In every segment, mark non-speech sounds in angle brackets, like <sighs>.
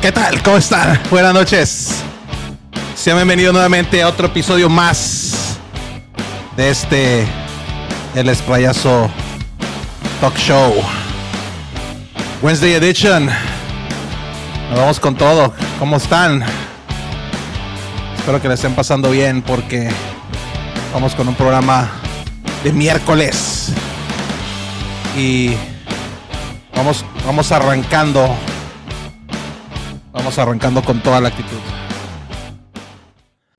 ¿Qué tal? ¿Cómo están? Buenas noches. Sean bienvenidos nuevamente a otro episodio más de este El Esplayazo Talk Show. Wednesday Edition. Nos vamos con todo. ¿Cómo están? Espero que le estén pasando bien porque vamos con un programa de miércoles. Y vamos, vamos arrancando. Vamos arrancando con toda la actitud.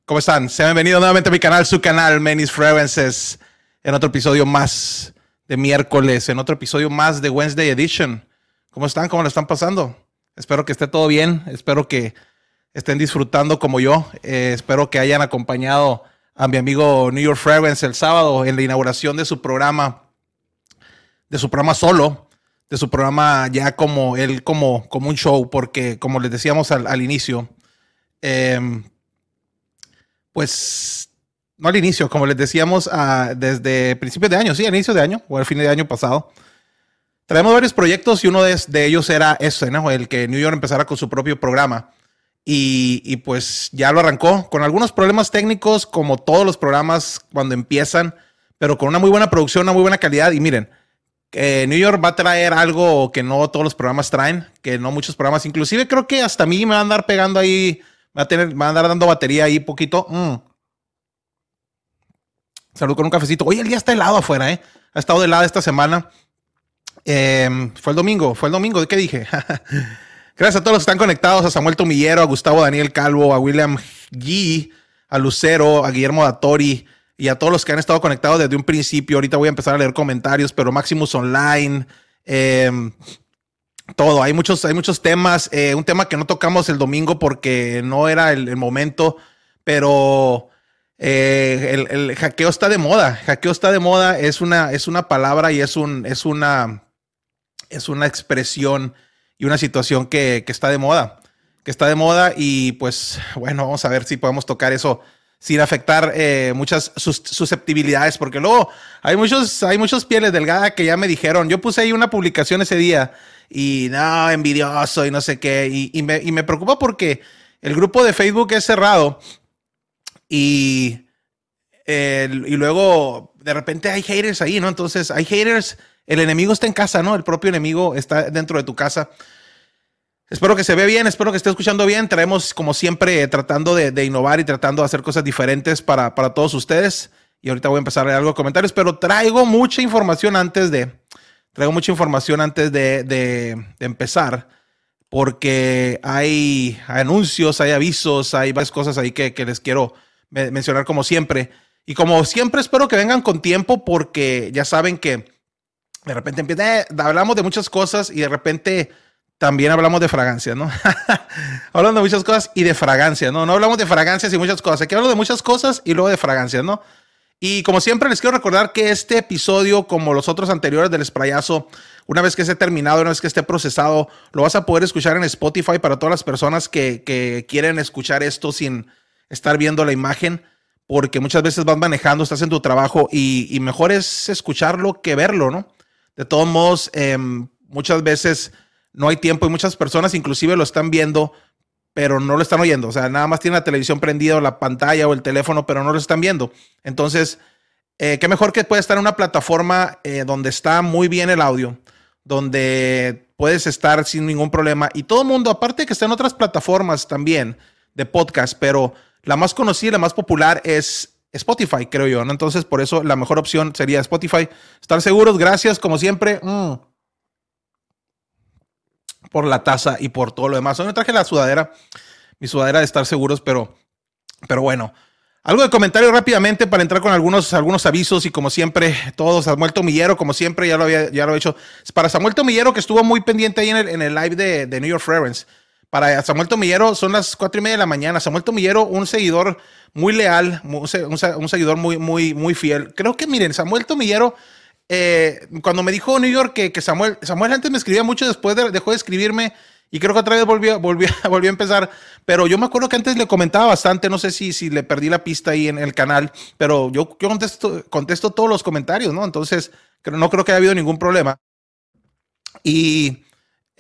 ¿Cómo están? Sean bienvenidos nuevamente a mi canal, su canal, Menis Fragrances, en otro episodio más de miércoles, en otro episodio más de Wednesday Edition. ¿Cómo están? ¿Cómo lo están pasando? Espero que esté todo bien, espero que estén disfrutando como yo, eh, espero que hayan acompañado a mi amigo New York Fragrance el sábado en la inauguración de su programa, de su programa solo, de su programa ya como él, como, como un show, porque como les decíamos al, inicio, em, pues no al inicio, como les decíamos ah, desde principios de año, sí, al inicio de año o al fin de año pasado. Traemos varios proyectos y uno de, ellos era ese, ¿no? El que New York empezara con su propio programa. Y, y, pues ya lo arrancó con algunos problemas técnicos, como todos los programas cuando empiezan, pero con una muy buena producción, una muy buena calidad. Y miren, New York va a traer algo que no todos los programas traen, que no muchos programas, inclusive creo que hasta a mí me va a andar pegando ahí, me va a, tener, a andar dando batería ahí poquito. Mm. Salud con un cafecito. Oye, el día está helado afuera, ¿eh? Ha estado helado esta semana. Em, fue el domingo, fue el domingo, ¿de qué dije? <laughs> Gracias a todos los que están conectados, a Samuel Tomillero, a Gustavo Daniel Calvo, a William Gui, a Lucero, a Guillermo Datori, y a todos los que han estado conectados desde un principio. Ahorita voy a empezar a leer comentarios, pero Maximus Online, em, todo. Hay muchos, hay muchos temas. Eh, un tema que no tocamos el domingo porque no era el, momento, pero eh, el, hackeo está de moda. Hackeo está de moda. Es una, es una palabra y es, un, es, una, es una expresión y una situación que, que está de moda. Que está de moda y pues bueno, vamos a ver si podemos tocar eso sin afectar eh, muchas susceptibilidades, porque luego hay muchos, hay muchos pieles delgadas que ya me dijeron, yo puse ahí una publicación ese día y no, envidioso y no sé qué, y, me, preocupa porque el grupo de Facebook es cerrado y, y luego de repente hay haters ahí, ¿no? Entonces hay haters, el enemigo está en casa, ¿no? El propio enemigo está dentro de tu casa. Espero que se vea bien, espero que esté escuchando bien. Traemos, como siempre, tratando de, innovar y tratando de hacer cosas diferentes para, todos ustedes. Y ahorita voy a empezar a leer algo de comentarios, pero traigo mucha información antes de. Traigo mucha información antes de, empezar, porque hay anuncios, hay avisos, hay varias cosas ahí que, les quiero mencionar como siempre. Y como siempre, espero que vengan con tiempo, porque ya saben que de repente empieza, eh, hablamos de muchas cosas y de repente también hablamos de fragancias, ¿no? <laughs> hablando de muchas cosas y de fragancias, ¿no? No hablamos de fragancias y muchas cosas. Aquí hablo de muchas cosas y luego de fragancias, ¿no? Y como siempre, les quiero recordar que este episodio, como los otros anteriores del sprayazo, una vez que esté terminado, una vez que esté procesado, lo vas a poder escuchar en Spotify para todas las personas que, que quieren escuchar esto sin estar viendo la imagen, porque muchas veces vas manejando, estás en tu trabajo y, y mejor es escucharlo que verlo, ¿no? De todos modos, eh, muchas veces no hay tiempo y muchas personas inclusive lo están viendo, pero no lo están oyendo. O sea, nada más tienen la televisión prendida o la pantalla o el teléfono, pero no lo están viendo. Entonces, eh, qué mejor que puede estar en una plataforma eh, donde está muy bien el audio, donde puedes estar sin ningún problema. Y todo el mundo, aparte que está en otras plataformas también de podcast, pero la más conocida, la más popular es Spotify, creo yo. Entonces, por eso la mejor opción sería Spotify. Estar seguros, gracias, como siempre. Mm por la taza y por todo lo demás. Hoy me traje la sudadera, mi sudadera de estar seguros, pero, pero bueno. Algo de comentario rápidamente para entrar con algunos, algunos avisos y como siempre, todos, Samuel Tomillero, como siempre, ya lo, había, ya lo he hecho. Para Samuel Tomillero, que estuvo muy pendiente ahí en el, en el live de, New York Fragrance. Para Samuel Tomillero, son las cuatro y media de la mañana. Samuel Tomillero, un seguidor muy leal, un, un seguidor muy, muy, muy fiel. Creo que, miren, Samuel Tomillero eh, cuando me dijo New York que, Samuel, Samuel antes me escribía mucho, después dejó de escribirme y creo que otra vez volvió, volvió, <laughs> volvió a empezar. Pero yo me acuerdo que antes le comentaba bastante, no sé si, si le perdí la pista ahí en el canal, pero yo, yo contesto, contesto todos los comentarios, ¿no? Entonces, no creo que haya habido ningún problema. Y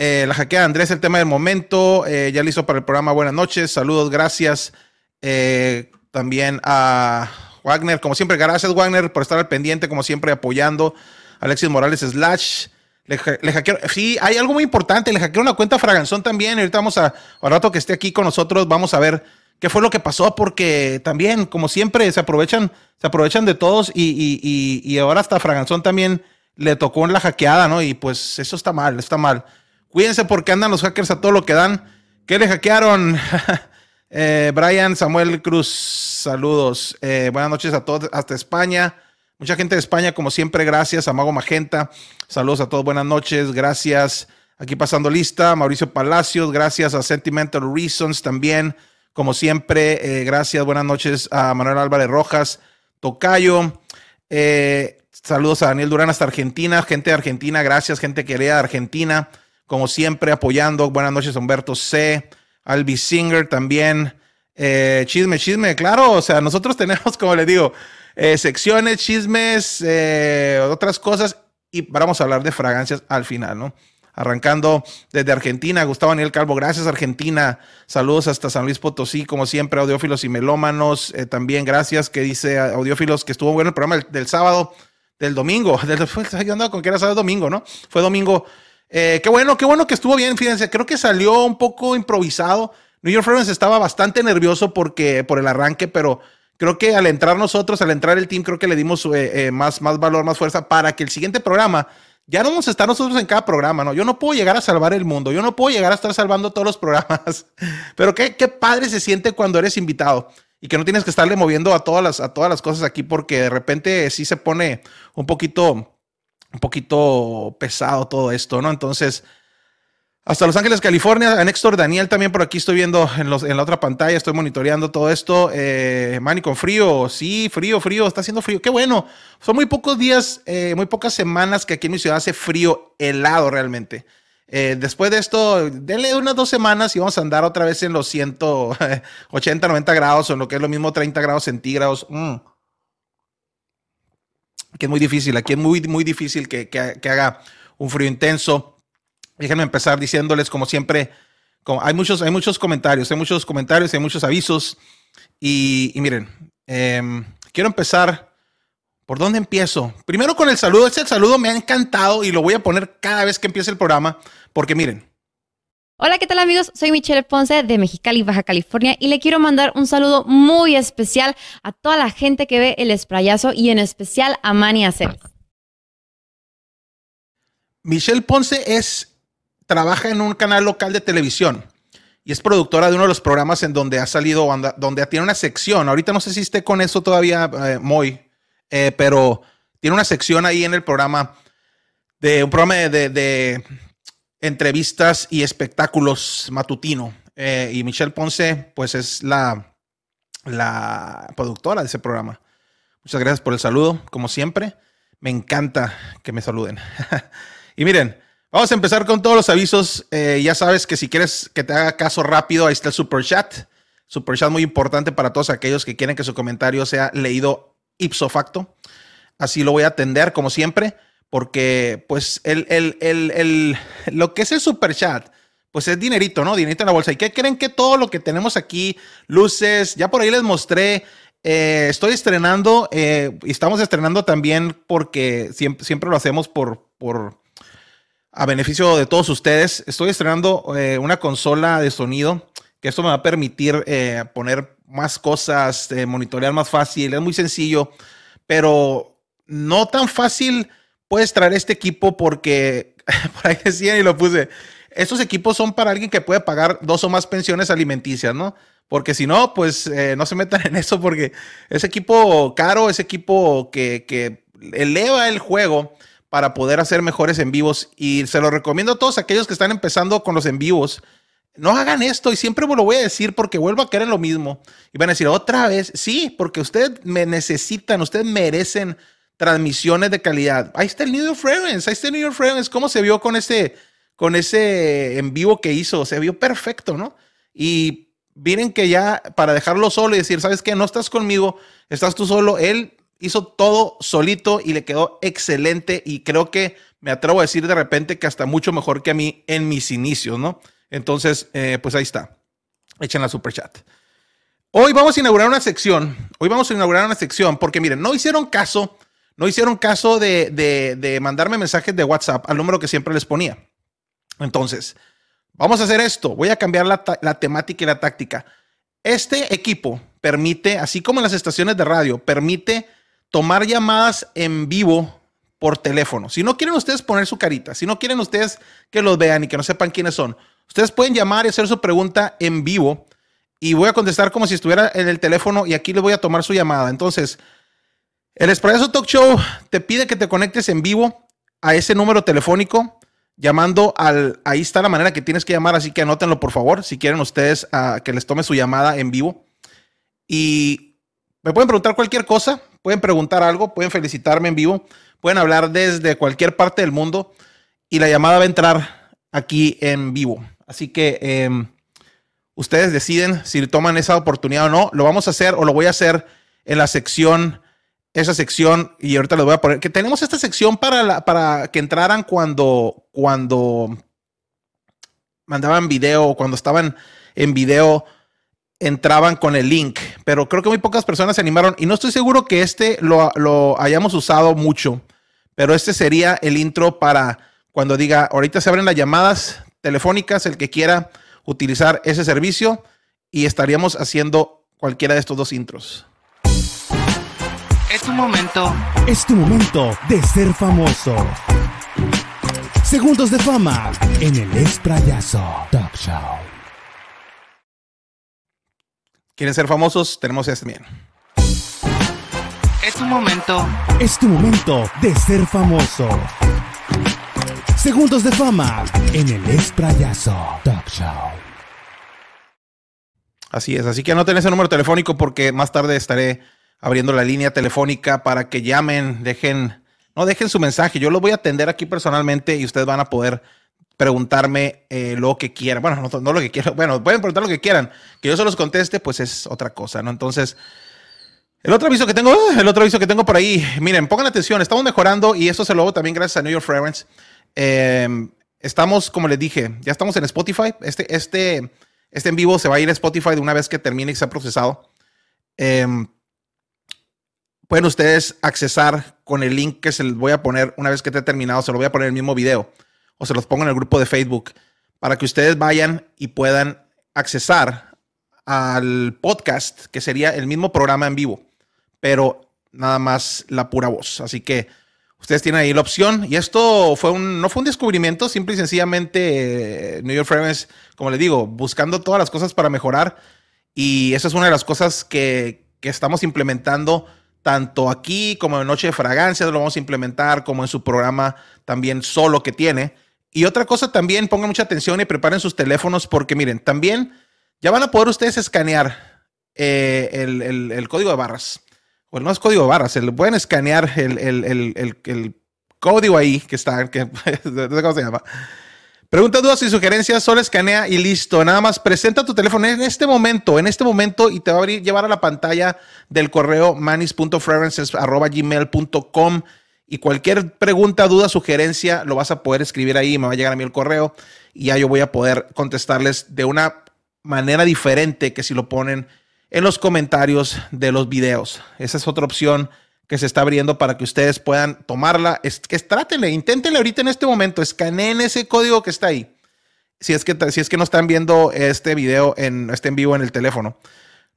Eh, la hackea Andrés, el tema del momento. Eh, ya listo para el programa. Buenas noches. Saludos, gracias. Eh, también a Wagner, como siempre, gracias Wagner por estar al pendiente, como siempre, apoyando. Alexis Morales Slash. Le, sí, hay algo muy importante. Le hackearon una cuenta a Fraganzón también. Ahorita vamos a, al rato que esté aquí con nosotros, vamos a ver qué fue lo que pasó, porque también, como siempre, se aprovechan, se aprovechan de todos y, y ahora hasta Fraganzón también le tocó en la hackeada, ¿no? Y pues eso está mal, está mal. Cuídense porque andan los hackers a todo lo que dan. ¿Qué le hackearon? <laughs> eh, Brian Samuel Cruz, saludos. Eh, buenas noches a todos hasta España. Mucha gente de España, como siempre, gracias. A Mago Magenta, saludos a todos, buenas noches, gracias. Aquí pasando lista, Mauricio Palacios, gracias a Sentimental Reasons también, como siempre, eh, gracias, buenas noches a Manuel Álvarez Rojas, Tocayo. Eh, Saludos a Daniel Durán hasta Argentina, gente de Argentina, gracias, gente querida de Argentina, como siempre apoyando. Buenas noches, Humberto C. Albi Singer también. Eh, chisme, chisme, claro, o sea, nosotros <laughs> tenemos, como les digo, eh, secciones, chismes, eh, otras cosas, y vamos a hablar de fragancias al final, ¿no? Arrancando desde Argentina, Gustavo Daniel Calvo, gracias Argentina, saludos hasta San Luis Potosí, como siempre, audiófilos y melómanos, también gracias, que dice audiófilos que estuvo bueno el programa del sábado, del domingo. <laughs> Del, yo andaba con que era sábado domingo, ¿no? Fue domingo. Eh, qué bueno, qué bueno que estuvo bien. Fíjense, creo que salió un poco improvisado. New York Friends estaba bastante nervioso porque, por el arranque, pero creo que al entrar nosotros, al entrar el team, creo que le dimos eh, eh, más, más valor, más fuerza para que el siguiente programa, ya no vamos a estar nosotros en cada programa, ¿no? Yo no puedo llegar a salvar el mundo, yo no puedo llegar a estar salvando todos los programas, <laughs> pero qué, qué padre se siente cuando eres invitado y que no tienes que estarle moviendo a todas las, a todas las cosas aquí porque de repente sí se pone un poquito, un poquito pesado todo esto, ¿no? Entonces, hasta Los Ángeles, California, a Néstor Daniel también por aquí estoy viendo en, los, en la otra pantalla, estoy monitoreando todo esto. Eh, Manny con frío, sí, frío, frío, está haciendo frío, qué bueno. Son muy pocos días, eh, muy pocas semanas que aquí en mi ciudad hace frío helado realmente. Eh, después de esto, denle unas dos semanas y vamos a andar otra vez en los 180, 90 <laughs> grados o en lo que es lo mismo 30 grados centígrados. Mm. Aquí es muy difícil, aquí es muy, muy difícil que, que, haga un frío intenso. Déjenme empezar diciéndoles, como siempre, como hay, muchos, hay muchos comentarios, hay muchos comentarios, hay muchos avisos. Y, miren, em, quiero empezar ¿Por dónde empiezo? Primero con el saludo. Ese saludo me ha encantado y lo voy a poner cada vez que empiece el programa, porque miren. Hola, ¿qué tal amigos? Soy Michelle Ponce de Mexicali, Baja California y le quiero mandar un saludo muy especial a toda la gente que ve el esprayazo y en especial a Manny Aceves. Michelle Ponce es, trabaja en un canal local de televisión y es productora de uno de los programas en donde ha salido, donde tiene una sección. Ahorita no sé si esté con eso todavía, eh, muy, eh, pero tiene una sección ahí en el programa de un programa de, entrevistas y espectáculos matutino. Eh, y Michelle Ponce, pues es la, la productora de ese programa. Muchas gracias por el saludo, como siempre. Me encanta que me saluden. <laughs> y miren, vamos a empezar con todos los avisos. Eh, ya sabes que si quieres que te haga caso rápido, ahí está el super chat. Super chat muy importante para todos aquellos que quieren que su comentario sea leído ipso facto. Así lo voy a atender, como siempre, porque pues el, el, el, lo que es el super chat, pues es dinerito, ¿no? Dinerito en la bolsa. ¿Y qué creen que todo lo que tenemos aquí, luces, ya por ahí les mostré, eh, estoy estrenando, eh, estamos estrenando también porque siempre, siempre lo hacemos por, por, a beneficio de todos ustedes. Estoy estrenando eh, una consola de sonido que esto me va a permitir poner más cosas, monitorear más fácil, es muy sencillo, pero no tan fácil puedes traer este equipo porque, <laughs> por ahí decían y lo puse, estos equipos son para alguien que puede pagar dos o más pensiones alimenticias, ¿no? Porque si no, pues eh, no se metan en eso porque es equipo caro, es equipo que, que eleva el juego para poder hacer mejores en vivos y se lo recomiendo a todos aquellos que están empezando con los en vivos no hagan esto y siempre me lo voy a decir porque vuelvo a querer lo mismo. Y van a decir otra vez, sí, porque ustedes me necesitan, ustedes merecen transmisiones de calidad. Ahí está el New York Friends, ahí está el New York Friends, cómo se vio con ese, con ese en vivo que hizo, se vio perfecto, ¿no? Y miren que ya para dejarlo solo y decir, ¿sabes qué? No estás conmigo, estás tú solo, él Hizo todo solito y le quedó excelente y creo que me atrevo a decir de repente que hasta mucho mejor que a mí en mis inicios, ¿no? Entonces, eh, pues ahí está. Echen la super chat. Hoy vamos a inaugurar una sección. Hoy vamos a inaugurar una sección porque miren, no hicieron caso, no hicieron caso de, mandarme mensajes de WhatsApp al número que siempre les ponía. Entonces, vamos a hacer esto. Voy a cambiar la, temática y la táctica. Este equipo permite, así como las estaciones de radio, permite tomar llamadas en vivo por teléfono. Si no quieren ustedes poner su carita, si no quieren ustedes que los vean y que no sepan quiénes son, ustedes pueden llamar y hacer su pregunta en vivo y voy a contestar como si estuviera en el teléfono y aquí les voy a tomar su llamada. Entonces, el Espresso Talk Show te pide que te conectes en vivo a ese número telefónico llamando al, ahí está la manera que tienes que llamar, así que anótenlo por favor, si quieren ustedes uh, que les tome su llamada en vivo. Y me pueden preguntar cualquier cosa, pueden preguntar algo, pueden felicitarme en vivo, pueden hablar desde cualquier parte del mundo y la llamada va a entrar aquí en vivo. Así que eh, ustedes deciden si toman esa oportunidad o no. Lo vamos a hacer o lo voy a hacer en la sección esa sección y ahorita les voy a poner que tenemos esta sección para, para que entraran cuando, cuando mandaban video, cuando estaban en video, entraban con el link, pero creo que muy pocas personas se animaron y no estoy seguro que este lo, lo hayamos usado mucho, pero este sería el intro para cuando diga, ahorita se abren las llamadas telefónicas, el que quiera utilizar ese servicio y estaríamos haciendo cualquiera de estos dos intros. Es tu momento. Es tu momento de ser famoso. Segundos de fama en el Esprayazo Talk Show. ¿Quieren ser famosos? Tenemos este bien. Es tu momento. Es tu momento de ser famoso. Segundos de fama en el Esprayazo Talk Show. Así es, así que anoten ese número telefónico porque más tarde estaré abriendo la línea telefónica para que llamen, dejen, no dejen su mensaje. Yo lo voy a atender aquí personalmente y ustedes van a poder preguntarme eh, lo que quieran. Bueno, no, lo que quieran. Bueno, pueden preguntar lo que quieran. Que yo se los conteste, pues es otra cosa, ¿no? Entonces, el otro aviso que tengo, el otro aviso que tengo por ahí, miren, pongan atención, estamos mejorando y eso se lo hago también gracias a New York Fragrance. Em, estamos, como les dije, ya estamos en Spotify. Este, este, este en vivo se va a ir a Spotify de una vez que termine y sea procesado. Eh, pueden ustedes accesar con el link que se les voy a poner una vez que esté terminado, se lo voy a poner en el mismo video o se los pongo en el grupo de Facebook para que ustedes vayan y puedan accesar al podcast, que sería el mismo programa en vivo, pero nada más la pura voz. Así que ustedes tienen ahí la opción. Y esto fue un, no fue un descubrimiento, simple y sencillamente eh, New York Fragrance, como les digo, buscando todas las cosas para mejorar. Y esa es una de las cosas que, que estamos implementando tanto aquí como en Noche de Fragancias lo vamos a implementar, como en su programa también solo que tiene. Y otra cosa también, pongan mucha atención y preparen sus teléfonos porque miren, también ya van a poder ustedes escanear eh, el, código de barras. Bueno, no es código de barras, el, pueden escanear el, el, código ahí que está, que, <laughs> ¿cómo se llama? Preguntas, dudas y sugerencias, solo escanea y listo. Nada más presenta tu teléfono en este momento, en este momento, y te va a abrir, llevar a la pantalla del correo manis.fragrances.gmail.com y cualquier pregunta, duda, sugerencia, lo vas a poder escribir ahí, me va a llegar a mí el correo y ya yo voy a poder contestarles de una manera diferente que si lo ponen en los comentarios de los videos. Esa es otra opción que se está abriendo para que ustedes puedan tomarla. Es, que trátenle, inténtenle ahorita en este momento, escaneen ese código que está ahí. Si es que, si es que no están viendo este video en este en vivo en el teléfono,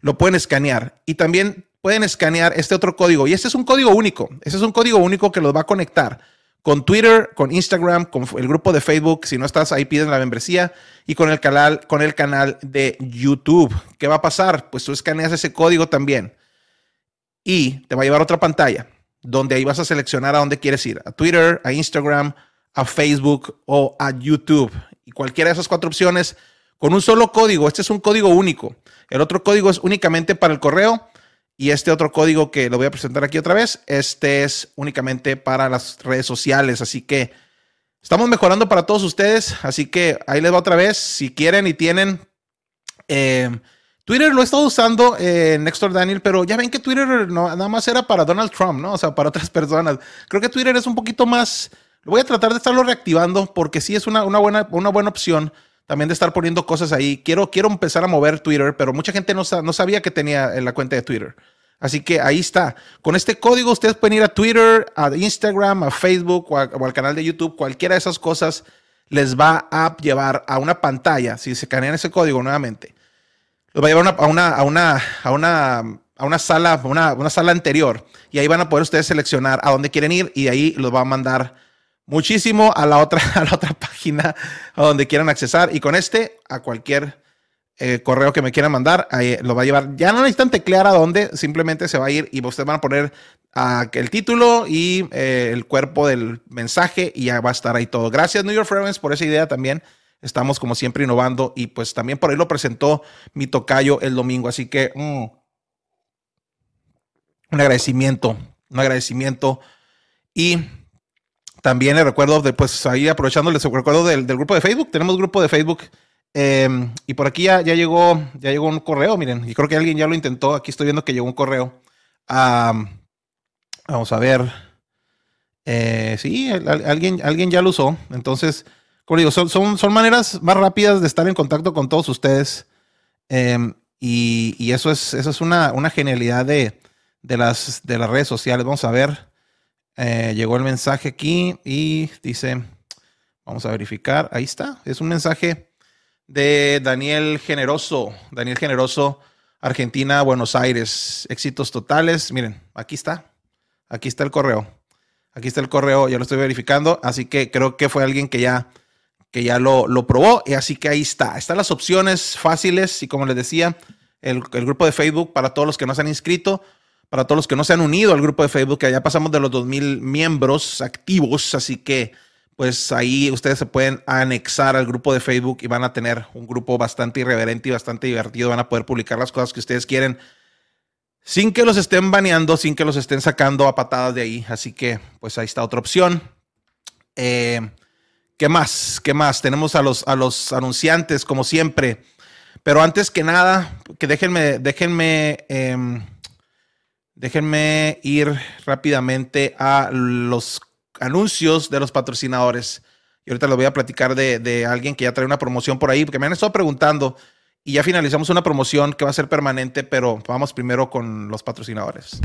lo pueden escanear y también pueden escanear este otro código. Y este es un código único. Este es un código único que los va a conectar con Twitter, con Instagram, con el grupo de Facebook. Si no estás ahí, piden la membresía y con el canal, con el canal de YouTube. ¿Qué va a pasar? Pues tú escaneas ese código también y te va a llevar a otra pantalla donde ahí vas a seleccionar a dónde quieres ir, a Twitter, a Instagram, a Facebook o a YouTube. Y cualquiera de esas cuatro opciones con un solo código. Este es un código único. El otro código es únicamente para el correo y este otro código que lo voy a presentar aquí otra vez, este es únicamente para las redes sociales. Así que estamos mejorando para todos ustedes. Así que ahí les va otra vez. Si quieren y tienen... Eh, Twitter lo he estado usando eh, Nextor Daniel, pero ya ven que Twitter no, nada más era para Donald Trump, ¿no? O sea, para otras <laughs> personas. Creo que Twitter es un poquito más. Voy a tratar de estarlo reactivando porque sí es una, una buena, una buena opción también de estar poniendo cosas ahí. Quiero, quiero empezar a mover Twitter, pero mucha gente no, no sabía que tenía en la cuenta de Twitter. Así que ahí está. Con este código ustedes pueden ir a Twitter, a Instagram, a Facebook o, al canal de YouTube. Cualquiera de esas cosas les va a llevar a una pantalla. Si se canean ese código nuevamente, los va a llevar a una, a una, a una, a una sala, una, sala anterior. Y ahí van a poder ustedes seleccionar a dónde quieren ir y ahí los va a mandar muchísimo a la otra, <laughs> a la otra página a donde quieran accesar. Y con este, a cualquier eh, correo que me quieran mandar, ahí lo va a llevar. Ya no necesitan teclear a dónde, simplemente se va a ir y ustedes van a poner ah, el título y eh, el cuerpo del mensaje y ya va a estar ahí todo. Gracias New York Friends por esa idea también. Estamos como siempre innovando y pues también por ahí lo presentó mi tocayo el domingo. Así que mm, un agradecimiento, un agradecimiento. Y también le recuerdo, de, pues ahí aprovechando, les recuerdo del, del grupo de Facebook. Tenemos grupo de Facebook. eh, y por aquí ya, ya llegó, ya llegó un correo, miren. Y creo que alguien ya lo intentó. Aquí estoy viendo que llegó un correo. Am, vamos a ver. Eh, sí, al- al- alguien, alguien ya lo usó. Entonces, son, son, son maneras más rápidas de estar en contacto con todos ustedes. Em, y, y eso es, eso es una, una genialidad de, de, las, de las redes sociales. Vamos a ver. Eh, llegó el mensaje aquí y dice, vamos a verificar. Ahí está. Es un mensaje de Daniel Generoso. Daniel Generoso, Argentina, Buenos Aires. Éxitos totales. Miren, aquí está. Aquí está el correo. Aquí está el correo, ya lo estoy verificando. Así que creo que fue alguien que ya, que ya lo, lo probó. Y así que ahí está. Están las opciones fáciles. Y como les decía, el, el grupo de Facebook para todos los que no se han inscrito, para todos los que no se han unido al grupo de Facebook, que ya pasamos de los 2000 miembros activos. Así que, pues ahí ustedes se pueden anexar al grupo de Facebook y van a tener un grupo bastante irreverente y bastante divertido. Van a poder publicar las cosas que ustedes quieren sin que los estén baneando, sin que los estén sacando a patadas de ahí. Así que, pues ahí está otra opción. Eh, ¿Qué más? ¿Qué más? Tenemos a los, a los anunciantes, como siempre. Pero antes que nada, que déjenme, déjenme, em, déjenme ir rápidamente a los anuncios de los patrocinadores. Y ahorita les voy a platicar de, de alguien que ya trae una promoción por ahí, porque me han estado preguntando. Y ya finalizamos una promoción que va a ser permanente, pero vamos primero con los patrocinadores.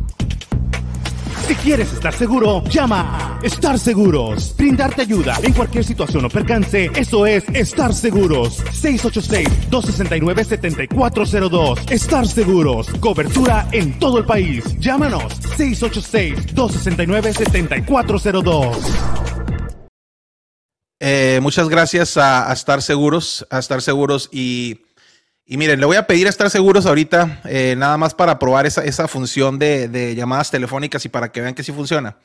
Si quieres estar seguro, llama a Estar Seguros. Brindarte ayuda en cualquier situación o percance, eso es Estar Seguros. 686-269-7402. Estar Seguros. Cobertura en todo el país. Llámanos. 686-269-7402. Eh, muchas gracias a, a Estar Seguros, a Estar Seguros y, y miren, le voy a pedir a Estar Seguros ahorita, eh, nada más para probar esa, esa función de, llamadas telefónicas y para que vean que sí funciona.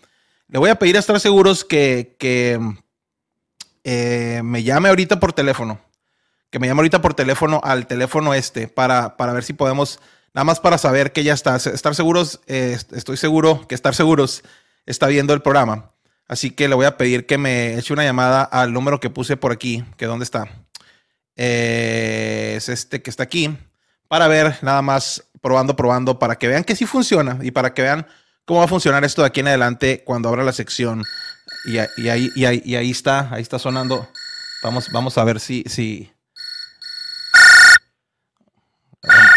Le voy a pedir a Estar Seguros que, que eh, me llame ahorita por teléfono, que me llame ahorita por teléfono al teléfono este para, para ver si podemos, nada más para saber que ya está. Estar Seguros, eh, estoy seguro que Estar Seguros está viendo el programa. Así que le voy a pedir que me eche una llamada al número que puse por aquí, que dónde está. Eh, es este que está aquí, para ver nada más probando, probando, para que vean que sí funciona y para que vean cómo va a funcionar esto de aquí en adelante cuando abra la sección. Y, ahí, y, ahí, y ahí está, ahí está sonando. Vamos, vamos a ver si, si.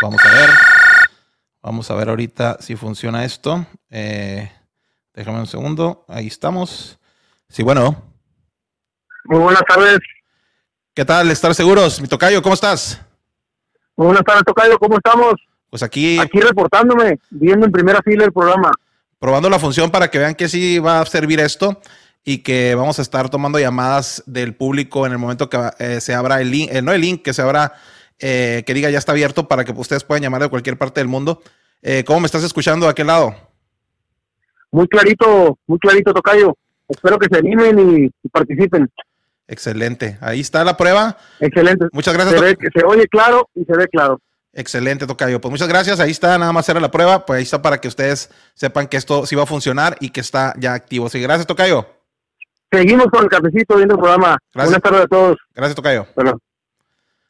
Vamos a ver. Vamos a ver ahorita si funciona esto. Eh, déjame un segundo. Ahí estamos. Sí, bueno. Muy buenas tardes. ¿Qué tal? ¿Estar seguros? Mi tocayo, ¿cómo estás? Buenas tardes, Tocayo. ¿Cómo estamos? Pues aquí Aquí reportándome, viendo en primera fila el programa. probando la función para que vean que sí va a servir esto y que vamos a estar tomando llamadas del público en el momento que eh, se abra el link, eh, no el link, que se abra, eh, que diga ya está abierto para que ustedes puedan llamar de cualquier parte del mundo. Eh, ¿Cómo me estás escuchando de aquel lado? Muy clarito, muy clarito, Tocayo. Espero que se animen y, y participen. Excelente. Ahí está la prueba. Excelente. Muchas gracias. Se, ve, oye claro y se ve claro. Excelente, Tocayo. Pues muchas gracias. Ahí está, nada más era la prueba. Pues ahí está para que ustedes sepan que esto sí va a funcionar y que está ya activo. Sí, gracias, Tocayo. Seguimos con el cafecito viendo el programa. Gracias. Buenas tardes a todos. Gracias, Tocayo. Bueno.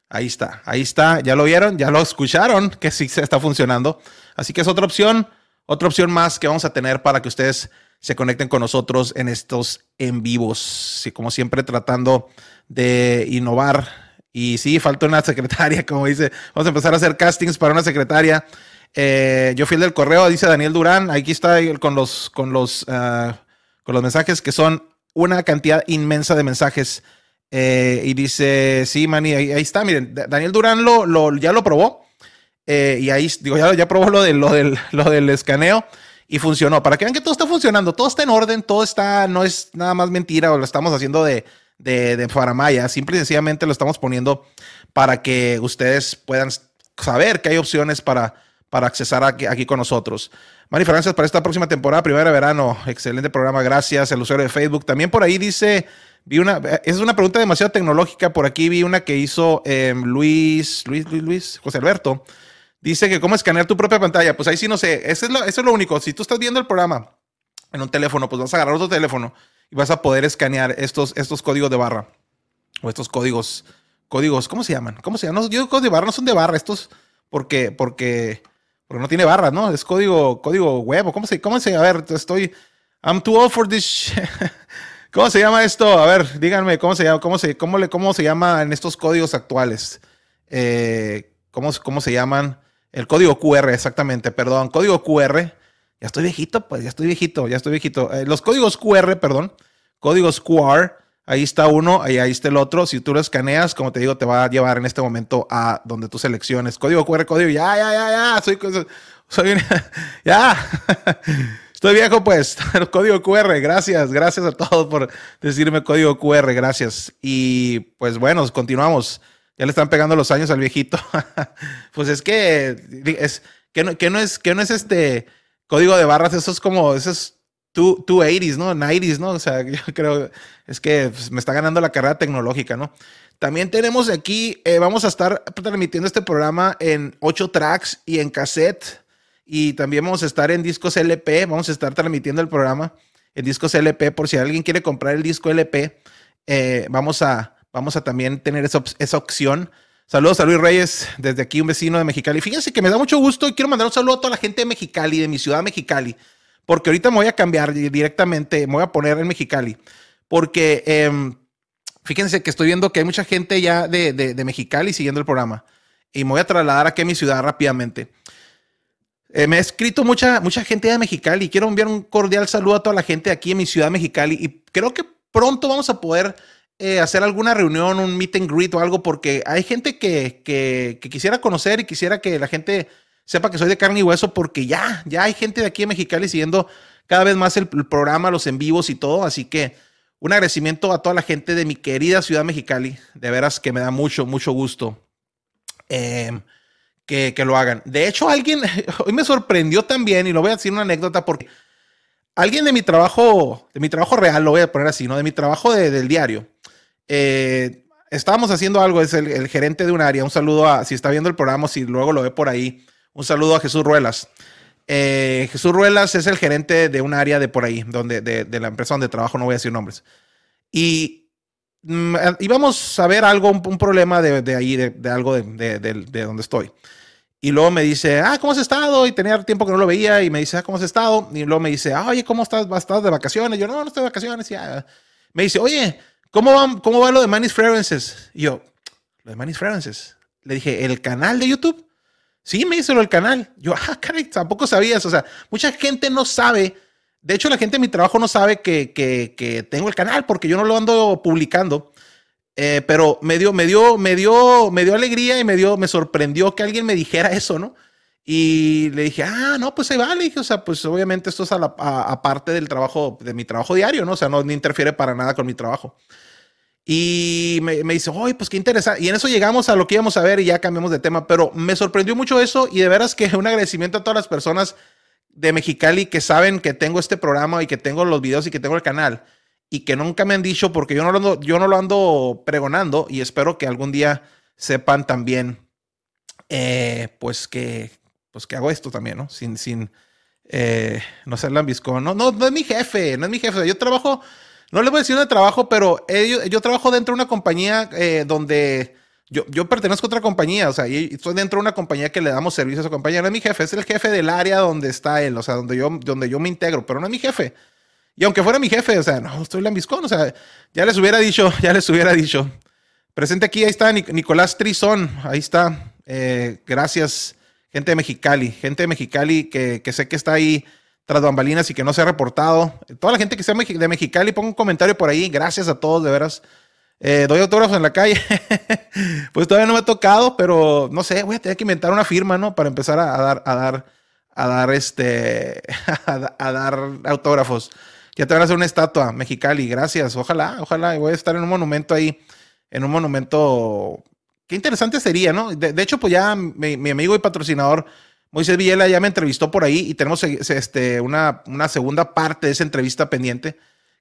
Ahí está, ahí está, ya lo vieron, ya lo escucharon, que sí se está funcionando. Así que es otra opción, otra opción más que vamos a tener para que ustedes se conecten con nosotros en estos en vivos. Y como siempre, tratando de innovar. Y sí, falta una secretaria, como dice. Vamos a empezar a hacer castings para una secretaria. Eh, yo fui el del correo, dice Daniel Durán. Aquí está con los, con los, ah, con los mensajes que son una cantidad inmensa de mensajes. Eh, y dice, sí, Manny, ahí, ahí, está. Miren, Daniel Durán lo, lo ya lo probó. Eh, y ahí, digo, ya, ya probó lo, de, lo, del, lo del escaneo y funcionó. Para que vean que todo está funcionando, todo está en orden, todo está, no es nada más mentira o lo estamos haciendo de, de, de Faramaya. Simple y sencillamente lo estamos poniendo para que ustedes puedan saber que hay opciones para, para accesar aquí, con nosotros. Mari Francis, para esta próxima temporada, primera de verano. Excelente programa, gracias. El usuario de Facebook. También por ahí dice, vi una, es una pregunta demasiado tecnológica. Por aquí vi una que hizo eh, Luis, Luis, Luis, Luis, José Alberto. Dice que cómo escanear tu propia pantalla. Pues ahí sí no sé. Eso es, lo, único. Si tú estás viendo el programa en un teléfono, pues vas a agarrar otro teléfono y vas a poder escanear estos, estos códigos de barra. O estos códigos. Códigos, ¿cómo se llaman? ¿Cómo se llaman? No, yo digo códigos de barra, no son de barra. Estos, porque, porque, porque no tiene barra, ¿no? Es código, código web. ¿Cómo se, cómo se? A ver, estoy. I'm too old for this. <laughs> ¿Cómo se llama esto? A ver, díganme, ¿cómo se llama? ¿Cómo se, cómo le, cómo se llama en estos códigos actuales? Eh, ¿cómo, ¿Cómo se llaman? El código QR, exactamente, perdón. Código QR. Ya estoy viejito, pues ya estoy viejito, ya estoy viejito. Eh, los códigos QR, perdón. Códigos QR. Ahí está uno, ahí, ahí está el otro. Si tú lo escaneas, como te digo, te va a llevar en este momento a donde tú selecciones. Código QR, código. Ya, ya, ya, ya. Soy, soy <laughs> ya. <laughs> Estoy viejo, pues. <laughs> Código QR. Gracias, gracias a todos por decirme código QR. Gracias. Y pues bueno, continuamos. Ya le están pegando los años al viejito. <laughs> pues es que es que no, es que no es este código de barras, eso es como eso es 280s, ¿no? 90s, ¿no? O sea, <laughs> yo creo es que pues, me está ganando la carrera tecnológica, ¿no? También tenemos aquí, eh, vamos a estar transmitiendo este programa en 8 tracks y en cassette. Y también vamos a estar en discos LP. Vamos a estar transmitiendo el programa en discos LP. Por si alguien quiere comprar el disco LP, eh, vamos a, Vamos a también tener esa, esa opción. Saludos a Luis Reyes, desde aquí un vecino de Mexicali. Fíjense que me da mucho gusto y quiero mandar un saludo a toda la gente de Mexicali, de mi ciudad Mexicali, porque ahorita me voy a cambiar directamente, me voy a poner en Mexicali, porque eh, fíjense que estoy viendo que hay mucha gente ya de, de, de, Mexicali siguiendo el programa y me voy a trasladar aquí a mi ciudad rápidamente. Eh, me ha escrito mucha, mucha gente de Mexicali y quiero enviar un cordial saludo a toda la gente aquí en mi ciudad Mexicali y creo que pronto vamos a poder eh, hacer alguna reunión, un meet and greet o algo, porque hay gente que, que, quisiera conocer y quisiera que la gente sepa que soy de carne y hueso, porque ya, ya hay gente de aquí en Mexicali siguiendo cada vez más el, el, programa, los en vivos y todo. Así que un agradecimiento a toda la gente de mi querida ciudad Mexicali. De veras que me da mucho, mucho gusto eh, que, que lo hagan. De hecho, alguien <laughs> hoy me sorprendió también, y lo voy a decir una anécdota porque alguien de mi trabajo, de mi trabajo real, lo voy a poner así, ¿no? De mi trabajo de, del diario eh, estábamos haciendo algo, es el, el, gerente de un área. Un saludo a, si está viendo el programa, si luego lo ve por ahí, un saludo a Jesús Ruelas. Eh, Jesús Ruelas es el gerente de un área de por ahí, donde, de, de, la empresa donde trabajo, no voy a decir nombres. Y mm, íbamos a ver algo, un, un problema de, de ahí, de, de algo de, de, donde estoy. Y luego me dice, ah, ¿cómo has estado? Y tenía tiempo que no lo veía. Y me dice, ah, ¿cómo has estado? Y luego me dice, ah, oye, ¿cómo estás? ¿Estás de vacaciones? Yo, no, no estoy de vacaciones. Y ya. Me dice, oye, ¿Cómo va, ¿Cómo va lo de Manis Fragrances? Y yo, lo de Manis Fragrances. Le dije, ¿el canal de YouTube? Sí, me hizo el canal. Yo, ah, caray, tampoco sabías. O sea, mucha gente no sabe. De hecho, la gente de mi trabajo no sabe que, que, que tengo el canal porque yo no lo ando publicando. Eh, pero me dio, me dio, me dio, me dio alegría y me dio, me sorprendió que alguien me dijera eso, ¿no? Y le dije, ah, no, pues ahí va. Le dije, o sea, pues obviamente esto es aparte del trabajo, de mi trabajo diario, ¿no? O sea, no, no interfiere para nada con mi trabajo. Y me, me dice, oye, pues qué interesante. Y en eso llegamos a lo que íbamos a ver y ya cambiamos de tema. Pero me sorprendió mucho eso y de veras que <laughs> un agradecimiento a todas las personas de Mexicali que saben que tengo este programa y que tengo los videos y que tengo el canal y que nunca me han dicho porque yo no lo ando, yo no lo ando pregonando y espero que algún día sepan también, eh, pues que, pues que hago esto también, ¿no? Sin, sin, eh, no ser lambiscón. No, no, no es mi jefe, no es mi jefe. Yo trabajo, no le voy a decir de trabajo, pero yo, yo trabajo dentro de una compañía eh, donde, Yo, yo pertenezco a otra compañía, o sea, y estoy dentro de una compañía que le damos servicio a esa compañía. No es mi jefe, es el jefe del área donde está él, o sea, donde yo, donde yo me integro, pero no es mi jefe. Y aunque fuera mi jefe, o sea, no, estoy lambiscón, o sea, ya les hubiera dicho, <laughs> ya les hubiera dicho. Presente aquí, ahí está Nic- Nicolás Trizón, ahí está. Eh, gracias, gente de Mexicali, gente de Mexicali que, sé que está ahí tras bambalinas y que no se ha reportado. Toda la gente que sea de Mexicali, ponga un comentario por ahí. Gracias a todos, de veras. Eh, doy autógrafos en la calle. <laughs> pues todavía no me ha tocado, pero no sé, voy a tener que inventar una firma, ¿no? Para empezar a, dar, a dar, a dar este, <laughs> a, a dar autógrafos. Ya te van a hacer una estatua, Mexicali, gracias. Ojalá, ojalá. Voy a estar en un monumento ahí, en un monumento. Qué interesante sería, ¿no? De, de hecho, pues ya mi, mi amigo y patrocinador Moisés Villela ya me entrevistó por ahí y tenemos eh, este, una, una segunda parte de esa entrevista pendiente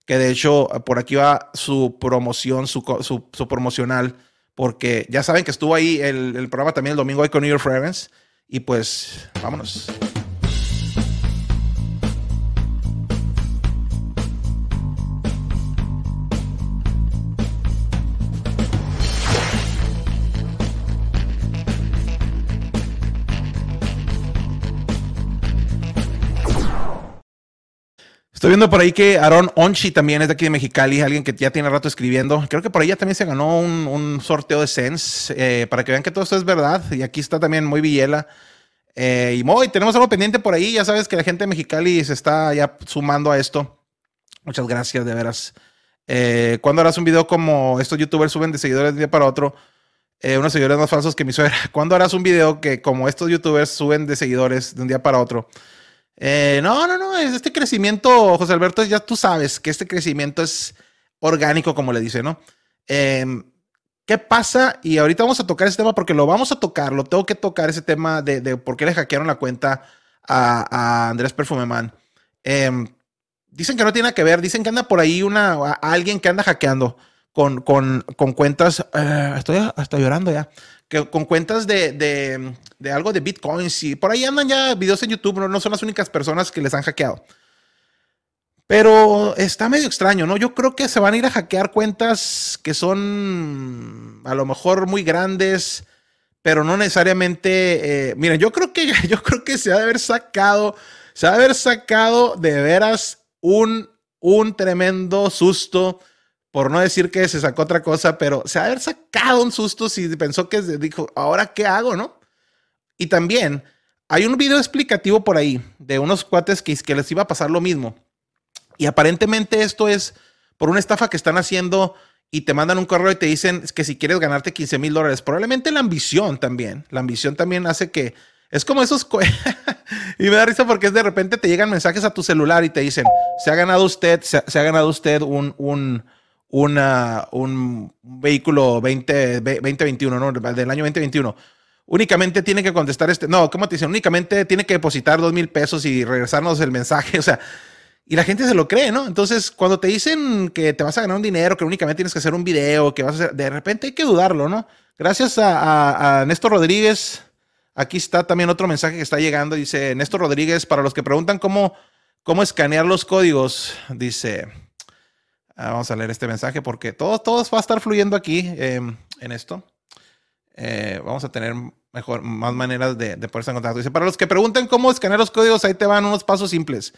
que de hecho por aquí va su promoción, su, su, su promocional, porque ya saben que estuvo ahí el, el programa también el domingo ahí con New York Fragrance. Y pues, vámonos. Estoy viendo por ahí que Aaron Onchi también es de aquí de Mexicali, alguien que ya tiene rato escribiendo. Creo que por ahí ya también se ganó un, sorteo de Sense, eh, para que vean que todo esto es verdad. Y aquí está también Muy Villela. Eh, y Moy, tenemos algo pendiente por ahí. Ya sabes que la gente de Mexicali se está ya sumando a esto. Muchas gracias, de veras. Eh, ¿Cuándo harás un video como estos youtubers suben de seguidores de un día para otro? Eh, unos seguidores más falsos que mi suegra. <laughs> ¿Cuándo harás un video que como estos youtubers suben de seguidores de un día para otro? Eh, no, no, no, es este crecimiento, José Alberto, ya tú sabes que este crecimiento es orgánico, como le dice, ¿no? Eh, ¿Qué pasa? Y ahorita vamos a tocar ese tema porque lo vamos a tocar, lo tengo que tocar ese tema de, de por qué le hackearon la cuenta a, Andrés Perfumeman. Eh, dicen que no tiene que ver, dicen que anda por ahí una, alguien que anda hackeando con, con, con cuentas, eh, estoy hasta llorando ya, que, con cuentas de, de, de algo de bitcoins y por ahí andan ya videos en YouTube, no, no son las únicas personas que les han hackeado. Pero está medio extraño, ¿no? Yo creo que se van a ir a hackear cuentas que son a lo mejor muy grandes, pero no necesariamente. eh, miren, yo creo que <laughs> yo creo que se ha de haber sacado, se ha de haber sacado de veras un, un tremendo susto, por no decir que se sacó otra cosa, pero se ha haber sacado un susto si pensó que dijo, ahora qué hago, ¿no? Y también hay un video explicativo por ahí de unos cuates que, les iba a pasar lo mismo. Y aparentemente esto es por una estafa que están haciendo y te mandan un correo y te dicen que si quieres ganarte 15 mil dólares, probablemente la ambición también, la ambición también hace que es como esos <laughs> y me da risa porque es de repente te llegan mensajes a tu celular y te dicen se ha ganado usted se, ha- se ha ganado usted un un una, un vehículo 20, 2021 no del año 2021 únicamente tiene que contestar este no cómo te dicen únicamente tiene que depositar dos mil pesos y regresarnos el mensaje <laughs> o sea y la gente se lo cree, ¿no? Entonces, cuando te dicen que te vas a ganar un dinero, que únicamente tienes que hacer un video, que vas a hacer, de repente hay que dudarlo, ¿no? Gracias a, a- Néstor Rodríguez. Aquí está también otro mensaje que está llegando. Dice Néstor Rodríguez, para los que preguntan cómo, cómo escanear los códigos, dice, ah, vamos a leer este mensaje porque todo, todo va a estar fluyendo aquí eh, en esto. Eh, vamos a tener mejor, más maneras de, de ponerse en contacto. Dice, para los que preguntan cómo escanear los códigos, ahí te van unos pasos simples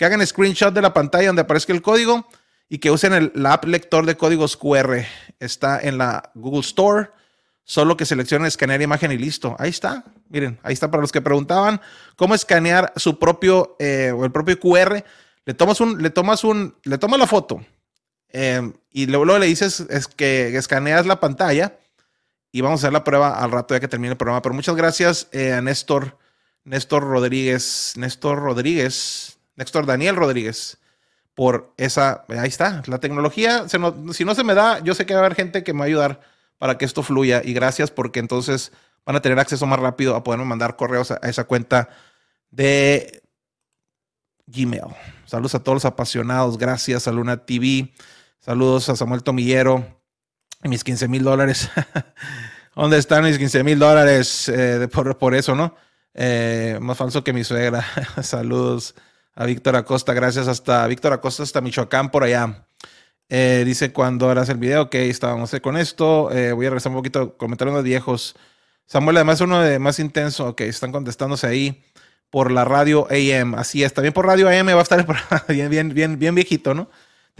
que hagan screenshot de la pantalla donde aparezca el código y que usen el, la app lector de códigos QR. Está en la Google Store. Solo que seleccionen escanear imagen y listo. Ahí está. Miren, ahí está para los que preguntaban cómo escanear su propio eh, o el propio QR. Le tomas un, le tomas un, le tomas la foto eh, y luego, luego le dices es que escaneas la pantalla y vamos a hacer la prueba al rato ya que termine el programa. Pero muchas gracias eh, a Néstor, Néstor Rodríguez, Néstor Rodríguez, Néstor Daniel Rodríguez, por esa, ahí está, la tecnología, si no se me da, yo sé que va a haber gente que me va a ayudar para que esto fluya y gracias porque entonces van a tener acceso más rápido a poderme mandar correos a esa cuenta de Gmail. Saludos a todos los apasionados, gracias a Luna TV, saludos a Samuel Tomillero y mis 15 mil dólares. <laughs> ¿Dónde están mis 15 mil dólares eh, por, eso, no? Eh, más falso que mi suegra. <laughs> Saludos a Víctor Acosta, gracias hasta Víctor Acosta, hasta Michoacán por allá. Eh, dice cuando harás el video, ok, estábamos con esto. Voy a regresar un poquito, comentarios unos viejos. Samuel, además, uno de más intenso. Ok, están contestándose ahí por la radio AM. Así es, también por radio AM va a estar <laughs> bien, bien, bien, bien viejito, ¿no?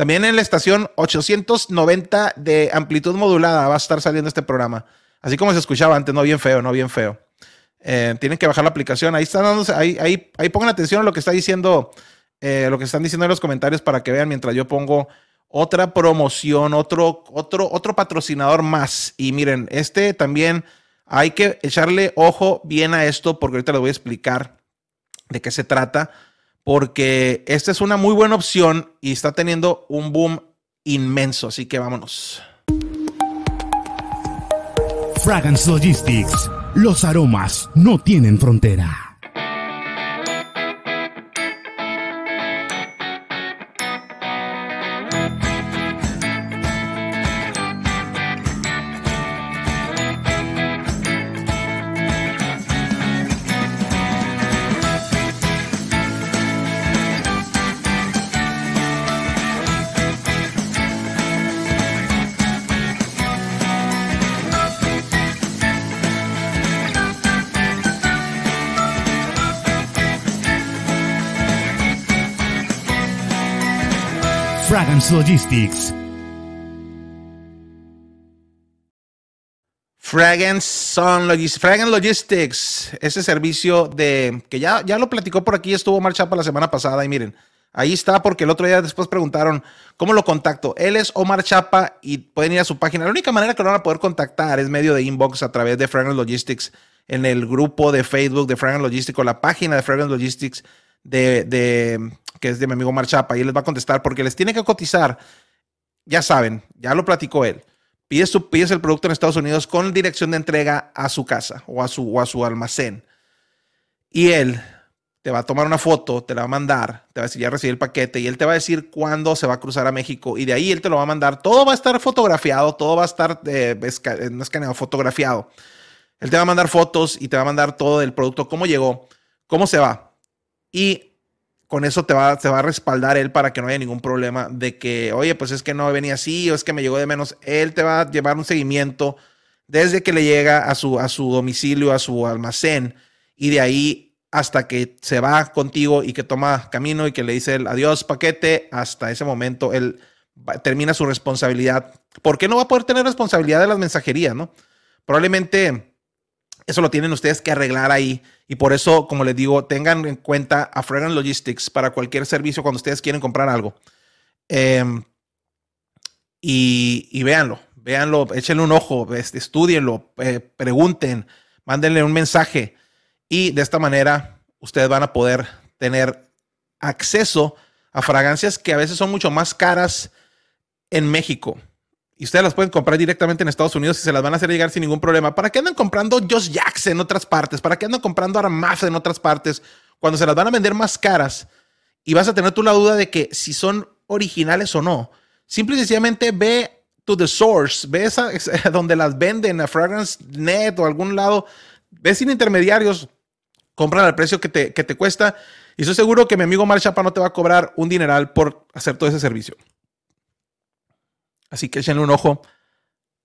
También en la estación 890 de amplitud modulada va a estar saliendo este programa. Así como se escuchaba antes, no bien feo, no bien feo. Eh, tienen que bajar la aplicación. Ahí están dándose, ahí, ahí, ahí pongan atención a lo que está diciendo, eh, lo que están diciendo en los comentarios para que vean mientras yo pongo otra promoción, otro, otro, otro patrocinador más. Y miren, este también hay que echarle ojo bien a esto porque ahorita les voy a explicar de qué se trata. Porque esta es una muy buena opción y está teniendo un boom inmenso. Así que vámonos. Fragrance Logistics. Los aromas no tienen frontera. Logistics. Fragrance, Logistics, ese servicio de que ya, ya lo platicó por aquí, estuvo Omar Chapa la semana pasada y miren, ahí está porque el otro día después preguntaron cómo lo contacto. Él es Omar Chapa y pueden ir a su página. La única manera que lo van a poder contactar es medio de inbox a través de Fragrance Logistics en el grupo de Facebook de Fragrance Logistics o la página de Fragrance Logistics de, de que es de mi amigo Omar Chapa y él les va a contestar porque les tiene que cotizar. Ya saben, ya lo platicó él pides, pides el producto en Estados Unidos con dirección de entrega a su casa o a su, o a su almacén. Y él te va a tomar una foto, te la va a mandar, te va a decir, ya recibí el paquete, y él te va a decir cuándo se va a cruzar a México, y de ahí él te lo va a mandar. Todo va a estar fotografiado, todo va a estar eh, eh, escaneado, fotografiado. Él te va a mandar fotos y te va a mandar todo del producto, cómo llegó, cómo se va. Y con eso te va, te va a respaldar él para que no haya ningún problema de que, oye, pues es que no venía así o es que me llegó de menos. Él te va a llevar un seguimiento desde que le llega a su, a su domicilio, a su almacén, y de ahí hasta que se va contigo y que toma camino y que le dice el adiós paquete, hasta ese momento él termina su responsabilidad. ¿Por qué no va a poder tener responsabilidad de las mensajerías, no? Probablemente eso lo tienen ustedes que arreglar ahí. Y por eso, como les digo, tengan en cuenta a Fragrance Logistics para cualquier servicio cuando ustedes quieren comprar algo. Em, y, y véanlo, véanlo, échenle un ojo, este, estudienlo, eh, pregunten, mándenle un mensaje. Y de esta manera, ustedes van a poder tener acceso a fragancias que a veces son mucho más caras en México. Y ustedes las pueden comprar directamente en Estados Unidos y se las van a hacer llegar sin ningún problema. ¿Para qué andan comprando Just Jacks en otras partes? ¿Para qué andan comprando Armaf en otras partes? Cuando se las van a vender más caras y vas a tener tú la duda de que si son originales o no. Simple y sencillamente ve to the source, ve esa- <laughs> donde las venden a Fragrance Net o algún lado, ve sin intermediarios, compran al precio que te, que te cuesta y estoy seguro que mi amigo Mar Chapa no te va a cobrar un dineral por hacer todo ese servicio. Así que échenle un ojo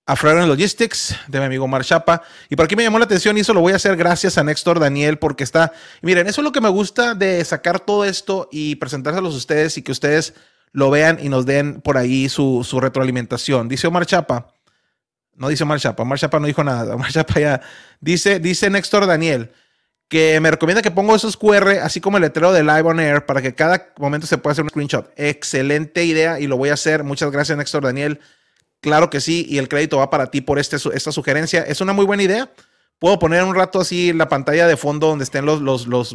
a Fragrance Logistics de mi amigo Mar Chapa. Y por aquí me llamó la atención y eso lo voy a hacer gracias a Néstor Daniel porque está... Miren, eso es lo que me gusta de sacar todo esto y presentárselos a ustedes y que ustedes lo vean y nos den por ahí su, su retroalimentación. Dice Omar Chapa. No dice Omar Chapa. Omar Chapa no dijo nada. <laughs> Omar Chapa ya... Dice, dice Néstor Daniel que me recomienda que pongo esos QR, así como el letrero de Live on Air, para que cada momento se pueda hacer un screenshot. Excelente idea y lo voy a hacer. Muchas gracias, Néstor Daniel. Claro que sí, y el crédito va para ti por este, esta sugerencia. Es una muy buena idea. Puedo poner un rato así la pantalla de fondo donde estén los, los, los,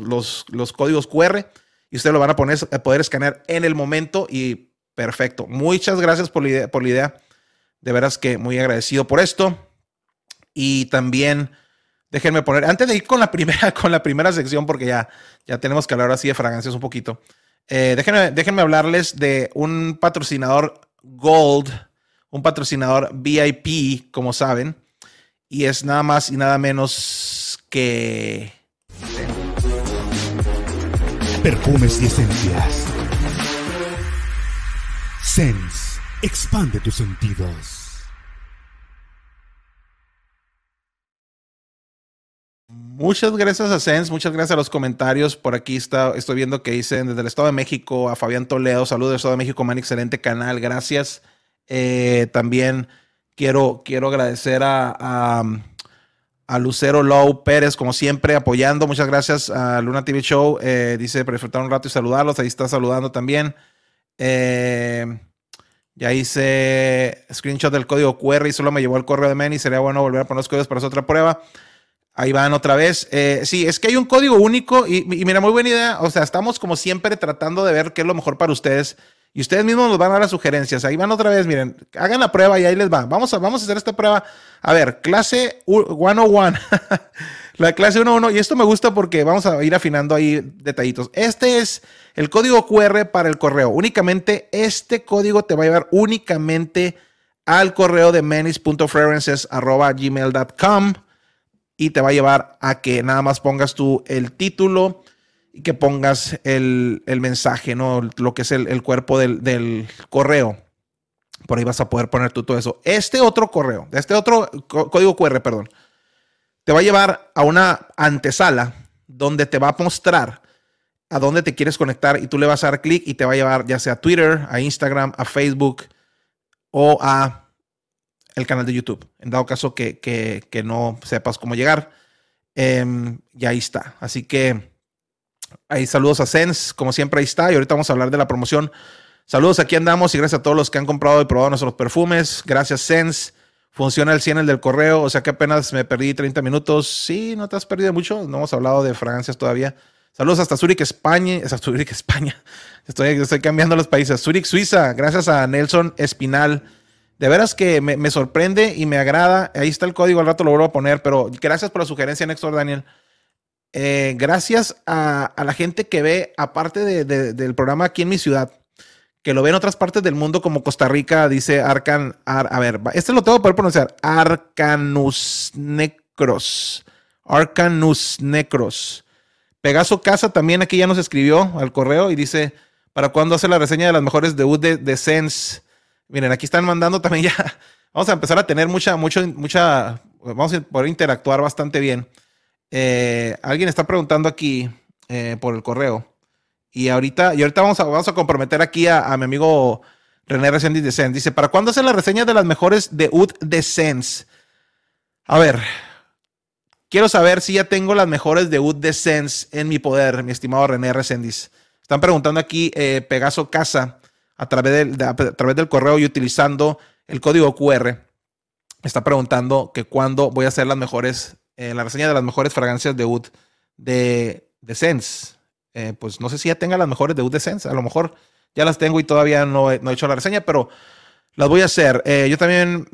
los, códigos QR y ustedes lo van a poner, poder escanear en el momento y perfecto. Muchas gracias por la idea. Por la idea. De veras que muy agradecido por esto. Y también déjenme poner, antes de ir con la primera, <laughs> con la primera sección, porque ya, ya tenemos que hablar así de fragancias un poquito. eh, déjenme, déjenme hablarles de un patrocinador Gold, un patrocinador VIP, como saben, y es nada más y nada menos que Perfumes y esencias. Sense Expande tus sentidos. Muchas gracias a Sens, muchas gracias a los comentarios. Por aquí está, estoy viendo que dicen desde el Estado de México a Fabián Toledo. Saludos del Estado de México, man, excelente canal, gracias. Eh, también quiero, quiero agradecer a, a, Lucero Low Pérez, como siempre, apoyando. Muchas gracias a Luna TV Show. Eh, dice, para disfrutar un rato y saludarlos. Ahí está saludando también. Eh, ya hice screenshot del código QR y solo me llevó el correo de Manny. Sería bueno volver a poner los códigos para hacer otra prueba. Ahí van otra vez. Eh, sí, es que hay un código único y, mira, muy buena idea. O sea, estamos como siempre tratando de ver qué es lo mejor para ustedes. Y ustedes mismos nos van a dar las sugerencias. Ahí van otra vez, miren, hagan la prueba y ahí les va. Vamos a, vamos a hacer esta prueba. A ver, clase 101. <laughs> la clase 101. Y esto me gusta porque vamos a ir afinando ahí detallitos. Este es el código QR para el correo. Únicamente este código te va a llevar únicamente al correo de menis.preferences.gmail.com y te va a llevar a que nada más pongas tú el título y que pongas el, el mensaje, ¿no? Lo que es el, el cuerpo del, del, correo. Por ahí vas a poder poner tú todo eso. Este otro correo, este otro código QR, perdón, te va a llevar a una antesala donde te va a mostrar a dónde te quieres conectar y tú le vas a dar clic y te va a llevar ya sea a Twitter, a Instagram, a Facebook o a el canal de YouTube. En dado caso que, que, que no sepas cómo llegar, eh, y ahí está. Así que ahí saludos a Sens, como siempre ahí está. Y ahorita vamos a hablar de la promoción. Saludos, aquí andamos y gracias a todos los que han comprado y probado nuestros perfumes. Gracias, Sens. Funciona el 100 el del correo, o sea que apenas me perdí 30 minutos. Sí, no te has perdido mucho. No hemos hablado de fragancias todavía. Saludos hasta Zurich, España. Hasta Zurich, <laughs> España. Estoy, estoy cambiando los países. Zurich, Suiza. Gracias a Nelson Espinal. De veras que me, sorprende y me agrada. Ahí está el código, al rato lo vuelvo a poner, pero gracias por la sugerencia, Néstor Daniel. Eh, gracias a, la gente que ve, aparte de, de, del programa aquí en mi ciudad, que lo ve en otras partes del mundo, como Costa Rica, dice Arcan. Ar, a ver, este lo tengo que poder pronunciar: Arcanus Necros. Arcanus Necros. Pegaso Casa también aquí ya nos escribió al correo y dice: ¿Para cuándo hace la reseña de las mejores debut de, de Sense? Miren, aquí están mandando también ya. <laughs> Vamos a empezar a tener mucha, mucho, mucha. Vamos a poder interactuar bastante bien. Eh, alguien está preguntando aquí eh, por el correo. Y ahorita, y ahorita vamos a, vamos a comprometer aquí a, mi amigo René Resendiz de Sense. Dice: ¿Para cuándo hace la reseña de las mejores de UD de Sense? A ver. Quiero saber si ya tengo las mejores de UD de Sense en mi poder, mi estimado René Resendiz. Están preguntando aquí eh, Pegaso Casa a través, del, de, a través del correo y utilizando el código QR. Está preguntando que cuándo voy a hacer las mejores, eh, la reseña de las mejores fragancias de Oud de, de Sense. Eh, pues no sé si ya tenga las mejores de Oud de Sense. A lo mejor ya las tengo y todavía no he, no he hecho la reseña, pero las voy a hacer. Eh, yo, también,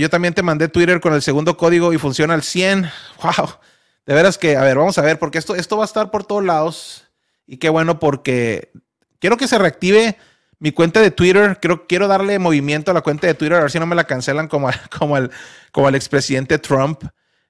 yo también te mandé Twitter con el segundo código y funciona al 100. <laughs> ¡Wow! De veras que, a ver, vamos a ver, porque esto, esto va a estar por todos lados. Y qué bueno, porque quiero que se reactive mi cuenta de Twitter, creo, quiero darle movimiento a la cuenta de Twitter, a ver si no me la cancelan como, <laughs> como, el, como expresidente Trump.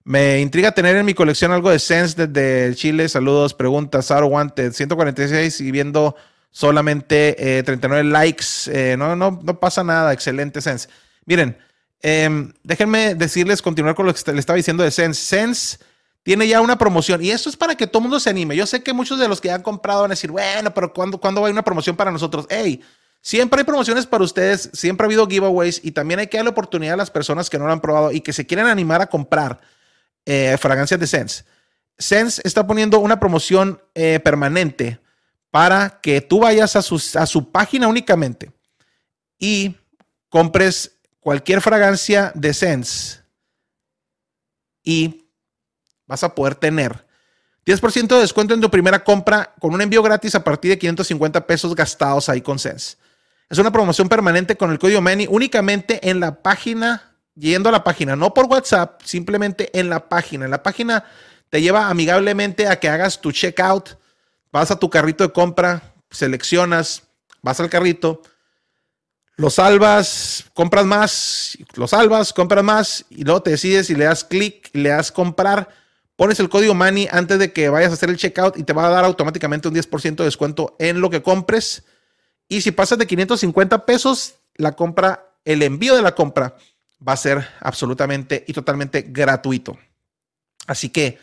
Me intriga tener en mi colección algo de Sense desde Chile. Saludos, preguntas, Saro Wanted, 146 y viendo solamente eh, 39 likes. Eh, no, no, no pasa nada, excelente Sense. Miren, eh, déjenme decirles, continuar con lo que le estaba diciendo de Sense. Sense tiene ya una promoción y eso es para que todo el mundo se anime. Yo sé que muchos de los que han comprado van a decir, bueno, pero ¿cuándo, ¿cuándo va a haber una promoción para nosotros? Hey, siempre hay promociones para ustedes, siempre ha habido giveaways y también hay que darle oportunidad a las personas que no lo han probado y que se quieren animar a comprar eh, fragancias de Sense. Sense está poniendo una promoción eh, permanente para que tú vayas a su, a su página únicamente y compres cualquier fragancia de Sense y vas a poder tener 10% de descuento en tu primera compra con un envío gratis a partir de 550 pesos gastados ahí con Sense. Es una promoción permanente con el código MANY únicamente en la página, yendo a la página, no por WhatsApp, simplemente en la página. En la página te lleva amigablemente a que hagas tu checkout, vas a tu carrito de compra, seleccionas, vas al carrito, lo salvas, compras más, lo salvas, compras más y luego te decides y le das clic, le das comprar pones el código MANI antes de que vayas a hacer el checkout y te va a dar automáticamente un 10% de descuento en lo que compres. Y si pasas de 550 pesos, la compra, el envío de la compra va a ser absolutamente y totalmente gratuito. Así que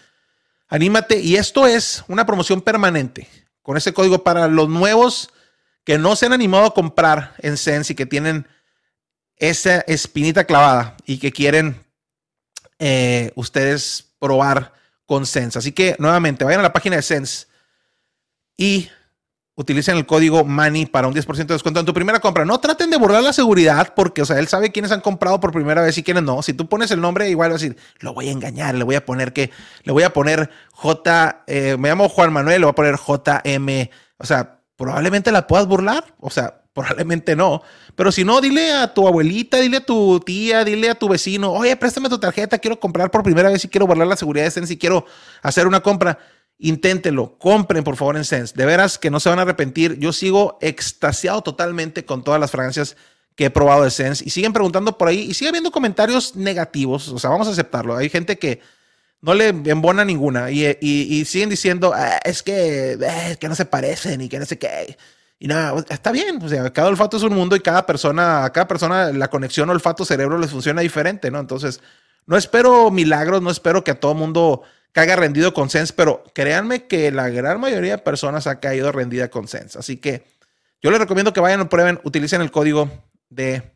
anímate y esto es una promoción permanente con ese código para los nuevos que no se han animado a comprar en Sense y que tienen esa espinita clavada y que quieren eh, ustedes probar con Sense. Así que nuevamente vayan a la página de Sense y utilicen el código MANI para un 10% de descuento en tu primera compra. No traten de borrar la seguridad porque, o sea, él sabe quiénes han comprado por primera vez y quiénes no. Si tú pones el nombre, igual va a decir, lo voy a engañar, le voy a poner que, le voy a poner J, eh, me llamo Juan Manuel, le voy a poner JM. O sea, probablemente la puedas burlar. O sea, <laughs> probablemente no. Pero si no, dile a tu abuelita, dile a tu tía, dile a tu vecino, oye, préstame tu tarjeta, quiero comprar por primera vez y quiero borrar la seguridad de Sense y quiero hacer una compra. Inténtenlo, compren por favor en Sense. De veras que no se van a arrepentir. Yo sigo extasiado totalmente con todas las fragancias que he probado de Sense y siguen preguntando por ahí y sigue habiendo comentarios negativos. O sea, vamos a aceptarlo. Hay gente que no le embona ninguna y, y, siguen diciendo ah, es que, eh, que no se parecen y que no sé qué. Y nada, está bien, o sea, cada olfato es un mundo y cada persona, a cada persona la conexión olfato-cerebro les funciona diferente, ¿no? Entonces, no espero milagros, no espero que a todo mundo caiga rendido con Sense, pero créanme que la gran mayoría de personas ha caído rendida con Sense. Así que yo les recomiendo que vayan y prueben, utilicen el código de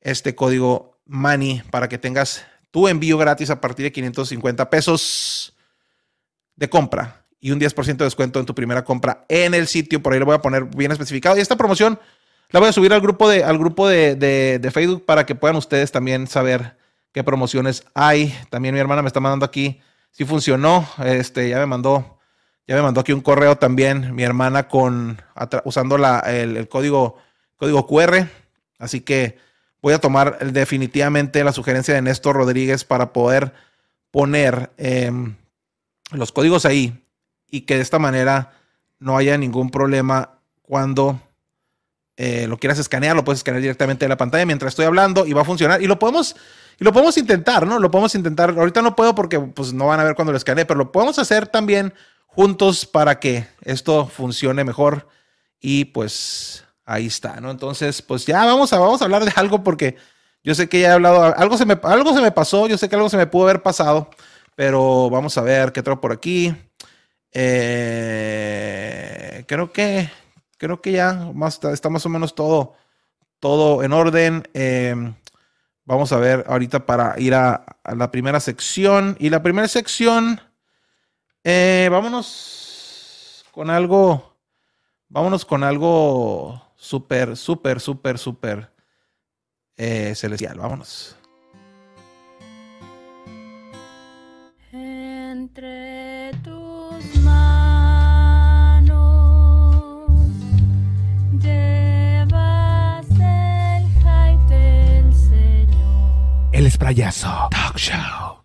este código MANI para que tengas tu envío gratis a partir de 550 pesos de compra y un 10% de descuento en tu primera compra en el sitio. Por ahí lo voy a poner bien especificado. Y esta promoción la voy a subir al grupo de, al grupo de, Facebook para que puedan ustedes también saber qué promociones hay. También mi hermana me está mandando aquí si funcionó. Este, ya me mandó, ya me mandó aquí un correo también mi hermana con usando la, el, código, código QR. Así que voy a tomar definitivamente la sugerencia de Néstor Rodríguez para poder poner em, los códigos ahí y que de esta manera no haya ningún problema cuando eh, lo quieras escanear, lo puedes escanear directamente de la pantalla mientras estoy hablando y va a funcionar. Y lo podemos, y lo podemos intentar, ¿no? Lo podemos intentar. Ahorita no puedo porque pues, no van a ver cuando lo escanee, pero lo podemos hacer también juntos para que esto funcione mejor. Y pues ahí está, ¿no? Entonces, pues ya vamos a, vamos a hablar de algo porque yo sé que ya he hablado, algo se, me, algo se me pasó, yo sé que algo se me pudo haber pasado, pero vamos a ver qué traigo por aquí. Eh, creo que creo que ya más, está más o menos todo, todo en orden. Em, vamos a ver ahorita para ir a, la primera sección. Y la primera sección, eh, vámonos con algo, vámonos con algo súper, súper, súper, súper eh, celestial. Vámonos. Entre El Esprayazo Talk Show.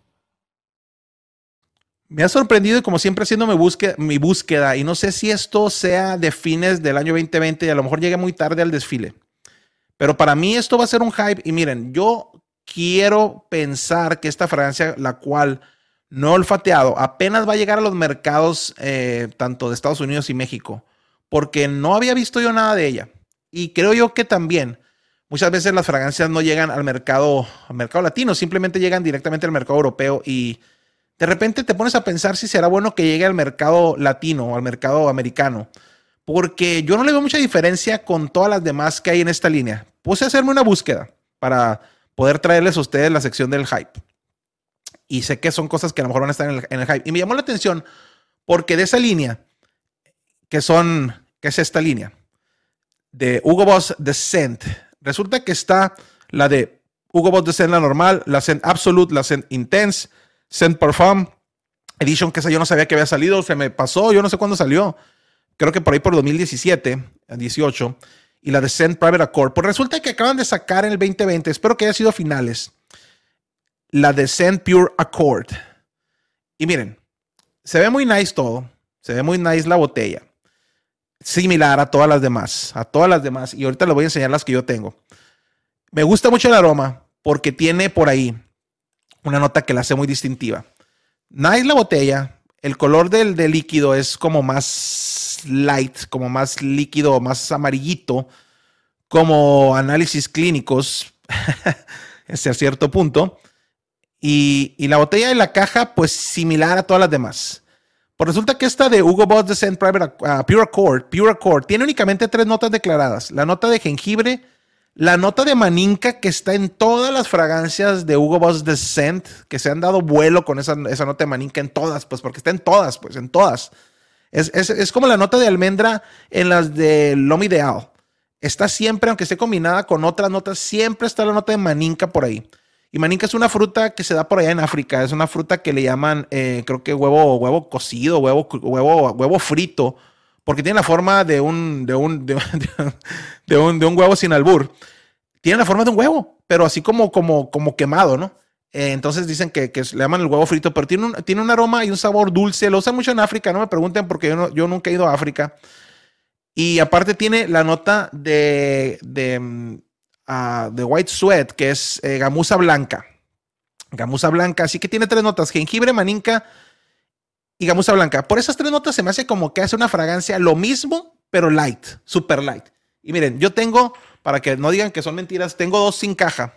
Me ha sorprendido y como siempre haciendo mi búsqueda, mi búsqueda y no sé si esto sea de fines del año 2020 y a lo mejor llegue muy tarde al desfile. Pero para mí esto va a ser un hype y miren, yo quiero pensar que esta fragancia, la cual no he olfateado, apenas va a llegar a los mercados eh, tanto de Estados Unidos y México, porque no había visto yo nada de ella. Y creo yo que también Muchas veces las fragancias no llegan al mercado, al mercado latino, simplemente llegan directamente al mercado europeo y de repente te pones a pensar si será bueno que llegue al mercado latino o al mercado americano. Porque yo no le veo mucha diferencia con todas las demás que hay en esta línea. Puse a hacerme una búsqueda para poder traerles a ustedes la sección del hype. Y sé que son cosas que a lo mejor van a estar en el, en el hype. Y me llamó la atención porque de esa línea, que son, ¿qué es esta línea? De Hugo Boss Descent, Resulta que está la de Hugo Boss de Scent, la normal, la Scent Absolute, la Scent Intense, Scent Parfum Edition, que esa yo no sabía que había salido, se me pasó, yo no sé cuándo salió. Creo que por ahí por 2017, 18. Y la de Scent Private Accord. Pues resulta que acaban de sacar en el 2020, espero que haya sido finales, la de Scent Pure Accord. Y miren, se ve muy nice todo. Se ve muy nice la botella similar a todas las demás, a todas las demás. Y ahorita les voy a enseñar las que yo tengo. Me gusta mucho el aroma porque tiene por ahí una nota que la hace muy distintiva. Nice la botella, el color del, del líquido es como más light, como más líquido, más amarillito, como análisis clínicos, <laughs> hasta cierto punto. Y, y la botella de la caja, pues similar a todas las demás. Pues resulta que esta de Hugo Boss Descent Private uh, Pure Accord, Pure Accord, tiene únicamente tres notas declaradas. La nota de jengibre, la nota de maninca que está en todas las fragancias de Hugo Boss Descent, que se han dado vuelo con esa, esa nota de maninca en todas, pues porque está en todas, pues en todas. Es, es, es como la nota de almendra en las de Lomi Ideal. Está siempre, aunque esté combinada con otras notas, siempre está la nota de maninca por ahí. Y maninca es una fruta que se da por allá en África. Es una fruta que le llaman, eh, creo que huevo, huevo cocido, huevo, huevo, huevo frito, porque tiene la forma de un, de un, <laughs> de, un, de un huevo sin albur. Tiene la forma de un huevo, pero así como, como, como quemado, ¿no? Eh, entonces dicen que, que, le llaman el huevo frito, pero tiene un, tiene un aroma y un sabor dulce. Lo usan mucho en África, no me pregunten porque yo, no, yo nunca he ido a África. Y aparte tiene la nota de, de de White Sweat, que es eh, gamuza blanca. Gamuza blanca, así que tiene tres notas: jengibre, maninca y gamuza blanca. Por esas tres notas se me hace como que hace una fragancia lo mismo, pero light, super light. Y miren, yo tengo, para que no digan que son mentiras, tengo dos sin caja.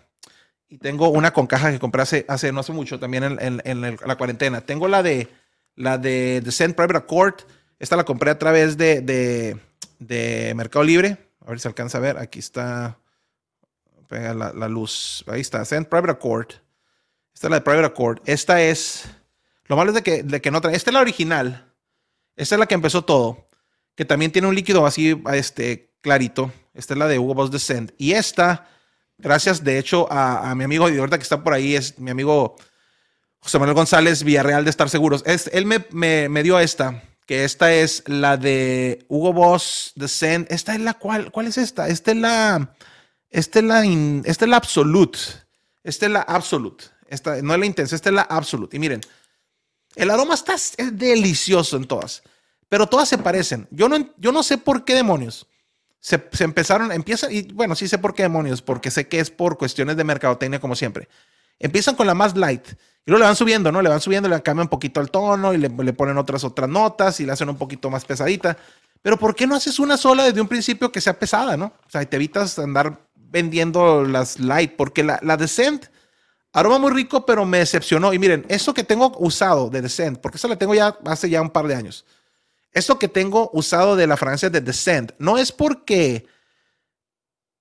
Y tengo una con caja que compré hace, hace no hace mucho, también en, en, la cuarentena. Tengo la de la de Descent Private Accord. Esta la compré a través de, de, de Mercado Libre. A ver si alcanza a ver. Aquí está pega la, luz. Ahí está. Send Private Accord. Esta es la de Private Accord. Esta es. Lo malo es de que, de que no trae. Esta es la original. Esta es la que empezó todo. Que también tiene un líquido así, este, clarito. Esta es la de Hugo Boss Descent. Y esta, gracias de hecho a, mi amigo de que está por ahí, es mi amigo José Manuel González Villarreal de Estar Seguros. Él me, me, me, dio esta, que esta es la de Hugo Boss Descent. Esta es la cual, ¿cuál es esta? Esta es la esta es la, esta es la absolute. Esta es la absolute. No es la intensa, esta es la absolute. Y miren, el aroma está es delicioso en todas, pero todas se parecen. Yo no, yo no sé por qué demonios. Se, se, empezaron, empieza, y bueno, sí sé por qué demonios, porque sé que es por cuestiones de mercadotecnia como siempre. Empiezan con la más light y luego le van subiendo, ¿no? Le van subiendo, le cambian un poquito el tono y le, le ponen otras otras notas y la hacen un poquito más pesadita. Pero ¿por qué no haces una sola desde un principio que sea pesada, ¿no? O sea, y te evitas andar vendiendo las light, porque la, la Descent, aroma muy rico, pero me decepcionó. Y miren, eso que tengo usado de Descent, porque eso la tengo ya hace ya un par de años. Esto que tengo usado de la fragancia de Descent, no es porque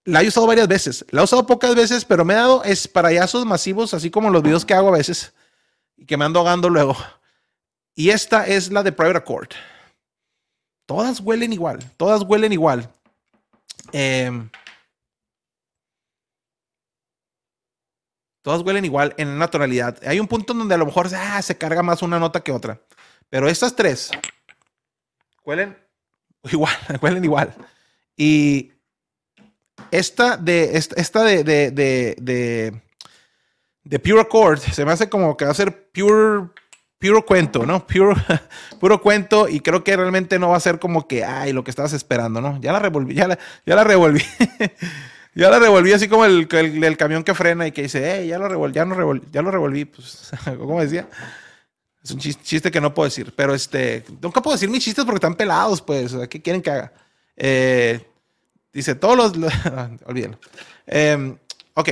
la he usado varias veces. La he usado pocas veces, pero me he dado esparayazos masivos, así como los videos que hago a veces y que me ando ahogando luego. Y esta es la de Private Accord. Todas huelen igual, todas huelen igual. Eh, Todas huelen igual en una tonalidad. Hay un punto en donde a lo mejor ah, se carga más una nota que otra. Pero estas tres huelen <laughs> igual, huelen igual. Y esta de esta, de, de, de, de, Pure Accord se me hace como que va a ser pure puro cuento, ¿no? Pure, <laughs> puro cuento y creo que realmente no va a ser como que, ay, lo que estabas esperando, ¿no? Ya la revolví, ya la, ya la revolví. <laughs> Ya la revolví así como el, el, camión que frena y que dice, hey, ya lo revolví, ya, no revolví, ya lo revolví. Pues, <laughs> ¿cómo decía? Es un chiste, que no puedo decir, pero este, nunca puedo decir mis chistes porque están pelados, pues, ¿qué quieren que haga? Eh, dice, todos los, <laughs> olvídenlo. Eh, ok,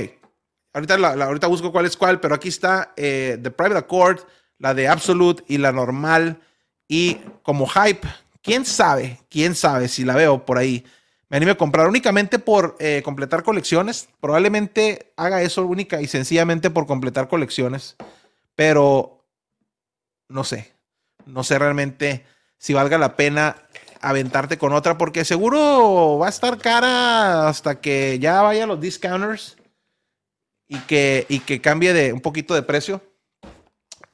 ahorita, la, ahorita busco cuál es cuál, pero aquí está eh, The Private Accord, la de Absolute y la normal. Y como hype, quién sabe, quién sabe si la veo por ahí me anime a comprar únicamente por eh, completar colecciones. Probablemente haga eso única y sencillamente por completar colecciones. Pero no sé. No sé realmente si valga la pena aventarte con otra porque seguro va a estar cara hasta que ya vaya a los discounters y que, y que cambie de un poquito de precio.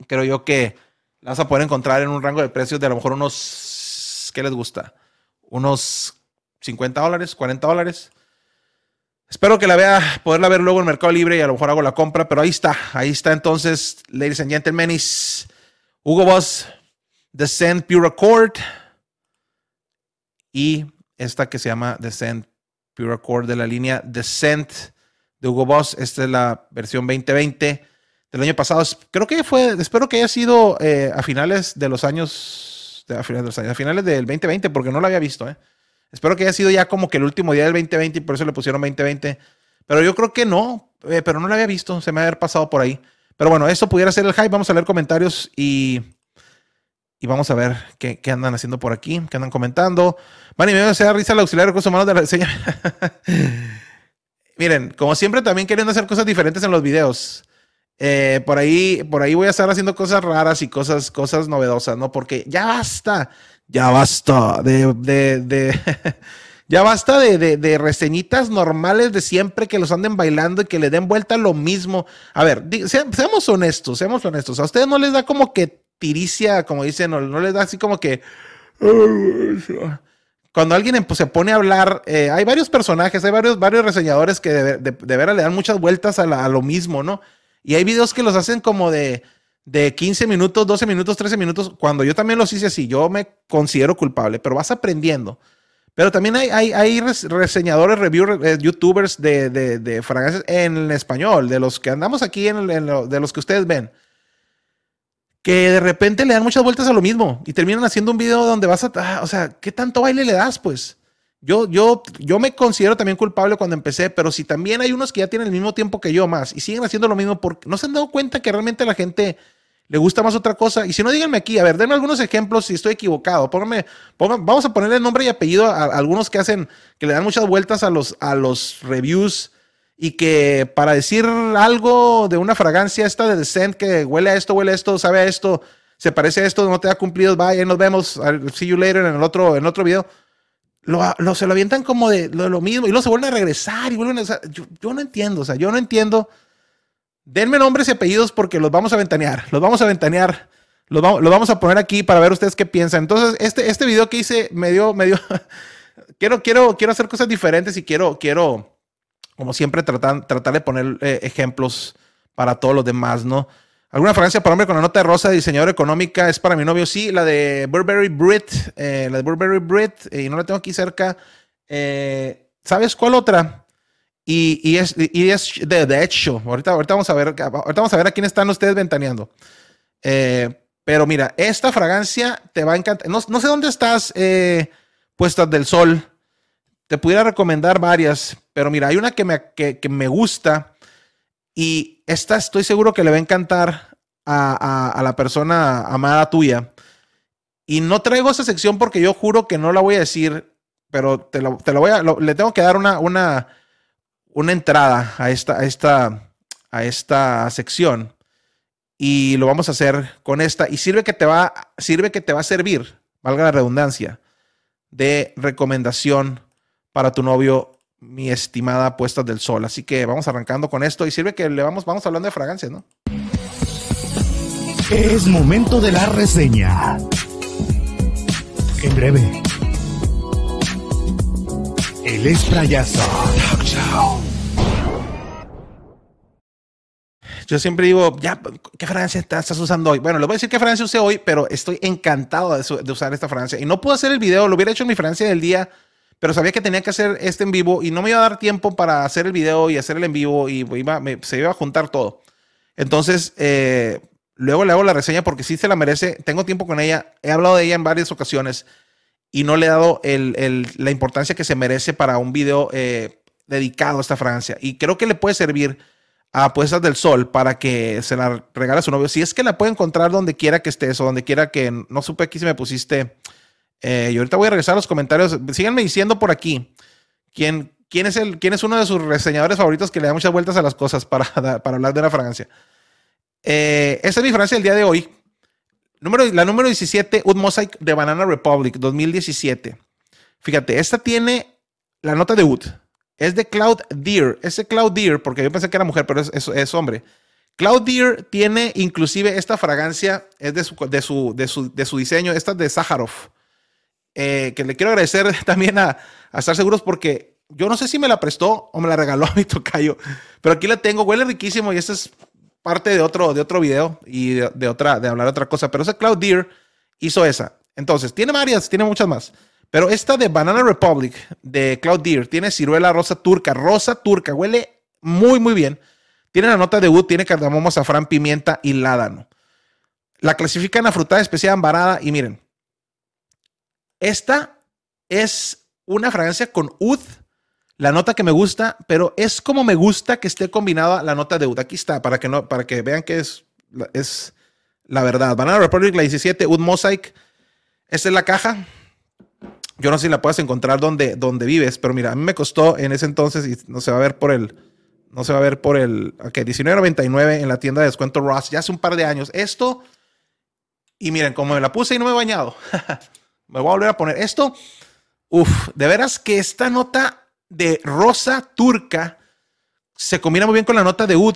Creo yo que la vas a poder encontrar en un rango de precios de a lo mejor unos, ¿qué les gusta? Unos 50 dólares, 40 dólares. Espero que la vea, poderla ver luego en Mercado Libre y a lo mejor hago la compra, pero ahí está, ahí está entonces, ladies and gentlemen, Hugo Boss, Descent Pure Accord y esta que se llama Descent Pure Accord de la línea Descent de Hugo Boss. Esta es la versión 2020 del año pasado. Creo que fue, espero que haya sido eh, a finales de los años, a finales, de los años, a finales del 2020, porque no la había visto, ¿eh? Espero que haya sido ya como que el último día del 2020 y por eso le pusieron 2020. Pero yo creo que no, eh, pero no lo había visto, se me había pasado por ahí. Pero bueno, eso pudiera ser el hype. Vamos a leer comentarios y, y vamos a ver qué, qué andan haciendo por aquí, qué andan comentando. Van y me hacer risa el auxiliar de recursos humanos de la reseña. <laughs> Miren, como siempre, también queriendo hacer cosas diferentes en los videos. Eh, por ahí, por ahí voy a estar haciendo cosas raras y cosas, cosas novedosas, ¿no? Porque ya basta, ya basta de, de, de <laughs> ya basta de, de, de, reseñitas normales de siempre que los anden bailando y que le den vuelta lo mismo. A ver, se, seamos honestos, seamos honestos. A ustedes no les da como que tiricia, como dicen, no, no les da así como que cuando alguien se pone a hablar, eh, hay varios personajes, hay varios, varios reseñadores que de, de, veras le dan muchas vueltas a, lo mismo, ¿no? Y hay videos que los hacen como de, de 15 minutos, 12 minutos, 13 minutos, cuando yo también los hice así, yo me considero culpable, pero vas aprendiendo. Pero también hay, hay, hay reseñadores, reviewers, eh, youtubers de, de, de, fragancias en español, de los que andamos aquí, en, de los que ustedes ven que de repente le dan muchas vueltas a lo mismo y terminan haciendo un video donde vas a, ah, o sea, ¿qué tanto baile le das? Pues yo, yo, yo me considero también culpable cuando empecé, pero si también hay unos que ya tienen el mismo tiempo que yo más y siguen haciendo lo mismo porque no se han dado cuenta que realmente la gente le gusta más otra cosa. Y si no, díganme aquí, a ver, denme algunos ejemplos si estoy equivocado. Pónganme, vamos a ponerle nombre y apellido a, a, algunos que hacen, que le dan muchas vueltas a los, a los reviews y que para decir algo de una fragancia esta de Descent que huele a esto, huele a esto, sabe a esto, se parece a esto, no te ha cumplido, bye, nos vemos, I'll see you later en el otro, en otro video. Lo, se lo avientan como de lo, mismo y luego se vuelven a regresar y vuelven yo, no entiendo, o sea, yo no entiendo. Denme nombres y apellidos porque los vamos a ventanear, los vamos a ventanear, los vamos a poner aquí para ver ustedes qué piensan. Entonces, este, este video que hice me dio, me dio, <laughs> quiero, quiero, quiero hacer cosas diferentes y quiero, quiero, como siempre, tratar, tratar de poner eh, ejemplos para todos los demás, ¿no? ¿Alguna fragancia para hombre con la nota de rosa de diseñador económica es para mi novio? Sí, la de Burberry Brit, eh, la de Burberry Brit, eh, y no la tengo aquí cerca. Eh, ¿Sabes cuál otra? Y, y, es, y es de, de hecho, ahorita, ahorita, vamos a ver, ahorita vamos a ver a quién están ustedes ventaneando. Pero mira, esta fragancia te va a encantar. No, no sé dónde estás, puestas del sol. Te pudiera recomendar varias, pero mira, hay una que me, que me gusta y esta estoy seguro que le va a encantar a, la persona amada tuya. Y no traigo esa sección porque yo juro que no la voy a decir, pero te la, te voy a, le tengo que dar una, una, una entrada a esta, a, esta, a esta sección. Y lo vamos a hacer con esta. Y sirve que te va, sirve que te va a servir, valga la redundancia, de recomendación para tu novio mi estimada Puestas del Sol. Así que vamos arrancando con esto y sirve que le vamos, vamos hablando de fragancias, ¿no? Es momento de la reseña. En breve. El esprayazo. Yo siempre digo, ya, ¿qué fragancia estás usando hoy? Bueno, le voy a decir qué fragancia usé hoy, pero estoy encantado de, de usar esta fragancia. Y no puedo hacer el video, lo hubiera hecho en mi fragancia del día pero sabía que tenía que hacer este en vivo y no me iba a dar tiempo para hacer el video y hacer el en vivo y iba, me, se iba a juntar todo. Entonces, eh, luego le hago la reseña porque sí se la merece. Tengo tiempo con ella. He hablado de ella en varias ocasiones y no le he dado la importancia que se merece para un video eh, dedicado a esta fragancia. Y creo que le puede servir a Puestas del Sol para que se la regale a su novio. Si es que la puede encontrar donde quiera que estés o donde quiera que no supe aquí si me pusiste eh, y ahorita voy a regresar a los comentarios. Síganme diciendo por aquí quién, quién, es, el, quién es uno de sus reseñadores favoritos que le da muchas vueltas a las cosas para, <laughs> para hablar de la fragancia. Eh, esta es mi fragancia del día de hoy. Número, la número 17, Wood Mosaic de Banana Republic 2017. Fíjate, esta tiene la nota de Wood. Es de Cloud Deer. Ese Cloud Deer, porque yo pensé que era mujer, pero es, es, hombre. Cloud Deer tiene inclusive esta fragancia, es de su, de su, de su, de su diseño, esta es de Sájarov eh, que le quiero agradecer <laughs> también a, estar seguros porque yo no sé si me la prestó o me la regaló a <laughs> mi tocayo, pero aquí la tengo, huele riquísimo y esta es parte de otro, de otro video y de, otra, de hablar otra cosa, pero ese Cloud Deer hizo esa. Entonces, tiene varias, tiene muchas más. Pero esta de Banana Republic de Cloud Deer tiene ciruela rosa turca, rosa turca, huele muy, muy bien. Tiene la nota de wood, tiene cardamomo, azafrán, pimienta y ládano. La clasifican a frutada especial ambarada y miren, esta es una fragancia con oud, la nota que me gusta, pero es como me gusta que esté combinada la nota de oud. Aquí está, para que, no, para que vean que es, es la verdad. Banana Republic, la 17, Oud Mosaic. Esta es la caja. Yo no sé si la puedes encontrar donde, donde vives, pero mira, a mí me costó en ese entonces, y no se va a ver por el, no se va a ver por el, ok, 19.99 en la tienda de descuento Ross, ya hace un par de años. Esto, y miren, como me la puse y no me he bañado, <laughs> me voy a volver a poner esto. Uf, de veras que esta nota de rosa turca se combina muy bien con la nota de Ud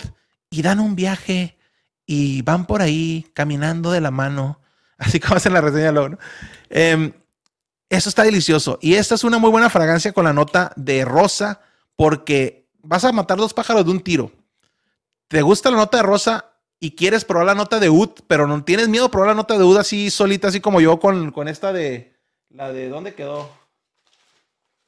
y dan un viaje y van por ahí caminando de la mano, <laughs> así como hacen la reseña luego. Em, eso está delicioso. Y esta es una muy buena fragancia con la nota de rosa porque vas a matar dos pájaros de un tiro. Te gusta la nota de rosa y quieres probar la nota de oud, pero no tienes miedo a probar la nota de oud así solita, así como yo con, con esta de... La de... ¿Dónde quedó?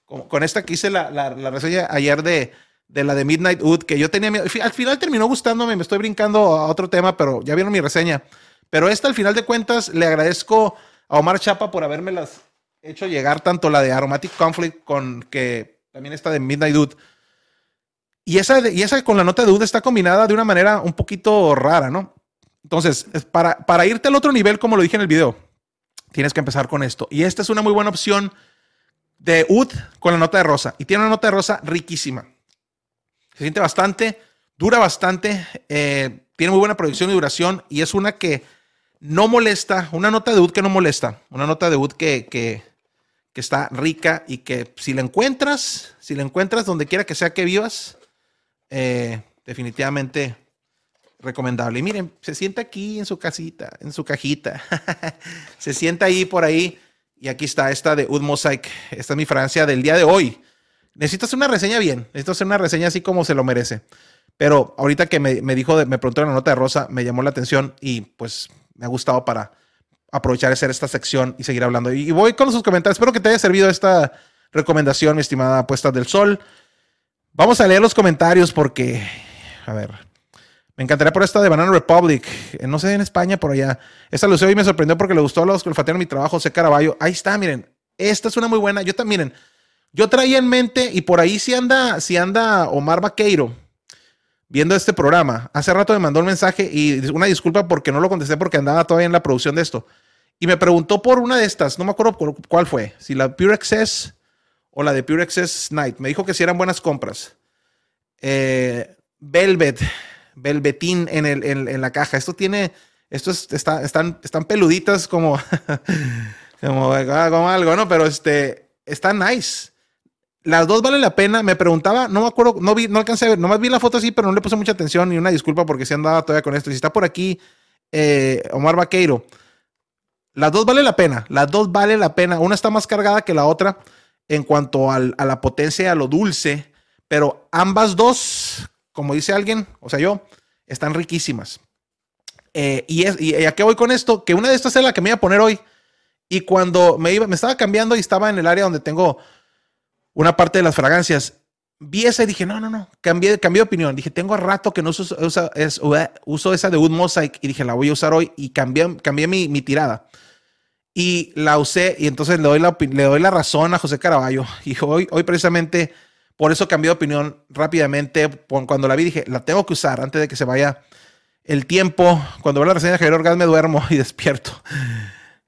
Con, esta que hice la, la, la reseña ayer de, de la de Midnight Oud, que yo tenía miedo. Al final terminó gustándome, me estoy brincando a otro tema, pero ya vieron mi reseña. Pero esta, al final de cuentas, le agradezco a Omar Chapa por haberme las hecho llegar tanto la de Aromatic Conflict con que también está de Midnight Dude. Y esa, y esa con la nota de Dude está combinada de una manera un poquito rara, ¿no? Entonces, es para, para irte al otro nivel, como lo dije en el video, tienes que empezar con esto. Y esta es una muy buena opción de Oud con la nota de rosa. Y tiene una nota de rosa riquísima. Se siente bastante, dura bastante, eh, tiene muy buena producción y duración. Y es una que no molesta, una nota de Oud que no molesta, una nota de Oud que, que, que está rica y que si la encuentras, si la encuentras donde quiera que sea que vivas, eh, definitivamente recomendable. Y miren, se sienta aquí en su casita, en su cajita. <laughs> se sienta ahí por ahí. Y aquí está esta de Oud Mosaic. Esta es mi Francia del día de hoy. Necesito hacer una reseña bien. Necesito hacer una reseña así como se lo merece. Pero ahorita que me, me dijo, de- me preguntó la nota de Rosa, me llamó la atención y pues me ha gustado para aprovechar hacer esta sección y seguir hablando. Y, y voy con sus comentarios. Espero que te haya servido esta recomendación, mi estimada Apuestas del Sol. Vamos a leer los comentarios porque, a ver, me encantaría por esta de Banana Republic. eh, No sé, en España, por allá. Esta lo usé y me sorprendió porque le gustó a los que olfatearon mi trabajo, José Caraballo. Ahí está, miren. Esta es una muy buena. Yo también, miren. Yo traía en mente, y por ahí si anda, si anda Omar Vaqueiro viendo este programa. Hace rato me mandó un mensaje y una disculpa porque no lo contesté porque andaba todavía en la producción de esto. Y me preguntó por una de estas, no me acuerdo cuál fue, si la Pure Excess o la de Pure Excess Night. Me dijo que si eran buenas compras. Eh, Velvet, Velvetín en, el, en, la caja. Esto tiene, esto es- está, están, están peluditas como, <laughs> como, como algo, ¿no? Pero este, está nice. Las dos valen la pena. Me preguntaba, no me acuerdo, no vi, no alcancé a ver, nomás vi la foto así, pero no le puse mucha atención y una disculpa porque se andaba todavía con esto. Y si está por aquí, eh, Omar Vaqueiro, las dos vale la pena. Las dos vale la pena. Una está más cargada que la otra en cuanto al- a la potencia y a lo dulce, pero ambas dos, como dice alguien, o sea, yo, están riquísimas. Eh, y, es, y a qué voy con esto? Que una de estas es la que me iba a poner hoy. Y cuando me iba, me estaba cambiando y estaba en el área donde tengo una parte de las fragancias, vi esa y dije, no, no, no, cambié, cambié de opinión. Dije, tengo rato que no uso, uso esa de Wood Mosaic y dije, la voy a usar hoy y cambié, cambié mi, mi tirada. Y la usé y entonces le doy la, le doy la razón a José Caraballo. <laughs> Y hoy, hoy precisamente por eso cambié de opinión rápidamente. Cuando la vi dije, la tengo que usar antes de que se vaya el tiempo. Cuando veo la reseña de Javier Orgaz me duermo <laughs> y despierto.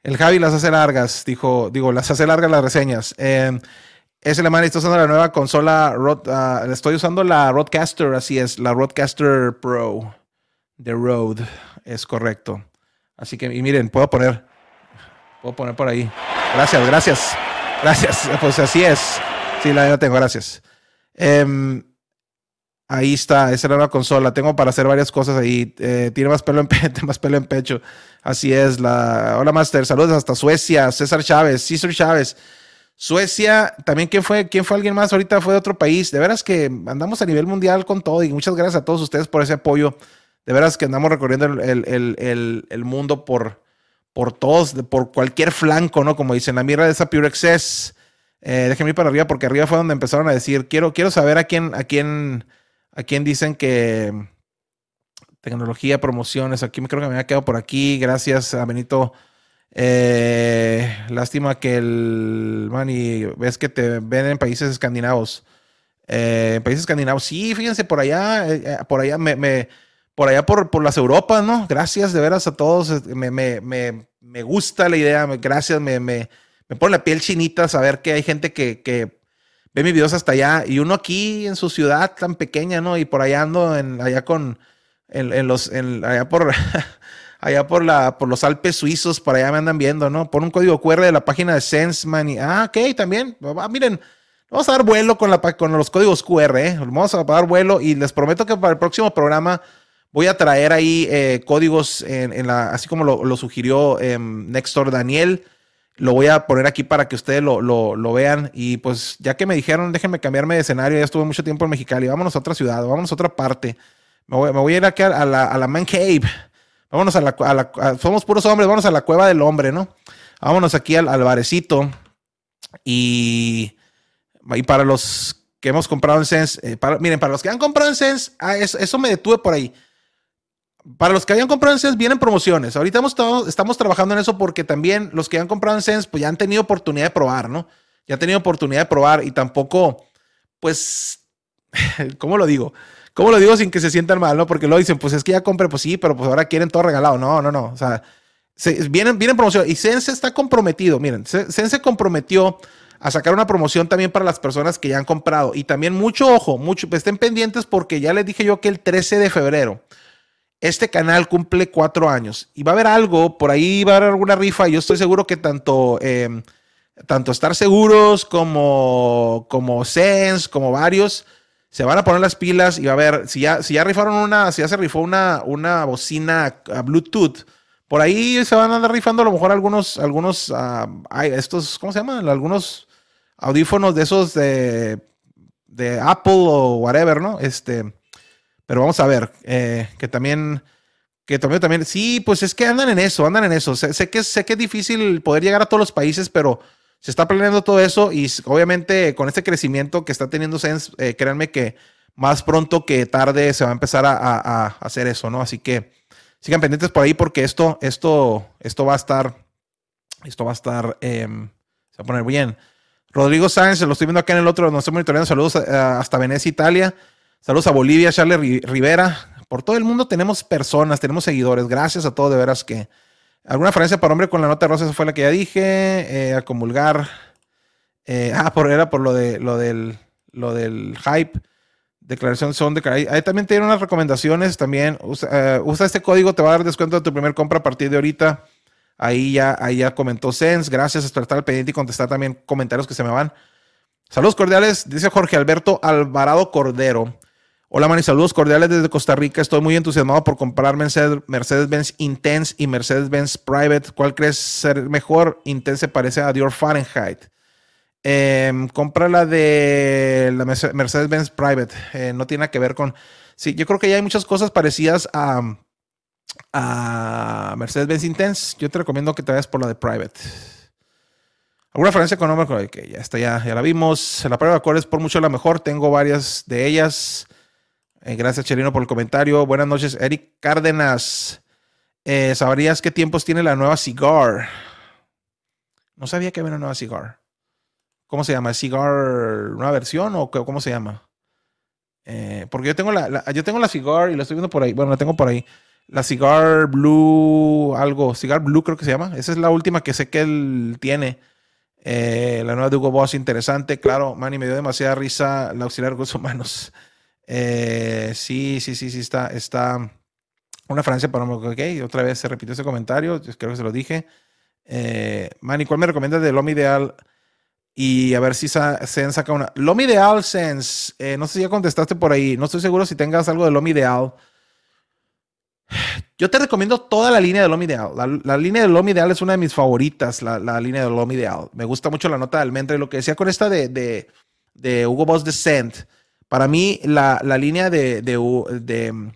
El Javi las hace largas, dijo, digo, las hace largas las reseñas. Eh, es alemán y usando la nueva consola, ah, estoy usando la Roadcaster, así es, la Roadcaster Pro de Rode, es correcto. Así que, y miren, puedo poner, puedo poner por ahí. Gracias, gracias, gracias. <laughs> Pues así es. Sí, la tengo, gracias. Em, ahí está, esa es la nueva consola. Tengo para hacer varias cosas ahí. Eh, tiene más pelo en pe- <laughs> más pelo en pecho. Así es. La... Hola, Master. Saludos hasta Suecia. César Chávez, César Chávez. Suecia, también quién fue, quién fue alguien más ahorita fue de otro país. De veras que andamos a nivel mundial con todo y muchas gracias a todos ustedes por ese apoyo. De veras que andamos recorriendo el mundo por, por todos, por cualquier flanco, ¿no? Como dicen, la mierda de esa Pure Excess. Eh, déjenme ir para arriba porque arriba fue donde empezaron a decir, quiero, quiero saber a quién, a quién, a quién dicen que tecnología, promociones, aquí me creo que me había quedado por aquí, gracias a Benito Eh, lástima que el. Man, y ves que te ven en países escandinavos. Eh, países escandinavos, sí, fíjense, por allá, eh, eh, por allá, me, me- por allá por, por las Europas, ¿no? Gracias de veras a todos. eh, Me, me, me, me gusta la idea, gracias, me, me, pone la piel chinita saber que hay gente que, que ve mis videos hasta allá y uno aquí en su ciudad tan pequeña, ¿no? Y por allá ando allá con, en, en los, allá por, <laughs> allá por, la, por los Alpes suizos, por allá me andan viendo, ¿no? Pon un código QR de la página de SenseMan y, ah, ok, también, miren, vamos a dar vuelo con, la, con los códigos QR, ¿eh? Vamos a dar vuelo y les prometo que para el próximo programa voy a traer ahí eh, códigos en, la, así como lo, sugirió em, Nextor Daniel. Lo voy a poner aquí para que ustedes lo, lo- vean. Y pues ya que me dijeron, déjenme cambiarme de escenario, ya estuve mucho tiempo en Mexicali, vámonos a otra ciudad, vámonos a otra parte. Me voy, me voy a ir aquí a, la, a la Man Cave. Vámonos a la, somos puros hombres, vámonos a la cueva del hombre, ¿no? Vámonos aquí al, al barecito. Y, y para los que hemos comprado en Sense, eh, miren, para los que han comprado en Sense, ah, es- eso me detuve por ahí. Para los que habían comprado en Sense, vienen promociones. Ahorita estamos trabajando en eso porque también los que han comprado en Sense, pues ya han tenido oportunidad de probar, ¿no? Ya han tenido oportunidad de probar y tampoco, pues, <laughs> ¿cómo lo digo? ¿Cómo lo digo sin que se sientan mal, no? Porque lo dicen, pues es que ya compré, pues sí, pero pues ahora quieren todo regalado. No, no, no. O sea, se- vienen, vienen promociones y Sense está comprometido. Miren, Se- Sense se comprometió a sacar una promoción también para las personas que ya han comprado. Y también mucho ojo, mucho, estén pendientes porque ya les dije yo que el 13 de febrero este canal cumple cuatro años y va a haber algo, por ahí va a haber alguna rifa. Yo estoy seguro que tanto, eh, tanto Estar Seguros como, como Sense, como varios, se van a poner las pilas y va a haber, si ya, si ya rifaron una, si ya se rifó una, una bocina a Bluetooth, por ahí se van a andar rifando a lo mejor algunos, algunos, ah, estos, ¿cómo se llaman? Algunos audífonos de esos de, de Apple o whatever, ¿no? Este, pero vamos a ver, eh, que también, que también, también, sí, pues es que andan en eso, andan en eso. Sé, sé que, sé que es difícil poder llegar a todos los países, pero se está planeando todo eso y obviamente con este crecimiento que está teniendo Sense, eh, créanme que más pronto que tarde se va a empezar a, hacer eso, ¿no? Así que sigan pendientes por ahí porque esto, esto, esto va a estar, esto va a estar, em, se va a poner bien. Rodrigo Sáenz, lo estoy viendo acá en el otro, nos estoy monitoreando. Saludos hasta Venecia, Italia. Saludos a Bolivia, Charles Ri- Rivera. Por todo el mundo tenemos personas, tenemos seguidores. Gracias a todos, de veras que. ¿Alguna referencia para hombre con la nota rosa? Esa fue la que ya dije. Eh, a comulgar. Eh, <laughs> ah, por, era por lo, de, lo, del, lo del hype. Declaración son de ahí, ahí también tiene unas recomendaciones. También usa, eh, usa este código, te va a dar descuento de tu primer compra a partir de ahorita. Ahí ya, ahí ya comentó Sense. Gracias por estar al pendiente y contestar también comentarios que se me van. Saludos cordiales, dice Jorge Alberto Alvarado Cordero. Hola, man, y saludos cordiales desde Costa Rica. Estoy muy entusiasmado por comprar Mercedes- Mercedes-Benz Intense y Mercedes-Benz Private. ¿Cuál crees ser mejor? Intense se parece a Dior Fahrenheit. Em, compra la de la Merce- Mercedes-Benz Private. Eh, no tiene nada que ver con. Sí, yo creo que ya hay muchas cosas parecidas a, a Mercedes-Benz Intense. Yo te recomiendo que te vayas por la de Private. ¿Alguna referencia económica? Ok, ya está, ya, ya la vimos. La prueba de acuerdo es por mucho la mejor. Tengo varias de ellas. Eh, gracias, Cherino, por el comentario. Buenas noches, Eric Cárdenas. Eh, ¿Sabrías qué tiempos tiene la nueva Cigar? No sabía que había una nueva Cigar. ¿Cómo se llama? ¿Cigar nueva versión o qué- cómo se llama? Eh, porque yo tengo la, yo tengo la Cigar y la estoy viendo por ahí. Bueno, la tengo por ahí. La Cigar Blue, algo. Cigar Blue creo que se llama. Esa es la última que sé que él tiene. La nueva de Hugo Boss, interesante. Claro, Manny, me dio demasiada risa la auxiliar de recursos humanos. Eh, sí, sí, sí, sí, está, está una Francia para Ok, otra vez se repitió ese comentario. Creo que se lo dije. Eh, Manny, ¿cuál me recomiendas de Lomi Ideal? Y a ver si Sen saca una. Lomi Ideal, Sense. eh, no sé si ya contestaste por ahí. No estoy seguro si tengas algo de Lomi Ideal. <sighs> Yo te recomiendo toda la línea de Lomi Ideal. La, la línea de Lomi Ideal es una de mis favoritas, la, la línea de Lomi Ideal. Me gusta mucho la nota de almendra y lo que decía con esta de, de, de Hugo Boss Descent. Para mí, la, la línea de, de, de, mm,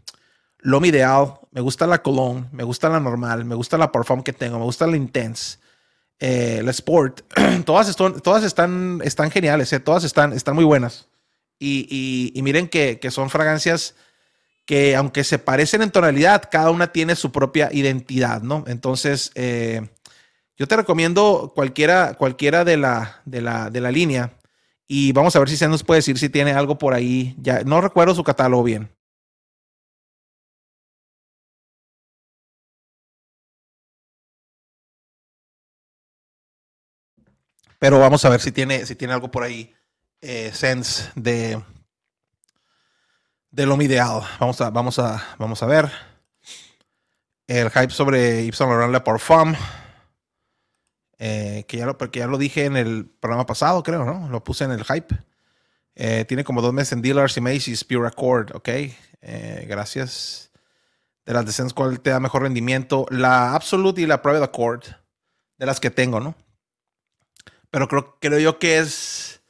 Lomi Ideal, me gusta la Cologne, me gusta la normal, me gusta la Parfum que tengo, me gusta la Intense, eh, la Sport. <clears throat> todas están, todas están, están geniales, eh, todas están, están muy buenas. Y, y- y miren que, que son fragancias que aunque se parecen en tonalidad, cada una tiene su propia identidad, ¿no? Entonces, eh, Yo te recomiendo cualquiera, cualquiera de la, de la, de la línea. Y vamos a ver si se nos puede decir si tiene algo por ahí. Ya no recuerdo su catálogo bien. Pero vamos a ver si tiene, si tiene algo por ahí. Eh, sense de, de lo ideal. Vamos a, vamos a, vamos a ver. El hype sobre Yves Saint Laurent Le Parfum. Eh, que, ya lo, porque ya lo dije en el programa pasado, creo, ¿no? Lo puse en el hype. Eh, tiene como dos meses en Dealers y Macy's Pure Accord, ¿ok? Eh, gracias. De las de ¿cuál te da mejor rendimiento? La Absolute y la Private Accord. De las que tengo, ¿no? Pero creo, creo yo que es...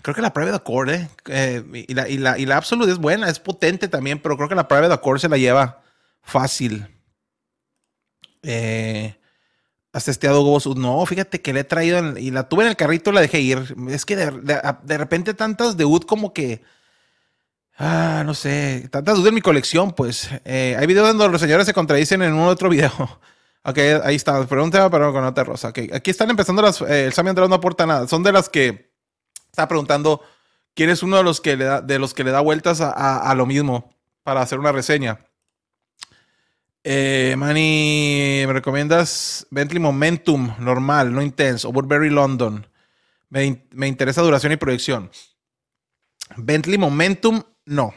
Creo que la Private Accord, ¿eh? eh y, la, y, la, y la Absolute es buena, es potente también, pero creo que la Private Accord se la lleva fácil. Eh, ¿Has testeado Gobos? No, fíjate que le he traído y la tuve en el carrito y la dejé ir. Es que de, repente tantas de UD como que. Ah, no sé. Tantas UD en mi colección, pues. Eh, hay videos donde los señores se contradicen en un otro video. <laughs> ok, ahí está. Pregunta, pero con otra rosa. Okay. Aquí están empezando las. Eh, el Sammy Andrés no aporta nada. Son de las que. Está preguntando quién es uno de los que le da, de los que le da vueltas a lo mismo para hacer una reseña. Eh, Manny, ¿me recomiendas Bentley Momentum normal, no intenso? O Burberry London. Me, me, interesa duración y proyección. Bentley Momentum, no.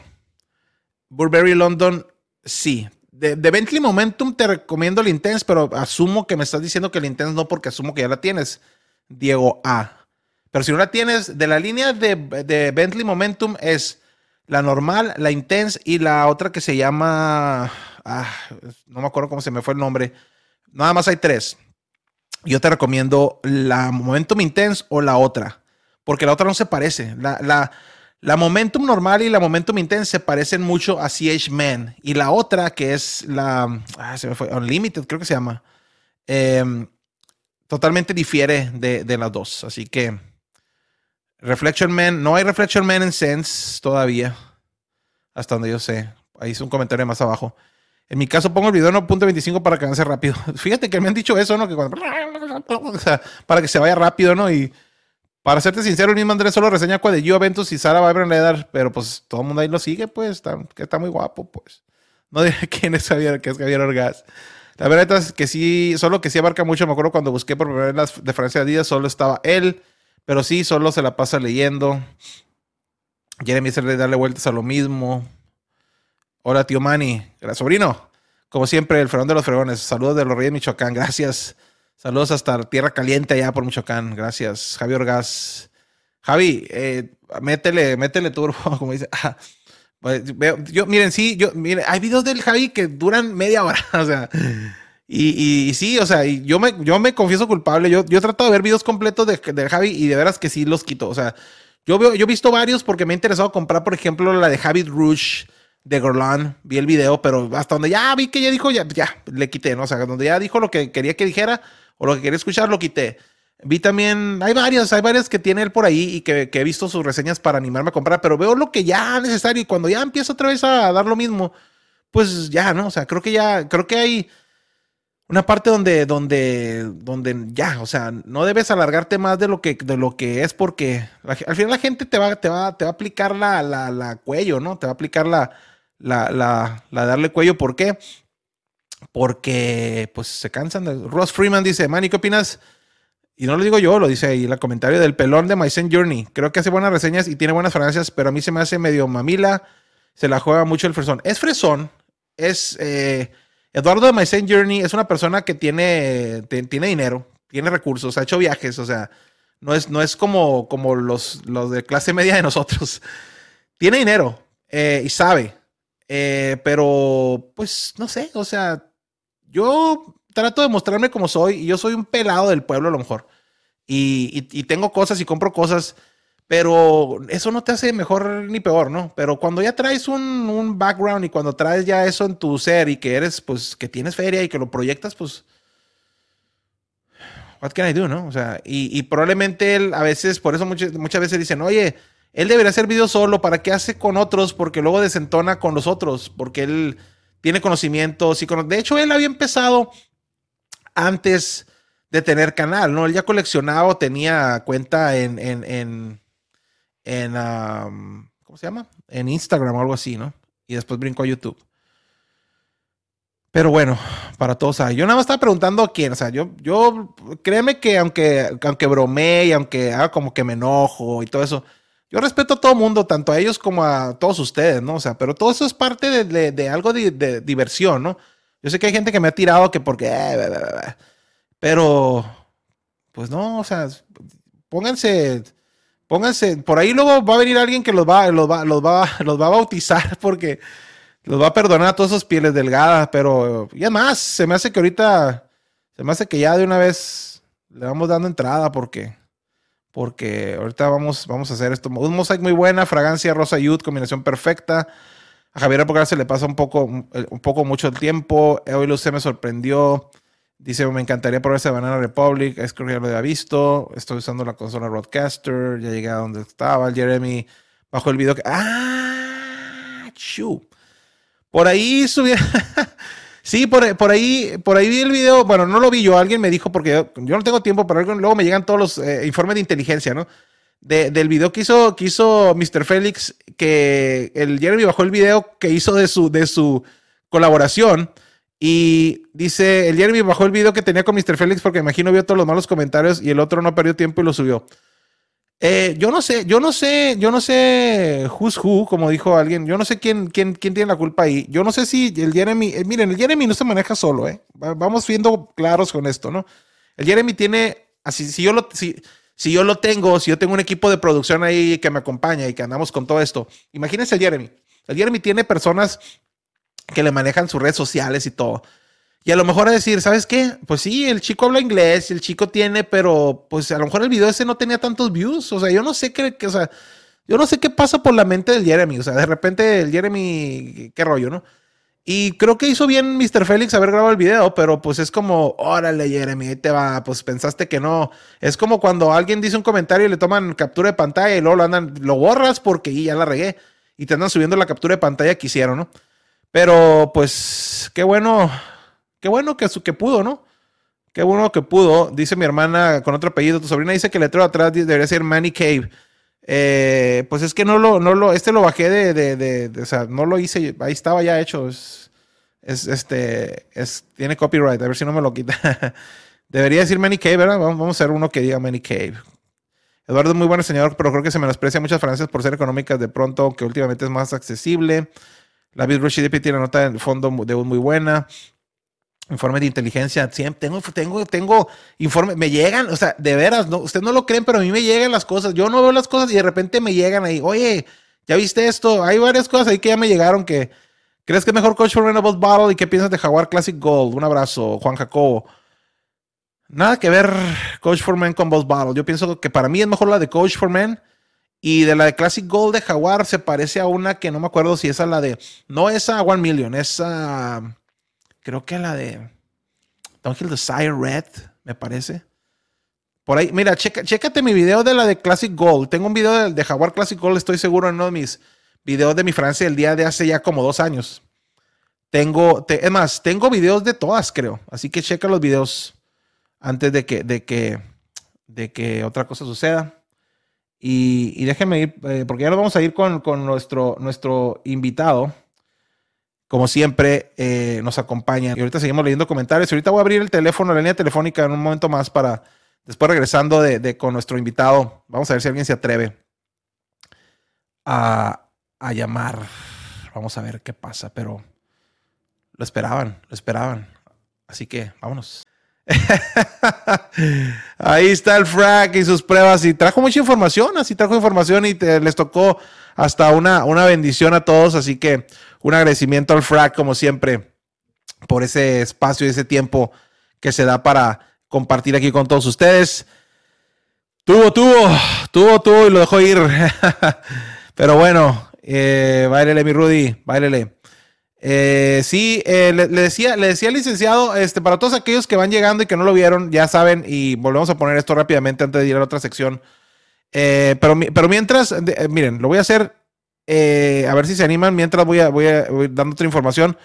Burberry London, sí. De, Bentley Momentum te recomiendo el Intense, pero asumo que me estás diciendo que el Intense no, porque asumo que ya la tienes. Diego A. Pero si no la tienes, de la línea de, de Bentley Momentum es la normal, la Intense y la otra que se llama ah, no me acuerdo cómo se me fue el nombre. Nada más hay tres. Yo te recomiendo la Momentum Intense o la otra, porque la otra no se parece. La, la, Momentum normal y la Momentum Intense se parecen mucho a CH Man. Y la otra, que es la ah, se Unlimited, creo que se llama, em, totalmente difiere de, de las dos. Así que Reflection Man, no hay Reflection Man en Sense todavía, hasta donde yo sé. Ahí es un comentario más abajo. En mi caso pongo el video en 1.25 para que avance rápido. <laughs> Fíjate que me han dicho eso, ¿no? Que <laughs> para que se vaya rápido, ¿no? Y para serte sincero, el mismo Andrés solo reseña de Ventus y Sara Vibran Ledar, pero pues todo el mundo ahí lo sigue, pues, está, que está muy guapo, pues. No diré <laughs> quién es Javier, que es Javier Orgaz. La verdad es que sí, solo que sí abarca mucho. Me acuerdo cuando busqué por primera vez las de Francia Díaz, solo estaba él, pero sí, solo se la pasa leyendo. Jeremy se le darle vueltas a lo mismo. Hola, tío Manny. Sobrino. Como siempre, el fregón de los fregones. Saludos de los Reyes de Michoacán. Gracias. Saludos hasta Tierra Caliente allá por Michoacán. Gracias. Javi Orgaz. Javi, eh, métele, métele turbo, <laughs> como dice. Ah, pues, yo, miren, sí, yo, miren, hay videos del Javi que duran media hora. <laughs> O sea, y, y, sí, o sea, yo me, yo me confieso culpable. Yo, yo he tratado de ver videos completos de, de Javi y de veras que sí los quito. O sea, yo, veo, yo he visto varios porque me ha interesado comprar, por ejemplo, la de Javi Rouge de Gorlan, vi el video, pero hasta donde ya vi que ya dijo, ya, ya, le quité, ¿no? O sea, donde ya dijo lo que quería que dijera o lo que quería escuchar, lo quité. Vi también, hay varias, hay varias que tiene él por ahí y que, he visto sus reseñas para animarme a comprar, pero veo lo que ya es necesario y cuando ya empiezo otra vez a dar lo mismo, pues ya, ¿no? O sea, creo que ya, creo que hay una parte donde, donde, donde ya, o sea, no debes alargarte más de lo que, de lo que es porque al final la gente te va, te va, te va a aplicar la, la, la cuello, ¿no? Te va a aplicar la, la, la, darle cuello. ¿Por qué? Porque pues se cansan. De... Ross Freeman dice, Manny, ¿qué opinas? Y no lo digo yo, lo dice ahí el comentario del pelón de My Journey. Creo que hace buenas reseñas y tiene buenas fragancias, pero a mí se me hace medio mamila. Se la juega mucho el fresón. Es fresón. Es eh, Eduardo de My Journey es una persona que tiene, tiene dinero, tiene recursos, ha hecho viajes, o sea, no es, no es como, como los, los de clase media de nosotros. <laughs> Tiene dinero eh, y sabe. Eh, pero, pues, no sé, o sea, yo trato de mostrarme como soy y yo soy un pelado del pueblo a lo mejor. Y, y, tengo cosas y compro cosas, pero eso no te hace mejor ni peor, ¿no? Pero cuando ya traes un, un, background y cuando traes ya eso en tu ser y que eres, pues, que tienes feria y que lo proyectas, pues, what can I do, no? O sea, y, y probablemente él a veces, por eso muchas, muchas veces dicen, oye, él debería hacer videos solo. ¿Para qué hace con otros? Porque luego desentona con los otros. Porque él tiene conocimientos. Y. De hecho, él había empezado antes de tener canal, ¿no? Él ya coleccionaba o tenía cuenta en, en, en, um, ¿cómo se llama? En Instagram o algo así, ¿no? Y después brincó a YouTube. Pero bueno, para todos hay. Yo nada más estaba preguntando a quién. O sea, yo, yo, créeme que aunque, aunque bromee y aunque haga como que me enojo y todo eso, yo respeto a todo mundo, tanto a ellos como a todos ustedes, ¿no? O sea, pero todo eso es parte de, algo de, diversión, ¿no? Yo sé que hay gente que me ha tirado que porque... eh. Pero, pues no, o sea, pónganse, pónganse, por ahí luego va a venir alguien que los va, los va, los va, <laughs> los va a bautizar <laughs> porque los va a perdonar a todos esos pieles delgadas, pero y además, se me hace que ahorita, se me hace que ya de una vez le vamos dando entrada porque, porque ahorita vamos, vamos a hacer esto. Un mosaic muy buena, fragancia rosa yud, combinación perfecta. A Javier Apocar se le pasa un poco, un poco mucho el tiempo. Hoy Luce me sorprendió. Dice, me encantaría probar ese Banana Republic. Es que ya lo había visto. Estoy usando la consola Roadcaster. Ya llegué a donde estaba. Jeremy bajó el video. Que... ¡Ah! ¡Chu! Por ahí subí. <laughs> sí, por, por ahí, por ahí vi el video. Bueno, no lo vi yo. Alguien me dijo, porque yo, no tengo tiempo, pero luego me llegan todos los eh, informes de inteligencia, ¿no? De- del video que hizo, que hizo Mr. Félix, que el Jeremy bajó el video que hizo de su, de su colaboración. Y dice, el Jeremy bajó el video que tenía con Mr. Félix porque imagino vio todos los malos comentarios y el otro no perdió tiempo y lo subió. Eh, yo no sé, yo no sé, yo no sé who's who, como dijo alguien, yo no sé quién, quién, quién tiene la culpa ahí. Yo no sé si el Jeremy, eh, miren, el Jeremy no se maneja solo, ¿eh? Va- Vamos siendo claros con esto, ¿no? El Jeremy tiene, así, si yo lo, si, si yo lo tengo, si yo tengo un equipo de producción ahí que me acompaña y que andamos con todo esto, imagínense el Jeremy. El Jeremy tiene personas que le manejan sus redes sociales y todo. Y a lo mejor a decir, ¿sabes qué? Pues sí, el chico habla inglés, el chico tiene, pero pues a lo mejor el video ese no tenía tantos views. O sea, yo no sé qué, o sea, yo no sé qué pasa por la mente del Jeremy. O sea, de repente el Jeremy, qué rollo, ¿no? Y creo que hizo bien Mr. Félix haber grabado el video, pero pues es como, órale, Jeremy, te va, pues pensaste que no. Es como cuando alguien dice un comentario y le toman captura de pantalla y luego lo andan, lo borras porque ya la regué. Y te andan subiendo la captura de pantalla que hicieron, ¿no? Pero pues, qué bueno, qué bueno que, su- que pudo, ¿no? Qué bueno que pudo. Dice mi hermana con otro apellido. Tu sobrina dice que el letrero atrás debería ser Manny Cave. Eh, pues es que no lo, no lo, este lo bajé de, de, de- de- o sea, no lo hice, ahí estaba ya hecho. Es, es este, es, tiene copyright, a ver si no me lo quita. <laughs> Debería decir Manny Cave, ¿verdad? Vamos, a hacer uno que diga Manny Cave. Eduardo es muy buen diseñador, pero creo que se menosprecia muchas fragancias por ser económicas de pronto, que últimamente es más accesible. La Bit Rush DP tiene nota en fondo de muy buena. Informe de inteligencia. Siempre tengo, tengo, tengo informe. Me llegan, o sea, de veras, no, ustedes no lo creen, pero a mí me llegan las cosas. Yo no veo las cosas y de repente me llegan ahí. Oye, ¿ya viste esto? Hay varias cosas ahí que ya me llegaron que. ¿Crees que es mejor Coach for Boss Battle? ¿Y qué piensas de Jaguar Classic Gold? Un abrazo, Juan Jacobo. Nada que ver Coach for Men con Boss Battle. Yo pienso que para mí es mejor la de Coach for Men. Y de la de Classic Gold de Jaguar se parece a una que no me acuerdo si esa la de. No esa One Million, esa. Creo que la de. Don't Kill the Sire Red, me parece. Por ahí, mira, checa, chécate mi video de la de Classic Gold. Tengo un video de, de Jaguar Classic Gold, estoy seguro en uno de mis videos de mi Francia el día de hace ya como dos años. Tengo, te- es más, tengo videos de todas, creo. Así que checa los videos antes de que, de que, de que otra cosa suceda. Y, y déjenme ir, eh, porque ya nos vamos a ir con, con nuestro, nuestro invitado. Como siempre, eh, nos acompaña. Y ahorita seguimos leyendo comentarios. Y ahorita voy a abrir el teléfono, la línea telefónica en un momento más para, después regresando de, con nuestro invitado, vamos a ver si alguien se atreve a, a llamar. Vamos a ver qué pasa, pero lo esperaban, lo esperaban. Así que vámonos. <laughs> Ahí está el frac y sus pruebas y trajo mucha información, así trajo información y les tocó hasta una, una bendición a todos, así que un agradecimiento al frac como siempre por ese espacio y ese tiempo que se da para compartir aquí con todos ustedes. Tuvo, tuvo, tuvo, tuvo y lo dejó ir. <laughs> Pero bueno, eh, báilele mi Rudy, báilele. Eh, sí, eh, le, decía, le decía licenciado, este, para todos aquellos que van llegando y que no lo vieron, ya saben, y volvemos a poner esto rápidamente antes de ir a la otra sección. Eh, pero, pero mientras, eh, miren, lo voy a hacer, eh, a ver si se animan, mientras voy, a, voy, a, voy dando otra información.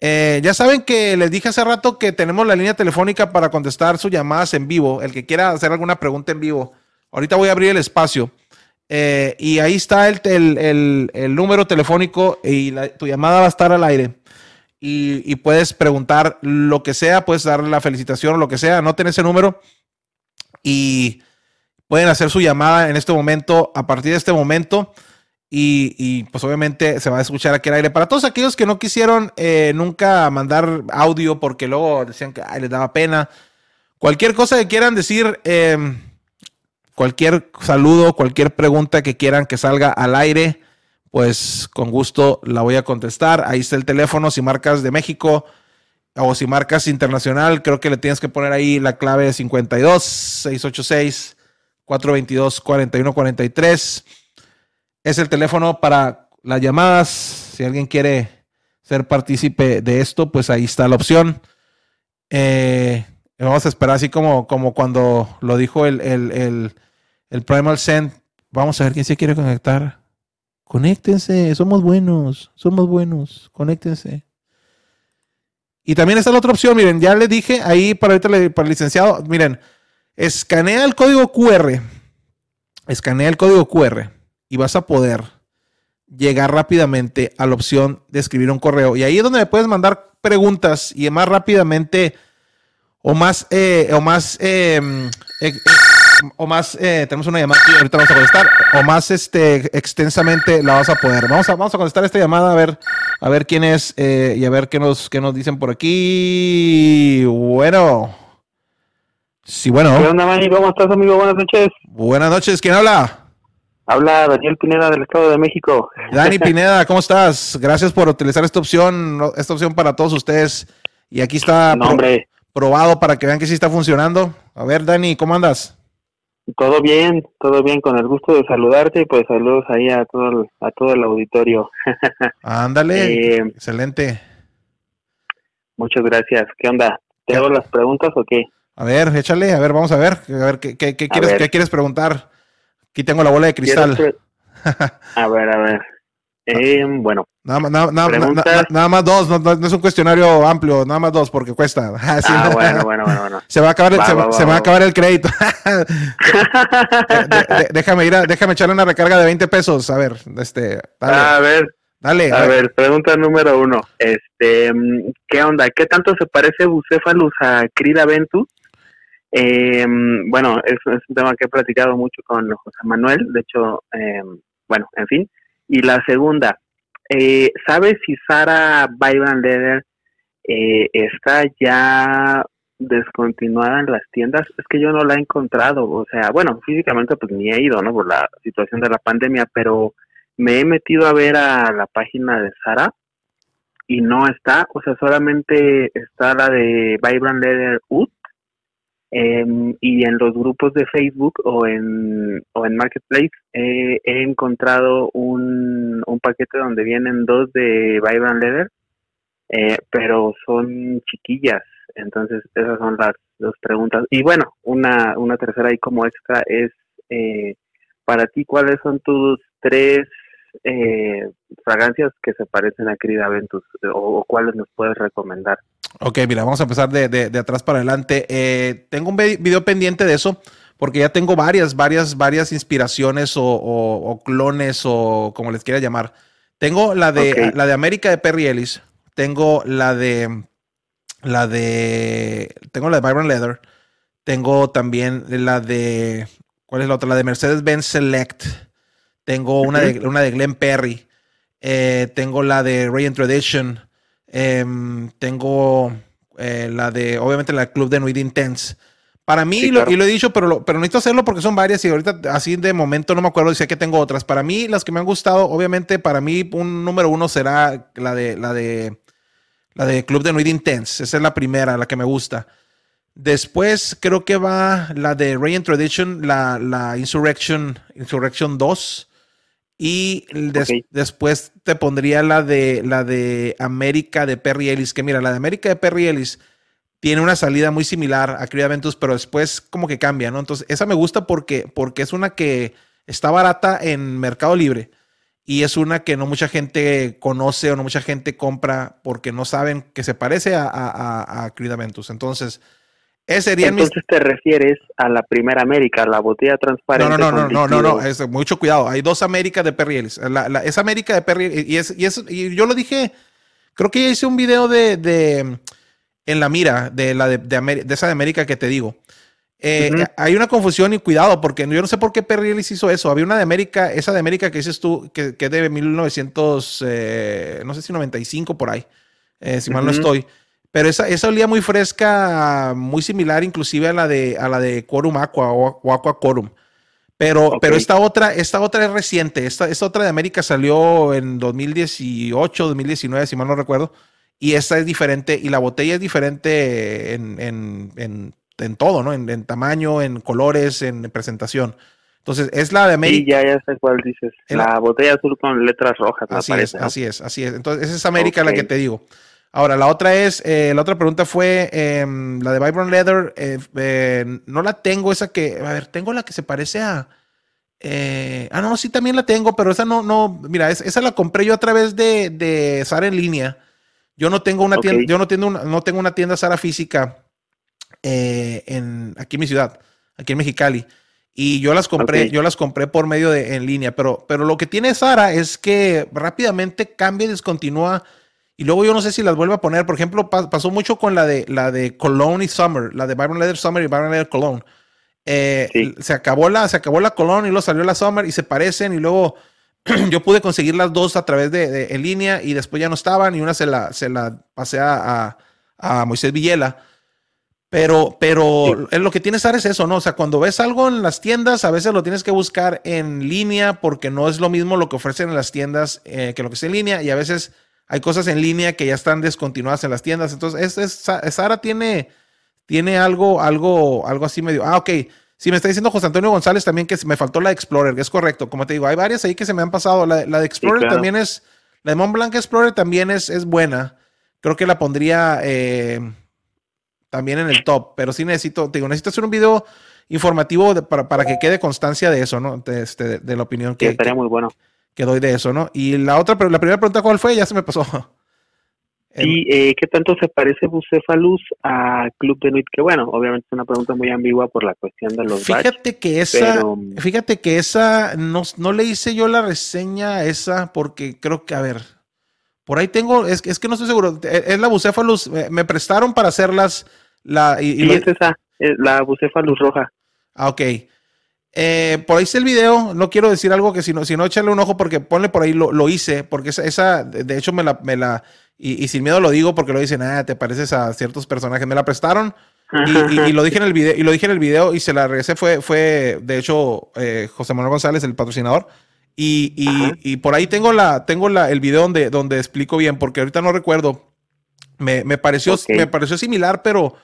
Eh, ya saben que les dije hace rato que tenemos la línea telefónica para contestar sus llamadas en vivo. El que quiera hacer alguna pregunta en vivo. Ahorita voy a abrir el espacio. Eh, y ahí está el, el- el- el número telefónico y la- tu llamada va a estar al aire. Y, y puedes preguntar lo que sea, puedes darle la felicitación o lo que sea. Anoten ese número y pueden hacer su llamada en este momento, a partir de este momento. Y, pues obviamente se va a escuchar aquí al aire. Para todos aquellos que no quisieron eh, nunca mandar audio porque luego decían que les daba pena. Cualquier cosa que quieran decir, eh, cualquier saludo, cualquier pregunta que quieran que salga al aire, pues con gusto la voy a contestar. Ahí está el teléfono. Si marcas de México o si marcas internacional, creo que le tienes que poner ahí la clave 52 686 422 4143. Es el teléfono para las llamadas. Si alguien quiere ser partícipe de esto, pues ahí está la opción. Eh, vamos a esperar así como, como cuando lo dijo el, el, el, el Primal Send. Vamos a ver quién se quiere conectar. Conéctense, somos buenos, somos buenos, conéctense. Y también está la otra opción, miren, ya les dije ahí para ahorita le- para el licenciado, miren, escanea el código QR, escanea el código QR y vas a poder llegar rápidamente a la opción de escribir un correo. Y ahí es donde me puedes mandar preguntas y más rápidamente o más, eh, o más, eh, eh, eh, o más, tenemos una llamada aquí, ahorita vamos a contestar, o más este, extensamente la vas a poder. Vamos a, vamos a contestar esta llamada a ver, a ver quién es y a ver qué nos, qué nos dicen por aquí. Bueno. Sí, bueno. ¿Qué onda, Manny? ¿Cómo estás, amigo? Buenas noches. Buenas noches, ¿quién habla? Habla Daniel Pineda del Estado de México. <laughs> Dani Pineda, ¿cómo estás? Gracias por utilizar esta opción, esta opción para todos ustedes. Y aquí está No, pro- hombre, probado para que vean que sí está funcionando. A ver, Dani, ¿cómo andas? todo bien, todo bien, con el gusto de saludarte y pues saludos ahí a todo el, a todo el auditorio. <laughs> Ándale, Eh, excelente. Muchas gracias. ¿Qué onda? ¿Te hago las preguntas o qué? A ver, échale, a ver, vamos a ver, a ver, ¿qué, qué- quieres, ver. qué quieres preguntar? Aquí tengo la bola de ¿Quieres cristal. pre- <laughs> A ver, a ver. Eh, bueno, Nada, más- nada, nada- Preguntas. nada- más dos, no, no- es un cuestionario amplio, nada más dos porque cuesta. <laughs> Ah, ah, bueno, bueno, bueno, bueno. Se va a acabar el, Va, se, va, va- va, se me va a acabar el crédito. <laughs> De- de- déjame ir a- déjame echarle una recarga de 20 pesos. A ver, este, dale, A ver, dale. a ver, pregunta número uno. Este, mm, ¿qué onda? ¿Qué tanto se parece Bucephalus a Crida Ventus? Eh, bueno, es, un tema que he platicado mucho con José Manuel, de hecho, eh, bueno, en fin. Y la segunda, eh, ¿sabes si Sara Byron Leder eh, está ya descontinuada en las tiendas? Es que yo no la he encontrado, o sea, bueno, físicamente pues ni he ido, ¿no? Por la situación de la pandemia, pero me he metido a ver a la página de Sara y no está, o sea, solamente está la de Vibrant Leather Ut em, y en los grupos de Facebook o en, o en Marketplace eh, he encontrado un, un paquete donde vienen dos de Vibrant Leather, eh, pero son chiquillas, entonces esas son las dos preguntas. Y bueno, una, una tercera ahí como extra es, eh, para ti, ¿cuáles son tus tres eh, fragancias que se parecen a Crida Ventus o, o cuáles nos puedes recomendar? Ok, mira, vamos a empezar de, de- de atrás para adelante. Eh, tengo un vi- video pendiente de eso, porque ya tengo varias, varias, varias inspiraciones o, o- o clones o como les quiera llamar. Tengo la de, la de América de Perry Ellis. Tengo la de, la de, tengo la de Byron Leather. Tengo también la de, ¿cuál es la otra? La de Mercedes-Benz Select. Tengo una, de, una de Glenn Perry. Eh, tengo la de Ray Tradition. Em, tengo eh, la de, obviamente, la Club de Nuit Intense. Para mí, Sí, lo- claro. y lo he dicho, pero, lo- pero necesito hacerlo porque son varias y ahorita así de momento no me acuerdo, decía que tengo otras. Para mí, las que me han gustado, obviamente, para mí un número uno será la de, la de, la de Club de Nuit Intense. Esa es la primera, la que me gusta. Después creo que va la de Ray Tradition, la, la Insurrection, Insurrection 2. Y des- después te pondría la de la de América de Perry Ellis. Que mira, la de América de Perry Ellis tiene una salida muy similar a Creed Ventus, pero después como que cambia, ¿no? Entonces, esa me gusta porque, porque es una que está barata en Mercado Libre y es una que no mucha gente conoce o no mucha gente compra porque no saben que se parece a, a, a Creed Aventus. Entonces, ese Entonces te refieres a la primera América, la botella transparente. No, no, no, no, no, no, líquido. es- mucho cuidado. Hay dos América de Perry Ellis. La, la- esa América de Perry y, es, y, es- y yo lo dije, creo que ya hice un video de, de- en la mira de la de, de de esa de América que te digo. Eh. Hay una confusión y cuidado, porque yo no sé por qué Perry Ellis hizo eso. Había una de América, esa de América que dices tú, que, que es de 1900, eh, no sé si 95 por ahí, eh, si mal no estoy. Pero esa, esa olía muy fresca, muy similar inclusive a la de, a la de Quorum Aqua o, o Aqua Quorum. Pero, Ok. pero esta otra, esta otra es reciente. Esta, esta otra de América salió en 2018, 2019, si mal no recuerdo. Y esta es diferente, y la botella es diferente en, en- en- en todo, ¿no? En, tamaño, en colores, en presentación. Entonces, es la de Sí, América. ya, ya sé cuál dices. El- La botella azul con letras rojas, me Así parece. es, ¿no? así es, así es. Entonces, esa es América la Ok. que te digo. Ahora, la otra es, eh, la otra pregunta fue em, la de Vibrant Leather. eh, eh, no la tengo, esa que, a ver, tengo la que se parece a. eh, ah, no, sí, también la tengo, pero esa no, no, mira, es- esa la compré yo a través de, de Sara en línea. Yo no tengo una tienda, yo no tengo una, no tengo una tienda Sara física en, aquí en mi ciudad, aquí en Mexicali. Y yo las compré, yo las compré por medio de en línea, pero, pero lo que tiene Sara es que rápidamente cambia y descontinúa. Y luego yo no sé si las vuelve a poner. Por ejemplo, pa- pasó mucho con la de la de Cologne y Summer, la de Byron Leather Summer y Byron Leather Cologne. Eh, Sí. Se acabó la, se acabó la Cologne y luego salió la Summer y se parecen. Y luego <clears throat> yo pude conseguir las dos a través de, de- en línea y después ya no estaban. Y una se la, se la pasé a, a, a Moisés Villela. Pero, pero eh, lo que tienes Sara es eso, ¿no? O sea, cuando ves algo en las tiendas, a veces lo tienes que buscar en línea porque no es lo mismo lo que ofrecen en las tiendas eh, que lo que es en línea. Y a veces hay cosas en línea que ya están descontinuadas en las tiendas. Entonces, es, es- Sa- Sara tiene, tiene algo, algo, algo así medio. Ah, ok. Sí, me está diciendo José Antonio González también que me faltó la Explorer, que es correcto. Como te digo, hay varias ahí que se me han pasado. La, la de Explorer claro. también es. La de Mont Blanc Explorer también es, es buena. Creo que la pondría eh, también en el top. Pero sí necesito, te digo, necesito hacer un video informativo de- para, para que quede constancia de eso, ¿no? De, este, de- de la opinión Sí, que, estaría muy bueno. Que doy de eso, ¿no? Y la otra, pero la primera pregunta, ¿cuál fue? Ya se me pasó. <laughs> Sí, eh, ¿qué tanto se parece Bucephalus a Club de Nuit? Que bueno, obviamente es una pregunta muy ambigua por la cuestión de los batch, Fíjate que esa, pero fíjate que esa, no, no le hice yo la reseña a esa porque creo que, a ver, por ahí tengo, es, es que no estoy seguro, es es la Bucephalus, me, me prestaron para hacerlas, la, y, y sí, es esa, es la Bucephalus roja. Ah, ok. Eh, por ahí está el video. No quiero decir algo que si no, si no, échale un ojo porque ponle por ahí, lo, lo hice. Porque esa, esa, de hecho, me la, me la y, y sin miedo lo digo porque lo dicen, ah, te pareces a ciertos personajes. Me la prestaron y, y- y lo dije en el video, y lo dije en el video y se la regresé. Fue, fue de hecho, eh, José Manuel González, el patrocinador. Y, por ahí tengo la, tengo la, el video donde, donde explico bien, porque ahorita no recuerdo. Me, me pareció, me pareció similar, pero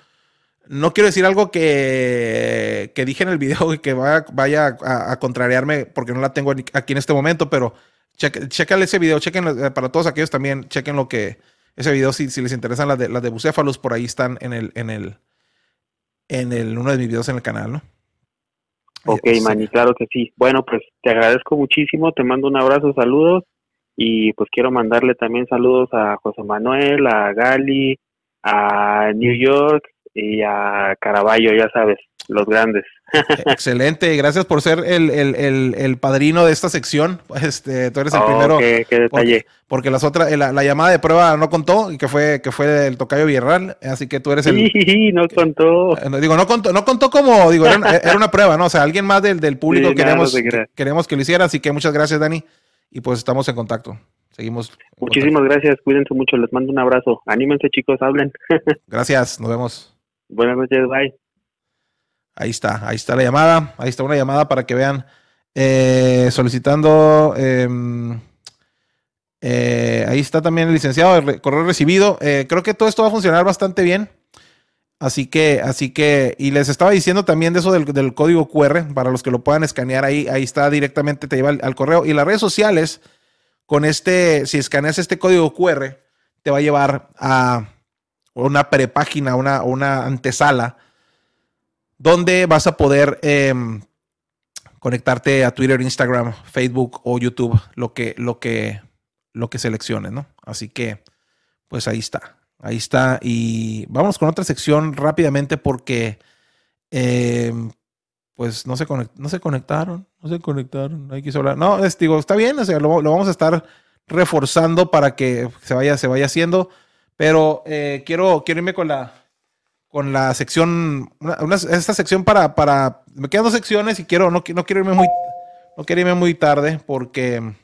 no quiero decir algo que, que dije en el video y que vaya, vaya a, a contrariarme porque no la tengo aquí en este momento, pero cheque, ese video, chequen eh, para todos aquellos también, chequen lo que ese video si, si les interesan las de las de bucéfalos por ahí están en el en el en el uno de mis videos en el canal, ¿no? Ok, Sí. Manny, claro que sí. Bueno, pues te agradezco muchísimo, te mando un abrazo, saludos y pues quiero mandarle también saludos a José Manuel, a Gali, a New York y a Caraballo, ya sabes, los grandes. <laughs> Excelente, gracias por ser el, el, el, el padrino de esta sección. <laughs> Este, tú eres el Oh, primero. qué, qué detalle. Porque las otras, la, la llamada de prueba no contó, y que fue, que fue el tocayo Villarreal, así que tú eres el. Sí, no contó. Eh, no, Digo, no contó, no contó como, digo, era, una- <laughs> era una prueba, ¿no? O sea, alguien más del, del público Sí, nada, queremos, no queremos que lo hiciera, así que muchas gracias, Dani. Y pues estamos en contacto. Seguimos. en Muchísimas gracias, cuídense mucho, les mando un abrazo. Anímense chicos, hablen. Gracias, nos vemos. Buenas noches, bye. Ahí está, ahí está la llamada. Ahí está una llamada para que vean. eh, solicitando. em, eh, ahí está también el licenciado, el re- correo recibido. Eh, creo que todo esto va a funcionar bastante bien. Así que, así que, y les estaba diciendo también de eso del, del código QR, para los que lo puedan escanear ahí, ahí está directamente, te lleva al, al correo. Y las redes sociales, con este, si escaneas este código QR, te va a llevar a una prepágina, una, una antesala donde vas a poder em, conectarte a Twitter, Instagram, Facebook o YouTube, lo que, lo que, lo que selecciones, ¿no? Así que, pues ahí está. Ahí está. Y vamos con otra sección rápidamente porque, eh, pues no se, no se conectaron, no se conectaron, hablar. No, es, digo, está bien, o sea, lo, lo vamos a estar reforzando para que se vaya, se vaya haciendo. Pero eh, quiero, quiero irme con la, con la sección, esta sección para, para, me quedan dos secciones y quiero, no, no quiero irme muy, no quiero irme muy tarde porque,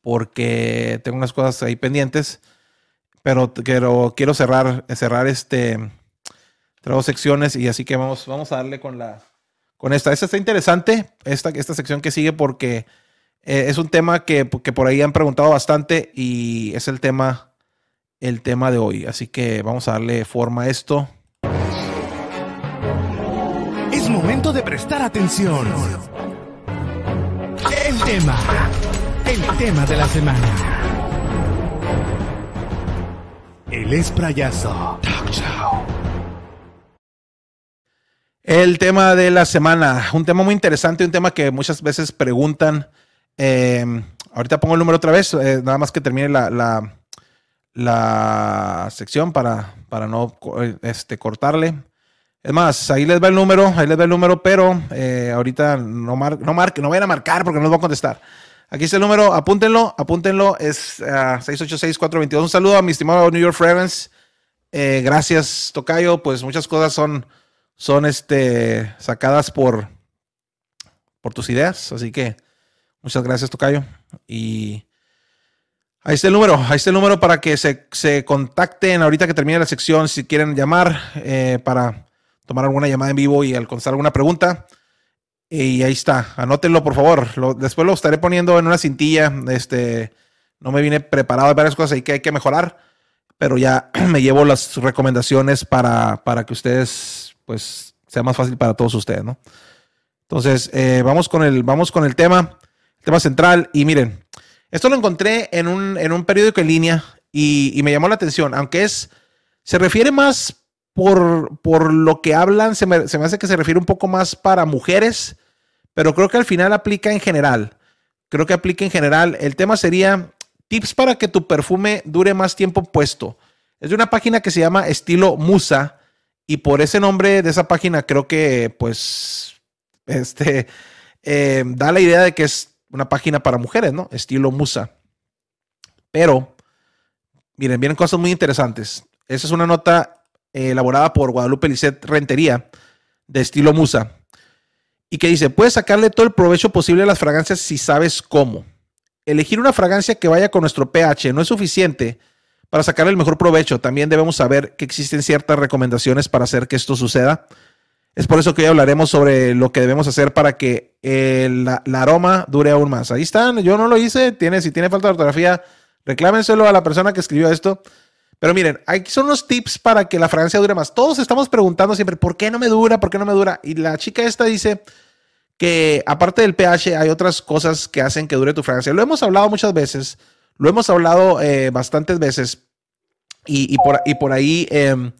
porque tengo unas cosas ahí pendientes, pero quiero, quiero cerrar, cerrar este, tres secciones y así que vamos, vamos a darle con la, con esta. Esta está interesante, esta, esta sección que sigue porque eh, es un tema que, que por ahí han preguntado bastante y es el tema el tema de hoy. Así que vamos a darle forma a esto. Es momento de prestar atención. El tema. El tema de la semana. El esprayazo. El tema de la semana, un tema muy interesante, un tema que muchas veces preguntan. eh, ahorita pongo el número otra vez, eh, nada más que termine la, la, la sección para, para no este, cortarle. Es más, ahí les va el número, ahí les va el número, pero eh, ahorita no, mar, no, no vayan a marcar porque no les voy a contestar. Aquí está el número, apúntenlo, apúntenlo, es ah, 686-422. Un saludo a mi estimado New York Ravens. Eh, gracias, Tocayo. Pues muchas cosas son, son este, sacadas por, por tus ideas. Así que muchas gracias, Tocayo. Y ahí está el número, ahí está el número para que se, se contacten ahorita que termine la sección si quieren llamar eh, para tomar alguna llamada en vivo y al contestar alguna pregunta. Y ahí está, anótenlo por favor. Lo- después lo estaré poniendo en una cintilla. Este, no me vine preparado de varias cosas ahí que hay que mejorar, pero ya <clears throat> me llevo las recomendaciones para, para que ustedes, pues, sea más fácil para todos ustedes, ¿no? Entonces, eh, vamos, con el, vamos con el tema, el tema central. Y miren, esto lo encontré en un, en un periódico en línea y, y me llamó la atención, aunque es, se refiere más por, por lo que hablan, se me, se me hace que se refiere un poco más para mujeres, pero creo que al final aplica en general. Creo que aplica en general. El tema sería tips para que tu perfume dure más tiempo puesto. Es de una página que se llama Estilo Musa y por ese nombre de esa página creo que pues este eh, da la idea de que es una página para mujeres, ¿no? Estilo Musa. Pero miren, vienen cosas muy interesantes. Esa es una nota eh, elaborada por Guadalupe Lisset Rentería de Estilo Musa y que dice, puedes sacarle todo el provecho posible a las fragancias si sabes cómo. Elegir una fragancia que vaya con nuestro pH no es suficiente para sacarle el mejor provecho. También debemos saber que existen ciertas recomendaciones para hacer que esto suceda. Es por eso que hoy hablaremos sobre lo que debemos hacer para que el aroma dure aún más. Ahí están, yo no lo hice. Tiene, si tiene falta de ortografía, reclámenselo a la persona que escribió esto. Pero miren, aquí son unos tips para que la fragancia dure más. Todos estamos preguntando siempre, ¿por qué no me dura? ¿Por qué no me dura? Y la chica esta dice que aparte del pH hay otras cosas que hacen que dure tu fragancia. Lo hemos hablado muchas veces, lo hemos hablado eh, bastantes veces y, por, ahí eh,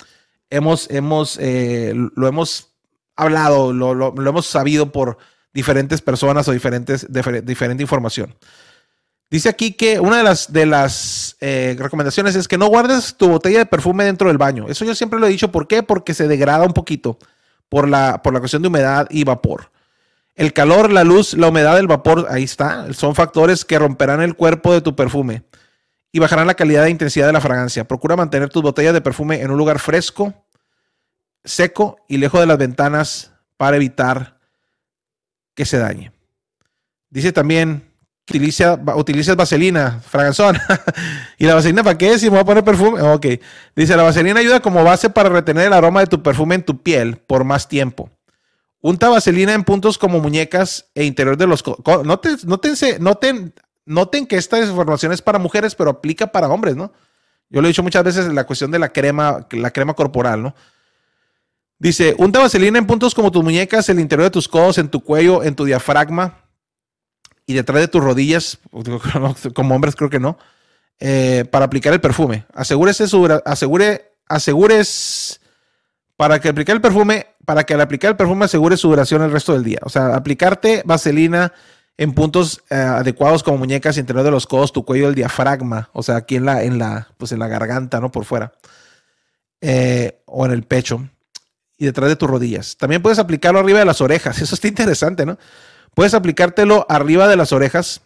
hemos, hemos, eh, lo hemos hablado, lo, lo- hemos sabido por diferentes personas o diferentes, difer- diferente información. Dice aquí que una de las, de las eh, recomendaciones es que no guardes tu botella de perfume dentro del baño. Eso yo siempre lo he dicho. ¿Por qué? Porque se degrada un poquito por la, por la cuestión de humedad y vapor. El calor, la luz, la humedad, el vapor, ahí está. Son factores que romperán el cuerpo de tu perfume y bajarán la calidad e intensidad de la fragancia. Procura mantener tus botellas de perfume en un lugar fresco, seco y lejos de las ventanas para evitar que se dañe. Dice también que utiliza, utilices vaselina, fraganzón. <laughs> ¿Y la vaselina para qué? Si me voy a poner perfume. Ok. Dice, la vaselina ayuda como base para retener el aroma de tu perfume en tu piel por más tiempo. Unta vaselina en puntos como muñecas e interior de los... Noten, nótense- noten, noten que esta información es para mujeres, pero aplica para hombres, ¿no? Yo lo he dicho muchas veces, la cuestión de la crema, la crema corporal, ¿no? Dice, unta vaselina en puntos como tus muñecas, el interior de tus codos, en tu cuello, en tu diafragma y detrás de tus rodillas, <laughs> como hombres creo que no, eh, para aplicar el perfume. Asegúrese su, asegure, asegures para que aplicar el perfume, para que al aplicar el perfume asegure su duración el resto del día. O sea, aplicarte vaselina en puntos eh, adecuados como muñecas, interior de los codos, tu cuello, el diafragma, o sea, aquí en la, en la, pues en la garganta, ¿no? Por fuera. Eh, o en el pecho y detrás de tus rodillas. También puedes aplicarlo arriba de las orejas. <laughs> Eso está interesante, ¿no? Puedes aplicártelo arriba de las orejas.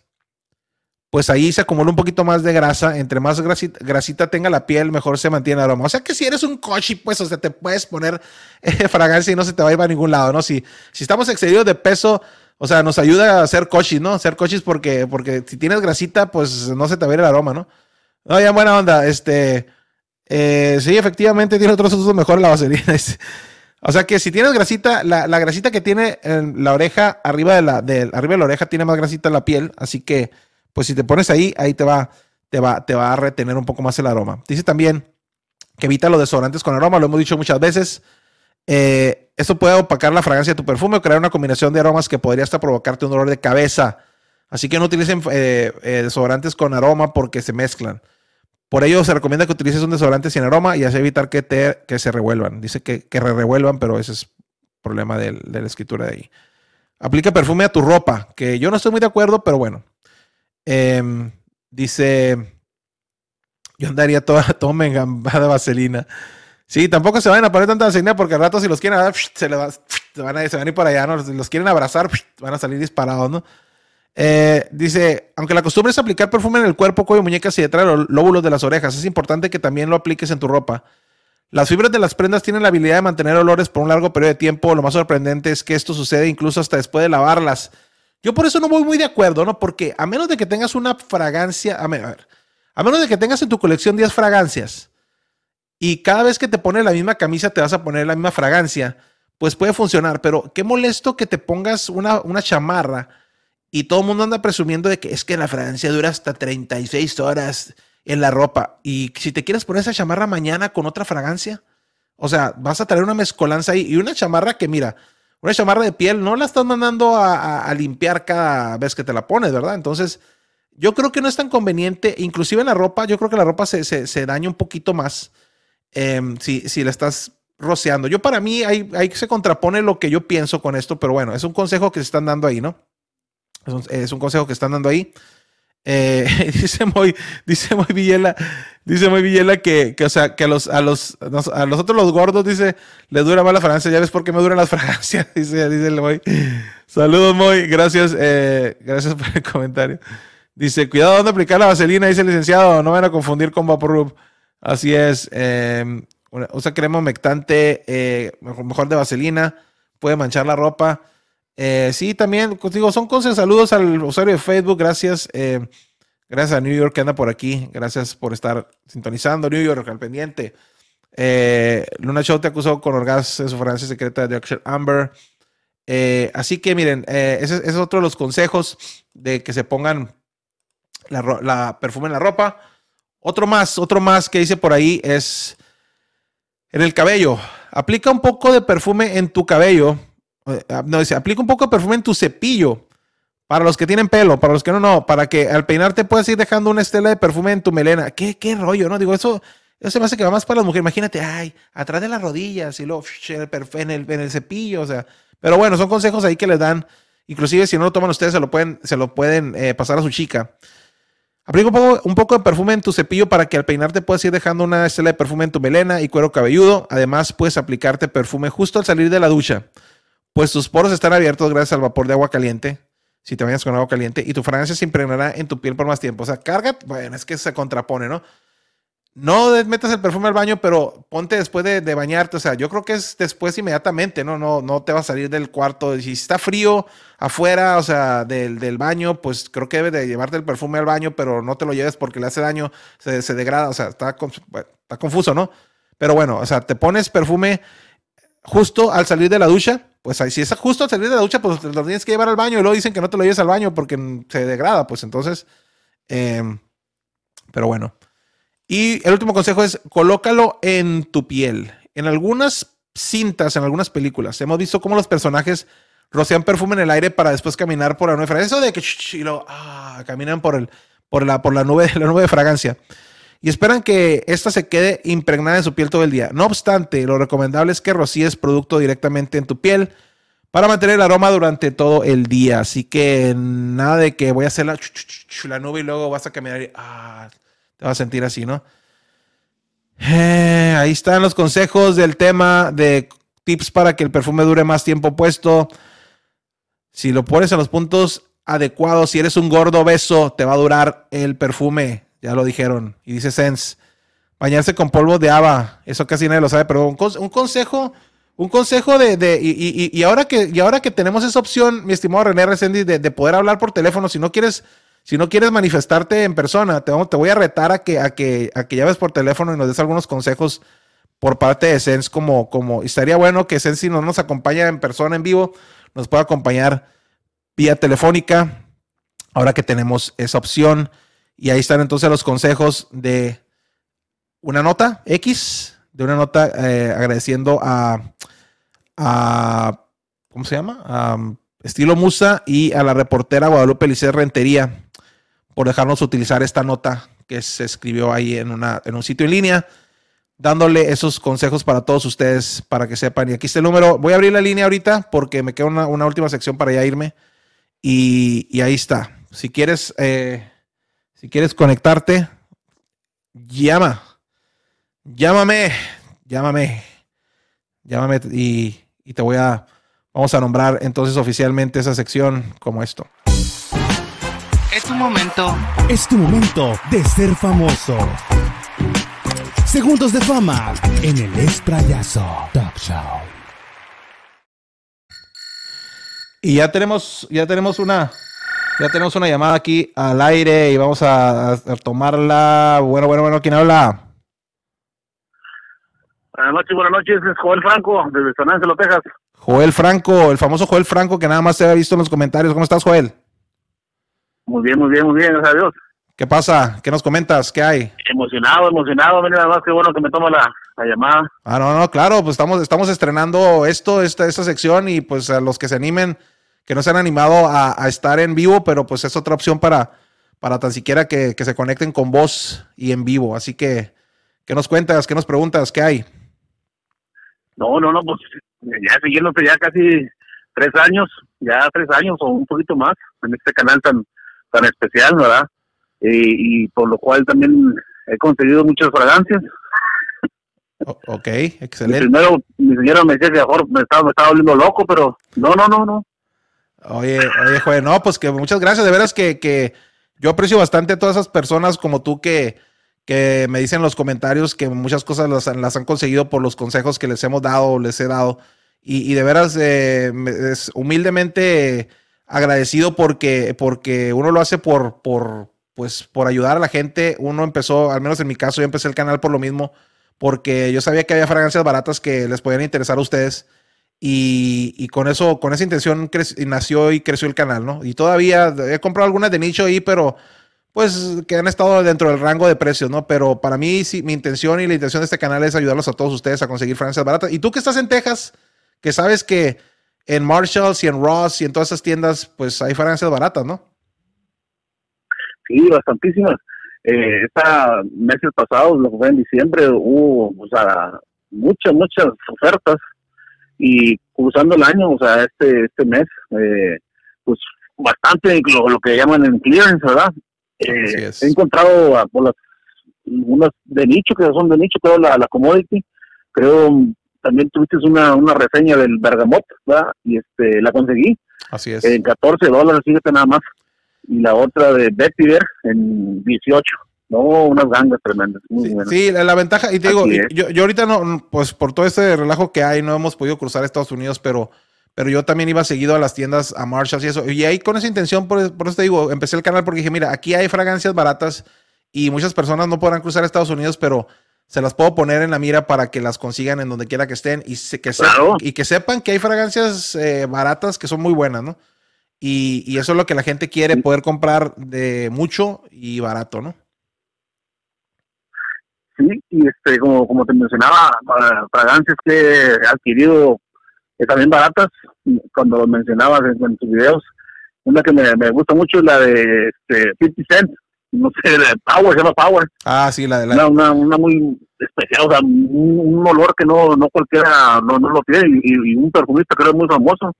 Pues ahí se acumula un poquito más de grasa. Entre más grasita, tenga la piel, mejor se mantiene el aroma. O sea que si eres un cochi, pues, o sea, te puedes poner <laughs> eh, fragancia y no se te va a ir a ningún lado, ¿no? Si, si estamos excedidos de peso, o sea, nos ayuda a hacer cochis, ¿no? Hacer cochis porque, porque si tienes grasita, pues no se te va a ir el aroma, ¿no? No, ya buena onda. Este, eh, sí, efectivamente tiene otros usos mejor la vaselina. <laughs> o sea que si tienes grasita, la, la, grasita que tiene en la oreja, arriba de la, de, arriba de la oreja, tiene más grasita en la piel. Así que, pues si te pones ahí, ahí te va, te va, te va a retener un poco más el aroma. Dice también que evita los desodorantes con aroma, lo hemos dicho muchas veces. Eh, esto puede opacar la fragancia de tu perfume o crear una combinación de aromas que podría hasta provocarte un dolor de cabeza. Así que no utilicen eh, eh, desodorantes con aroma porque se mezclan. Por ello se recomienda que utilices un desodorante sin aroma y así evitar que, te, que se revuelvan. Dice que, que revuelvan, pero ese es problema de, la escritura de ahí. Aplica perfume a tu ropa, que yo no estoy muy de acuerdo, pero bueno. Eh, dice, yo andaría toda, <laughs> mengambada de vaselina. Sí, tampoco se vayan a poner tanta vaselina porque al rato si los quieren se, le va, van a, van ir por allá, ¿no? Si los quieren abrazar, van a salir disparados, ¿no? Eh, dice, aunque la costumbre es aplicar perfume en el cuerpo, cuello, muñecas y detrás de los lóbulos de las orejas, es importante que también lo apliques en tu ropa. Las fibras de las prendas tienen la habilidad de mantener olores por un largo periodo de tiempo. Lo más sorprendente es que esto sucede incluso hasta después de lavarlas. Yo por eso no voy muy de acuerdo, ¿no? Porque a menos de que tengas una fragancia, a, ver, a menos de que tengas en tu colección 10 fragancias y cada vez que te pones la misma camisa te vas a poner la misma fragancia, pues puede funcionar. Pero qué molesto que te pongas una, una chamarra y todo el mundo anda presumiendo de que es que la fragancia dura hasta 36 horas en la ropa. Y si te quieres poner esa chamarra mañana con otra fragancia, o sea, vas a traer una mezcolanza ahí y una chamarra que, mira, una chamarra de piel no la estás mandando a, limpiar cada vez que te la pones, ¿verdad? Entonces, yo creo que no es tan conveniente, inclusive en la ropa, yo creo que la ropa se, se, se daña un poquito más eh, si, si la estás rociando. Yo para mí ahí, ahí se contrapone lo que yo pienso con esto, pero bueno, es un consejo que se están dando ahí, ¿no? Es un, es consejo que están dando ahí. Eh, <laughs> dice muy, dice muy Villela, dice muy Villela que, que, o sea, que a los, a los, a los otros los gordos, dice, le dura más la fragancia. Ya ves por qué me duran las <laughs> fragancias, dice, dice el Moy. Saludos, Moy. Gracias, eh, gracias por el comentario. Dice, cuidado dónde aplicar la vaselina, dice el licenciado, no van a confundir con Vaporub. Así es. Eh, usa crema humectante, eh, mejor de vaselina, puede manchar la ropa. Eh, sí, también, pues, digo, son cosas. Saludos al usuario de Facebook. Gracias. Eh, gracias a New York que anda por aquí. Gracias por estar sintonizando. New York al pendiente. Eh, Luna Show te acusó con orgasmo de su secreta de Action Amber. Así que miren, ese, ese, es otro de los consejos de que se pongan la, la perfume en la ropa. Otro más, otro más que dice por ahí es en el cabello. Aplica un poco de perfume en tu cabello no, dice, aplica un poco de perfume en tu cepillo. Para los que tienen pelo, para los que no, no. Para que al peinarte puedas ir dejando una estela de perfume en tu melena. ¿Qué, qué rollo, no? Digo, eso, eso se me hace que va más para las mujeres. Imagínate, ay, atrás de las rodillas y luego en el, en el cepillo, o sea. Pero bueno, son consejos ahí que les dan. Inclusive si no lo toman ustedes, se lo pueden, se lo pueden eh, pasar a su chica. Aplica un poco, un poco, de perfume en tu cepillo para que al peinarte puedas ir dejando una estela de perfume en tu melena y cuero cabelludo. Además, puedes aplicarte perfume justo al salir de la ducha pues tus poros están abiertos gracias al vapor de agua caliente. Si te bañas con agua caliente y tu fragancia se impregnará en tu piel por más tiempo. O sea, carga, bueno, es que se contrapone, ¿no? No metas el perfume al baño, pero ponte después de, de, bañarte. O sea, yo creo que es después inmediatamente, ¿no? No, no te va a salir del cuarto. Si está frío afuera, o sea, del, del baño, pues creo que debes de llevarte el perfume al baño, pero no te lo lleves porque le hace daño, se, se degrada. O sea, está, está confuso, ¿no? Pero bueno, o sea, te pones perfume justo al salir de la ducha, pues si es justo al salir de la ducha, pues lo tienes que llevar al baño y luego dicen que no te lo lleves al baño porque se degrada, pues entonces, eh, pero bueno. Y el último consejo es colócalo en tu piel. En algunas cintas, en algunas películas, hemos visto cómo los personajes rocian perfume en el aire para después caminar por la nube de fragancia. Eso de que y lo, ah, caminan por, el, por, la, por la nube <laughs> de fragancia. Y esperan que ésta se quede impregnada en su piel todo el día. No obstante, lo recomendable es que rocíes producto directamente en tu piel para mantener el aroma durante todo el día. Así que nada de que voy a hacer la, nube y luego vas a caminar y ah, te vas a sentir así, ¿no? Eh, ahí están los consejos del tema de tips para que el perfume dure más tiempo puesto. Si lo pones en los puntos adecuados, si eres un gordo obeso, te va a durar el perfume. Ya lo dijeron. Y dice Sense, bañarse con polvo de haba. Eso casi nadie lo sabe, pero un, cons- un consejo, un consejo de, de- y, y- ahora que, y ahora que tenemos esa opción, mi estimado René Resendi, de, de poder hablar por teléfono, si no quieres, si no quieres manifestarte en persona, te, voy a retar a que, a que, a que llames por teléfono y nos des algunos consejos por parte de Sense, como, como, estaría bueno que Sense, si no nos acompaña en persona, en vivo, nos pueda acompañar vía telefónica, ahora que tenemos esa opción. Y ahí están entonces los consejos de una nota X, de una nota eh, agradeciendo a, a, ¿cómo se llama? A um, Estilo Musa y a la reportera Guadalupe Lice Rentería por dejarnos utilizar esta nota que se escribió ahí en, una, en un sitio en línea, dándole esos consejos para todos ustedes, para que sepan. Y aquí está el número. Voy a abrir la línea ahorita porque me queda una, una última sección para ya irme. Y, y ahí está. Si quieres, eh, si quieres conectarte, llama. Llámame. Llámame. Llámame y, y te voy a. Vamos a nombrar entonces oficialmente esa sección como esto. Es tu momento. Es tu momento de ser famoso. Segundos de fama en el Esprayazo Talk Show. Y ya tenemos, ya tenemos una, ya tenemos una llamada aquí al aire y vamos a, a tomarla. Bueno, bueno, bueno, ¿quién habla? Buenas noches, buenas noches, es Joel Franco, desde San Ángelo, Texas. Joel Franco, el famoso Joel Franco que nada más se había visto en los comentarios. ¿Cómo estás, Joel? Muy bien, muy bien, muy bien, gracias a Dios. ¿Qué pasa? ¿Qué nos comentas? ¿Qué hay? Emocionado, emocionado, mira, nada más que bueno que me toma la, la llamada. Ah, no, no, claro, pues estamos, estamos estrenando esto, esta, esta sección y pues a los que se animen, que no se han animado a, a estar en vivo, pero pues es otra opción para, para tan siquiera que, que se conecten con vos y en vivo. Así que, ¿qué nos cuentas? ¿Qué nos preguntas? ¿Qué hay? No, no, no, pues ya siguiéndote ya casi tres años, ya tres años o un poquito más en este canal tan, tan especial, ¿verdad? Y, y por lo cual también he conseguido muchas fragancias. O- ok, Y excelente. primero mi señora me decía que mejor me estaba, me estaba volviendo loco, pero no, no, no, no. Oye, oye, Joel, no, pues que muchas gracias. De veras que, que yo aprecio bastante a todas esas personas como tú que, que me dicen en los comentarios que muchas cosas las, las han conseguido por los consejos que les hemos dado o les he dado. Y, de veras, eh, es humildemente agradecido porque, porque uno lo hace por, por, pues, por ayudar a la gente. Uno empezó, al menos en mi caso, yo empecé el canal por lo mismo, porque yo sabía que había fragancias baratas que les podían interesar a ustedes. Y, con eso, con esa intención nació y creció el canal, ¿no? Y todavía he comprado algunas de nicho ahí, pero pues que han estado dentro del rango de precios, ¿no? Pero para mí, sí, mi intención y la intención de este canal es ayudarlos a todos ustedes a conseguir fragancias baratas. Y tú que estás en Texas, que sabes que en Marshalls y en Ross y en todas esas tiendas, pues hay fragancias baratas, ¿no? Sí, bastantísimas. Eh, meses pasados, lo que fue en diciembre, hubo o sea, muchas, muchas ofertas y cruzando el año, o sea, este este mes, eh, pues bastante lo, lo que llaman en clearance, ¿verdad? Eh, he encontrado por las unas de nicho, que son de nicho, creo la, la commodity, creo también tuviste una, una reseña del bergamot, ¿verdad? Y este la conseguí Así es. en 14 dólares, fíjate nada más. Y la otra de Vetiver en 18. No, unas gangas tremendas. Muy Sí, buenas. sí, la, la ventaja, y te digo, Así yo, yo ahorita no, pues por todo este relajo que hay, no hemos podido cruzar a Estados Unidos, pero, pero yo también iba seguido a las tiendas, a Marshalls y eso. Y ahí con esa intención, por, por eso te digo, empecé el canal porque dije, mira, aquí hay fragancias baratas y muchas personas no podrán cruzar a Estados Unidos, pero se las puedo poner en la mira para que las consigan en donde quiera que estén y, se- que, sepan, Claro. y que sepan que hay fragancias eh, baratas que son muy buenas, ¿no? Y, y eso es lo que la gente quiere, poder comprar de mucho y barato, ¿no? Sí, y este, como, como te mencionaba, fragancias que he adquirido eh, también baratas, cuando lo mencionabas en, en tus videos. Una que me, me gusta mucho es la de este, 50 Cent, no sé, de Power, se llama Power. Ah, sí, la de la. Una, una, una muy especial, o sea, un, un olor que no, no cualquiera no, no lo tiene y, y un perfumista que es muy famoso.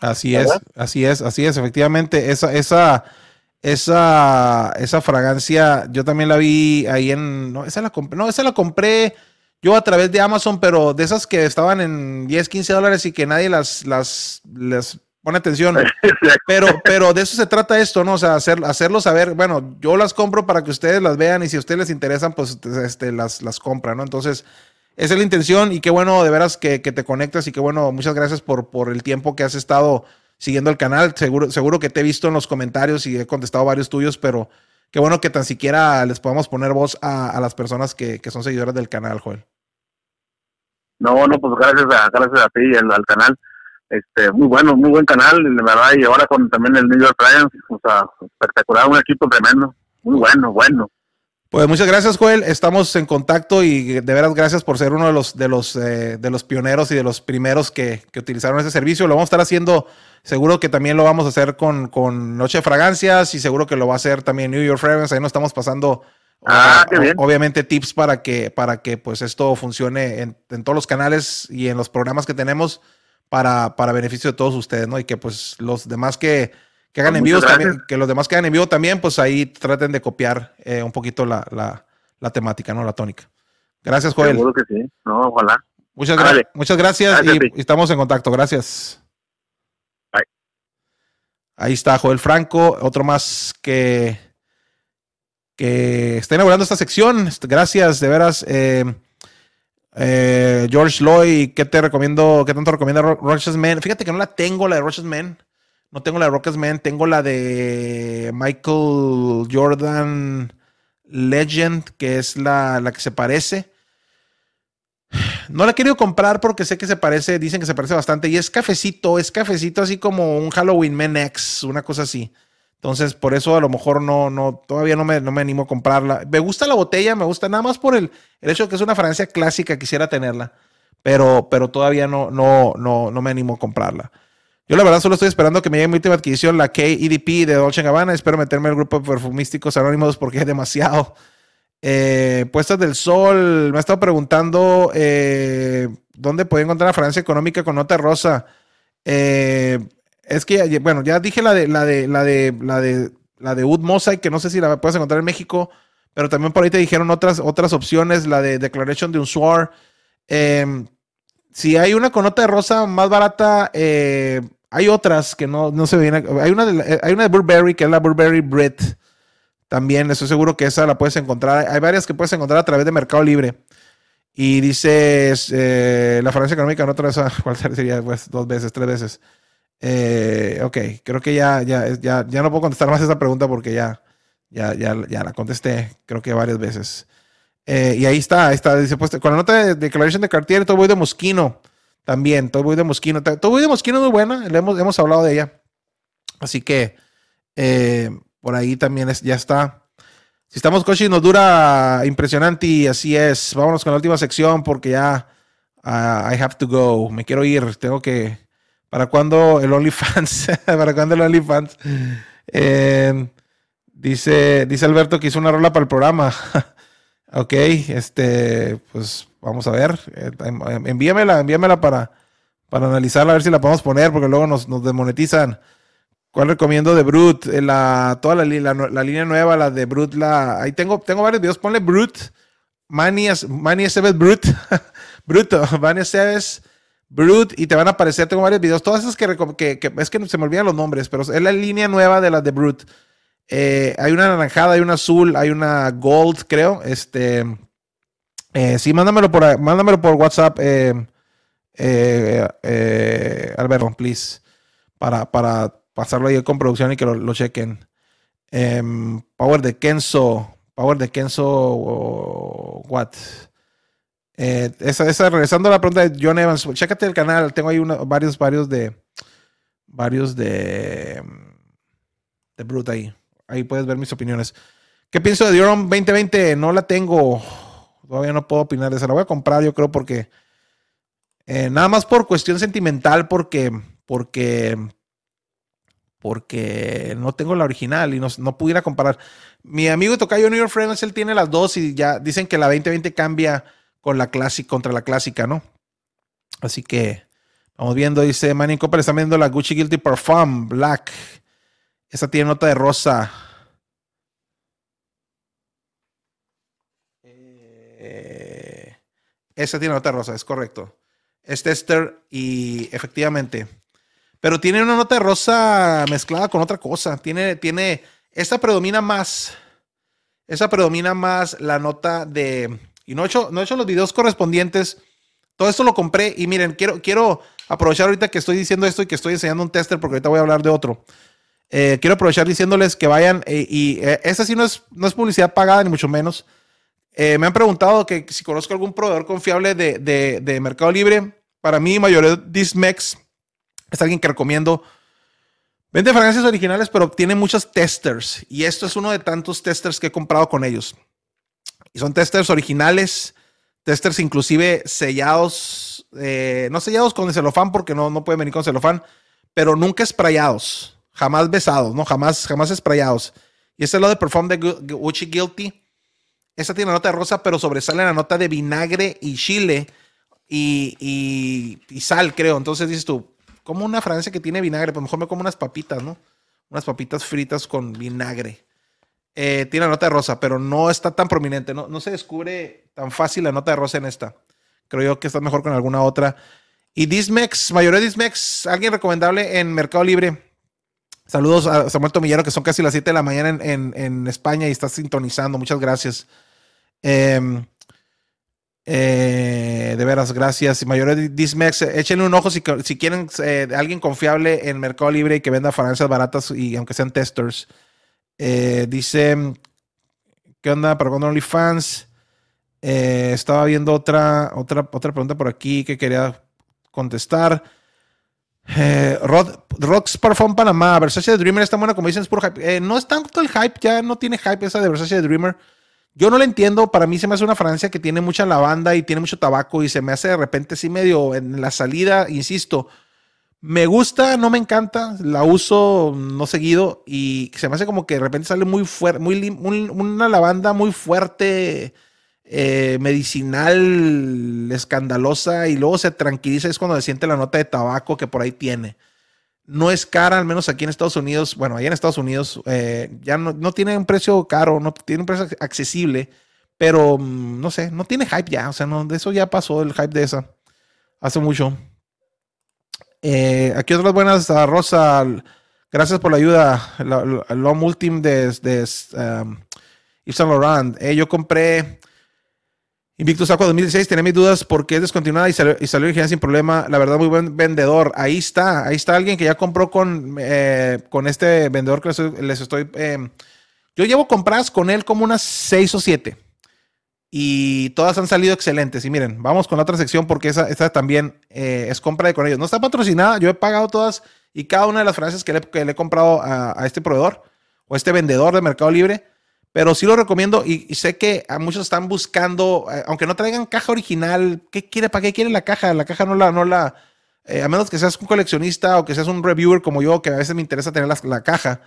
Así es, así es, así es, efectivamente, esa, esa, esa, esa fragancia, yo también la vi ahí en, no, esa la compré, no, esa la compré yo a través de Amazon, pero de esas que estaban en 10, 15 dólares y que nadie las, las, les pone atención. <laughs> Pero, pero de eso se trata esto, ¿no? O sea, hacer, hacerlo saber, bueno, yo las compro para que ustedes las vean y si a ustedes les interesan, pues este, las, las compran, ¿no? Entonces, esa es la intención y qué bueno de veras que, que te conectas y qué bueno, muchas gracias por, por el tiempo que has estado siguiendo el canal. Seguro, seguro que te he visto en los comentarios y he contestado varios tuyos, pero qué bueno que tan siquiera les podamos poner voz a, las personas que, que son seguidoras del canal, Joel. No, no, pues gracias a, gracias a ti y al, al canal. Este, muy bueno, muy buen canal, la verdad, y ahora con también el New York Giants, o sea, espectacular, un equipo tremendo, muy bueno, bueno. Pues muchas gracias, Joel. Estamos en contacto y de veras gracias por ser uno de los, de los, eh, de los pioneros y de los primeros que, que utilizaron ese servicio. Lo vamos a estar haciendo, seguro que también lo vamos a hacer con, con Noche de Fragancias y seguro que lo va a hacer también New York Fragrance. Ahí nos estamos pasando, Ah, o- bien. obviamente, tips para que, para que pues esto funcione en, en todos los canales y en los programas que tenemos para, para beneficio de todos ustedes, ¿no? Y que pues los demás que, que hagan envíos muchas también, que los demás que hagan en vivo también, pues ahí traten de copiar eh, un poquito la, la, la temática, ¿no? La tónica. Gracias, Joel. Seguro que sí, no, ojalá. Muchas, gra- muchas gracias Gracias y, estamos en contacto. Gracias. Bye. Ahí está Joel Franco, otro más que, que está inaugurando esta sección. Gracias, de veras. eh, eh, George Lloyd, ¿qué te recomiendo? ¿Qué tanto recomienda Ro- Rochas Man? Fíjate que no la tengo, la de Rochas Man. No tengo la de Rockets Man, tengo la de Michael Jordan Legend, que es la, la que se parece. No la he querido comprar porque sé que se parece, dicen que se parece bastante. Y es cafecito, es cafecito así como un Halloween Man X, una cosa así. Entonces, por eso a lo mejor no, no, todavía no me, no me animo a comprarla. Me gusta la botella, me gusta nada más por el, el hecho de que es una fragancia clásica, quisiera tenerla. Pero, pero todavía no, no, no, no me animo a comprarla. Yo la verdad solo estoy esperando que me llegue mi última adquisición, la KEDP de Dolce Gabbana. Espero meterme al grupo de perfumísticos anónimos porque es <laughs> demasiado. Eh, puestas del sol, me ha estado preguntando eh, dónde puedo encontrar la fragancia económica con nota rosa. Eh, es que, bueno, ya dije la de la de la de la de la de Wood Mosaic, que no sé si la puedes encontrar en México, pero también por ahí te dijeron otras, otras opciones, la de Declaration de un Suar. Eh, si hay una con nota de rosa más barata, eh, hay otras que no, no se vienen. Hay una, de eh, hay una de Burberry, que es la Burberry Brit. También estoy seguro que esa la puedes encontrar. Hay varias que puedes encontrar a través de Mercado Libre. Y dices, eh, la fragancia económica en otra esa, <laughs> ¿cuál sería? Pues dos veces, tres veces. Eh, ok, creo que ya, ya, ya, ya no puedo contestar más esa pregunta porque ya, ya, ya, ya la contesté, creo que varias veces. Eh, y ahí está, ahí está. Dice, pues, con la nota de Declaration de Cartier, todo voy de Mosquino. También, voy de Mosquino. Voy de Mosquino es muy buena, le hemos, hemos hablado de ella. Así que eh, por ahí también ya está. Si estamos coaching nos dura impresionante y así es. Vámonos con la última sección porque ya ah, I have to go. Me quiero ir. Tengo que. ¿Para cuándo el OnlyFans? <laughs> ¿Para cuándo el OnlyFans? Eh, dice, dice Alberto que hizo una rola para el programa. <laughs> ok, este, pues vamos a ver. Eh, em- em- envíamela, envíamela para, para analizarla, a ver si la podemos poner, porque luego nos, nos desmonetizan. ¿Cuál recomiendo de Brut? Eh, La, toda la, la, la línea nueva, la de Brut, la, ahí tengo, tengo varios videos. Ponle Brut, Mani, Mani Esteves Brut, <laughs> Bruto, <laughs> Mani Esteves Brut, y te van a aparecer, tengo varios videos. Todas esas que, es que se me olvidan los nombres, pero es la línea nueva de las de Brut. Eh, hay una naranjada, hay una azul, hay una gold, creo. Este, eh, sí, mándamelo por, mándamelo por WhatsApp, eh, Alberto, please, para, para pasarlo ahí con producción y que lo, lo chequen. Em, Power de Kenzo, Power de Kenzo, o what? Esa, esa, regresando a la pregunta de John Evans, chécate el canal, tengo ahí una- varios, varios de, varios de, de Brute ahí. Ahí puedes ver mis opiniones. ¿Qué pienso de Dior 2020? No la tengo. Todavía no puedo opinar de esa. La voy a comprar, yo creo, porque. eh, nada más por cuestión sentimental, porque. Porque. porque no tengo la original y no, no pudiera comparar. Mi amigo Tocayo New York Friends, él tiene las dos y ya dicen que la 2020 cambia con la clásica, contra la clásica, ¿no? Así que vamos viendo, dice Manny Copper, está viendo la Gucci Guilty Parfum Black. Esa tiene nota de rosa. Eh, esa tiene nota de rosa, es correcto. Es tester y efectivamente. Pero tiene una nota de rosa mezclada con otra cosa. Tiene, tiene, esta predomina más. Esa predomina más la nota de. Y no he hecho, no he hecho los videos correspondientes. Todo esto lo compré y miren, quiero, quiero aprovechar ahorita que estoy diciendo esto y que estoy enseñando un tester porque ahorita voy a hablar de otro. Eh, quiero aprovechar diciéndoles que vayan eh, y eh, esta sí no es, no es publicidad pagada ni mucho menos. Eh, me han preguntado que si conozco algún proveedor confiable de, de, de Mercado Libre. Para mí, mayor Dismex es alguien que recomiendo. Vende fragancias originales, pero tiene muchos testers. Y esto es uno de tantos testers que he comprado con ellos. Y son testers originales, testers inclusive sellados, eh, no sellados con celofán porque no, no pueden venir con celofán, pero nunca sprayados, jamás besados, no, jamás, jamás sprayados. Y este es lo de Perform de Gu- Gucci Guilty. Esta tiene nota de rosa, pero sobresale la nota de vinagre y chile y, y- y sal, creo. Entonces dices tú, como una fragancia que tiene vinagre, pues mejor me como unas papitas, ¿no? Unas papitas fritas con vinagre. Eh, tiene la nota de rosa, pero no está tan prominente. No, no se descubre tan fácil la nota de rosa en esta. Creo yo que está mejor con alguna otra. Y Dismex, mayoría de Dismex, alguien recomendable en Mercado Libre. Saludos a Samuel Tomillero, que son casi las 7 de la mañana en, en- España y está sintonizando. Muchas gracias. Em, eh, de veras, gracias. Mayoría Dismex, échenle un ojo si, si quieren eh, alguien confiable en Mercado Libre y que venda fragancias baratas y aunque sean testers. Eh, dice, ¿qué onda para cuando OnlyFans? Estaba viendo otra, otra, otra pregunta por aquí que quería contestar. Eh, Rox Parfum Panamá, Versace The Dreamer está buena, como dicen, es puro hype. Eh, no es tanto el hype, ya no tiene hype esa de Versace The Dreamer. Yo no la entiendo, para mí se me hace una fragancia que tiene mucha lavanda y tiene mucho tabaco y se me hace de repente así medio en la salida, insisto. Me gusta, no me encanta, la uso no seguido y se me hace como que de repente sale muy fuerte, muy, una lavanda muy fuerte, eh, medicinal, escandalosa y luego se tranquiliza, es cuando se siente la nota de tabaco que por ahí tiene. No es cara, al menos aquí en Estados Unidos, bueno, allá en Estados Unidos eh, ya no, no tiene un precio caro, no tiene un precio accesible, pero mm, no sé, no tiene hype ya, o sea, no, de eso ya pasó el hype de esa, hace mucho. Eh, aquí otras buenas, a Rosa. Gracias por la ayuda. La, Ultime de, de um, Yves Saint Laurent. Yo compré Invictus Aqua 2016. Tenía mis dudas porque es descontinuada y salió, y salió original sin problema. La verdad, muy buen vendedor. Ahí está. Ahí está alguien que ya compró con, eh, con este vendedor que les, les estoy. eh, yo llevo compradas con él como unas 6 o 7 y todas han salido excelentes. Y miren, vamos con la otra sección porque esa, también eh, es compra de con ellos. No está patrocinada, yo he pagado todas y cada una de las frases que le, que le he comprado a, a, este proveedor o a este vendedor de Mercado Libre. Pero sí lo recomiendo y, y sé que a muchos están buscando, eh, aunque no traigan caja original, ¿qué quiere? ¿Para qué quiere la caja? La caja no la, no la, eh, a menos que seas un coleccionista o que seas un reviewer como yo, que a veces me interesa tener la, la caja.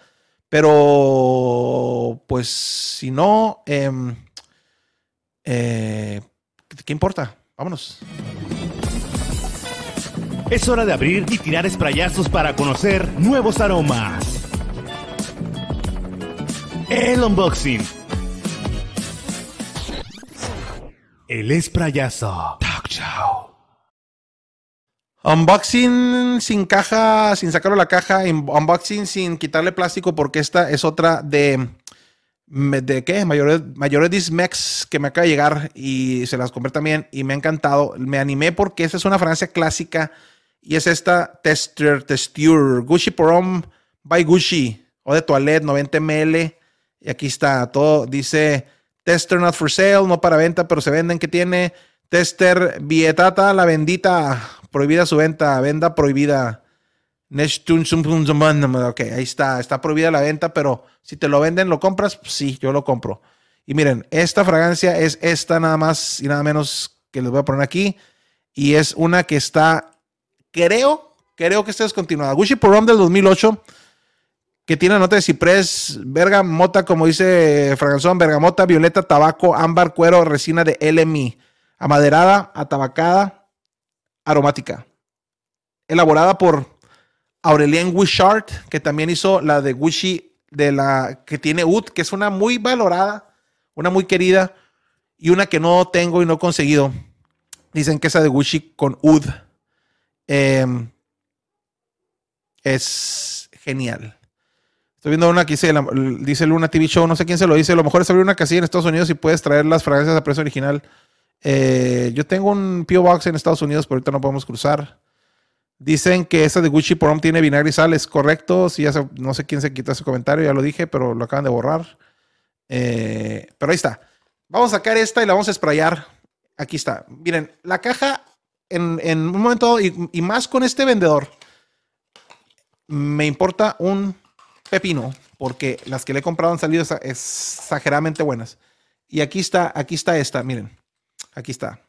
Pero, pues, si no, eh, eh, ¿qué importa? Vámonos. Es hora de abrir y tirar sprayazos para conocer nuevos aromas. El unboxing. El sprayazo. Talk Show. Unboxing sin caja, sin sacarlo la caja. Unboxing sin quitarle plástico porque esta es otra de... ¿De qué? Mayores Dismex que me acaba de llegar y se las compré también y me ha encantado. Me animé porque esta es una fragancia clásica y es esta Tester Texture Gucci Prom by Gucci o de toilette 90 ml. Y aquí está todo. Dice Tester not for sale, no para venta, pero se venden. que tiene? Tester Vietata, la bendita. Prohibida su venta, venda prohibida. Ok, ahí está, está prohibida la venta, pero si te lo venden, ¿lo compras? Sí, yo lo compro. Y miren, esta fragancia es esta nada más y nada menos que les voy a poner aquí. Y es una que está, creo, creo que está descontinuada. Gucci Prom del 2008. Que tiene nota de ciprés, bergamota, como dice Fraganzón, bergamota, violeta, tabaco, ámbar, cuero, resina de LMI, amaderada, atabacada, aromática. Elaborada por Aurelien Wishart, que también hizo la de Gucci, de la que tiene Ud, que es una muy valorada, una muy querida, y una que no tengo y no he conseguido. Dicen que esa de Gucci con Ud em, es genial. Estoy viendo una que dice, dice Luna TV Show, no sé quién se lo dice. Lo mejor es abrir una casilla en Estados Unidos y puedes traer las fragancias a precio original. Eh, yo tengo un P.O. Box en Estados Unidos, pero ahorita no podemos cruzar. Dicen que esa de Gucci Prom tiene vinagre y sal, es correcto. Sí, ya no sé quién se quitó ese comentario, ya lo dije, pero lo acaban de borrar. Eh, pero ahí está. Vamos a sacar esta y la vamos a sprayar. Aquí está. Miren, la caja en, un momento, y más con este vendedor, me importa un pepino, porque las que le he comprado han salido exageradamente buenas. Y aquí está, aquí está esta, miren, aquí está.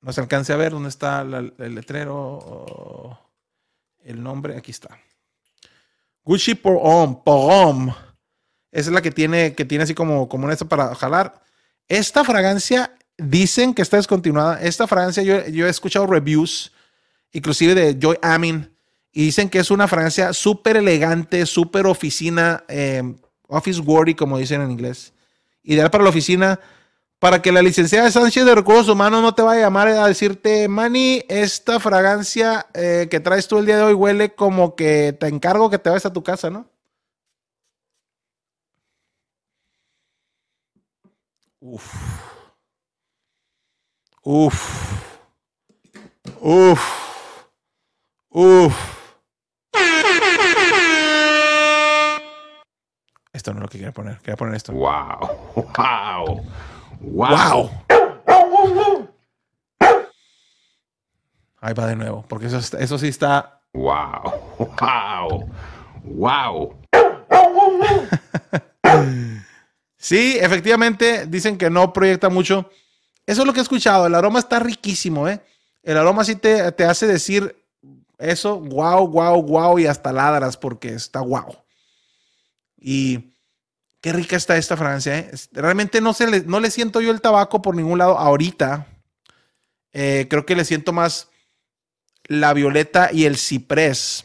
No se alcance a ver dónde está el letrero, el nombre, aquí está. Gucci por Om, Esa es la que tiene, que tiene así como, como una para jalar. Esta fragancia, dicen que está descontinuada. Esta fragancia, yo, yo he escuchado reviews, inclusive de Joy Amin, y dicen que es una fragancia súper elegante, súper oficina, eh, office worthy, como dicen en inglés. Ideal para la oficina, para que la licenciada Sánchez de Recursos Humanos no te vaya a llamar a decirte, Manny, esta fragancia eh, que traes tú el día de hoy huele como que te encargo que te vayas a tu casa, ¿no? Uf. Uf. Uf. Uf. Esto no es lo que quiero poner. Quiero poner esto. <laughs> Wow. Wow. Wow. Ahí va de nuevo, porque eso, eso sí está. Wow. Wow. Wow. <laughs> sí, efectivamente, dicen que no proyecta mucho. Eso es lo que he escuchado. El aroma está riquísimo, ¿eh? El aroma sí te, te hace decir eso, wow, wow, wow, y hasta ladras porque está wow. Y qué rica está esta fragancia. ¿eh? Realmente no, se le, no le siento yo el tabaco por ningún lado ahorita. Eh, creo que le siento más la violeta y el ciprés.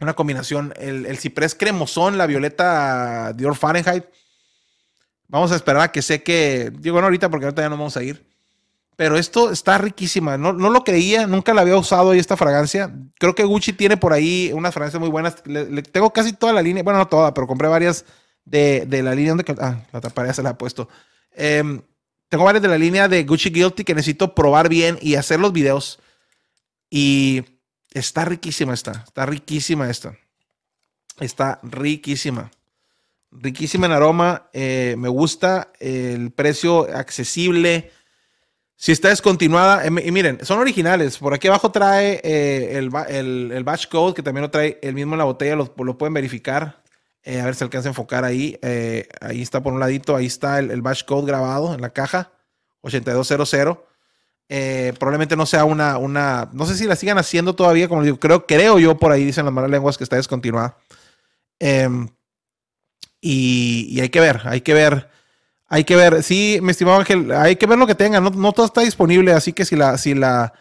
Una combinación. El, ciprés cremosón, la violeta Dior Fahrenheit. Vamos a esperar a que seque. Digo, no ahorita porque ahorita ya no vamos a ir. Pero esto está riquísima. No, no lo creía, nunca la había usado ahí esta fragancia. Creo que Gucci tiene por ahí unas fragancias muy buenas. Tengo casi toda la línea, bueno, no toda, pero compré varias de, de la línea donde... Ah, la taparía se la he puesto. Em, tengo varias de la línea de Gucci Guilty que necesito probar bien y hacer los videos. Y está riquísima esta. Está riquísima esta. Está riquísima. Riquísima en aroma. Eh, me gusta el precio accesible. Si está descontinuada, y miren, son originales. Por aquí abajo trae eh, el, el, batch code, que también lo trae el mismo en la botella, lo, lo pueden verificar. Eh, a ver si alcanza a enfocar ahí. Eh, ahí está por un ladito, ahí está el, batch code grabado en la caja, 8200. probablemente no sea una, una, no sé si la sigan haciendo todavía, como digo, creo, creo yo por ahí dicen las malas lenguas que está descontinuada. Em, y, y hay que ver, hay que ver hay que ver, sí, mi estimado Ángel, hay que ver lo que tengan, no, todo está disponible, así que si la, si la,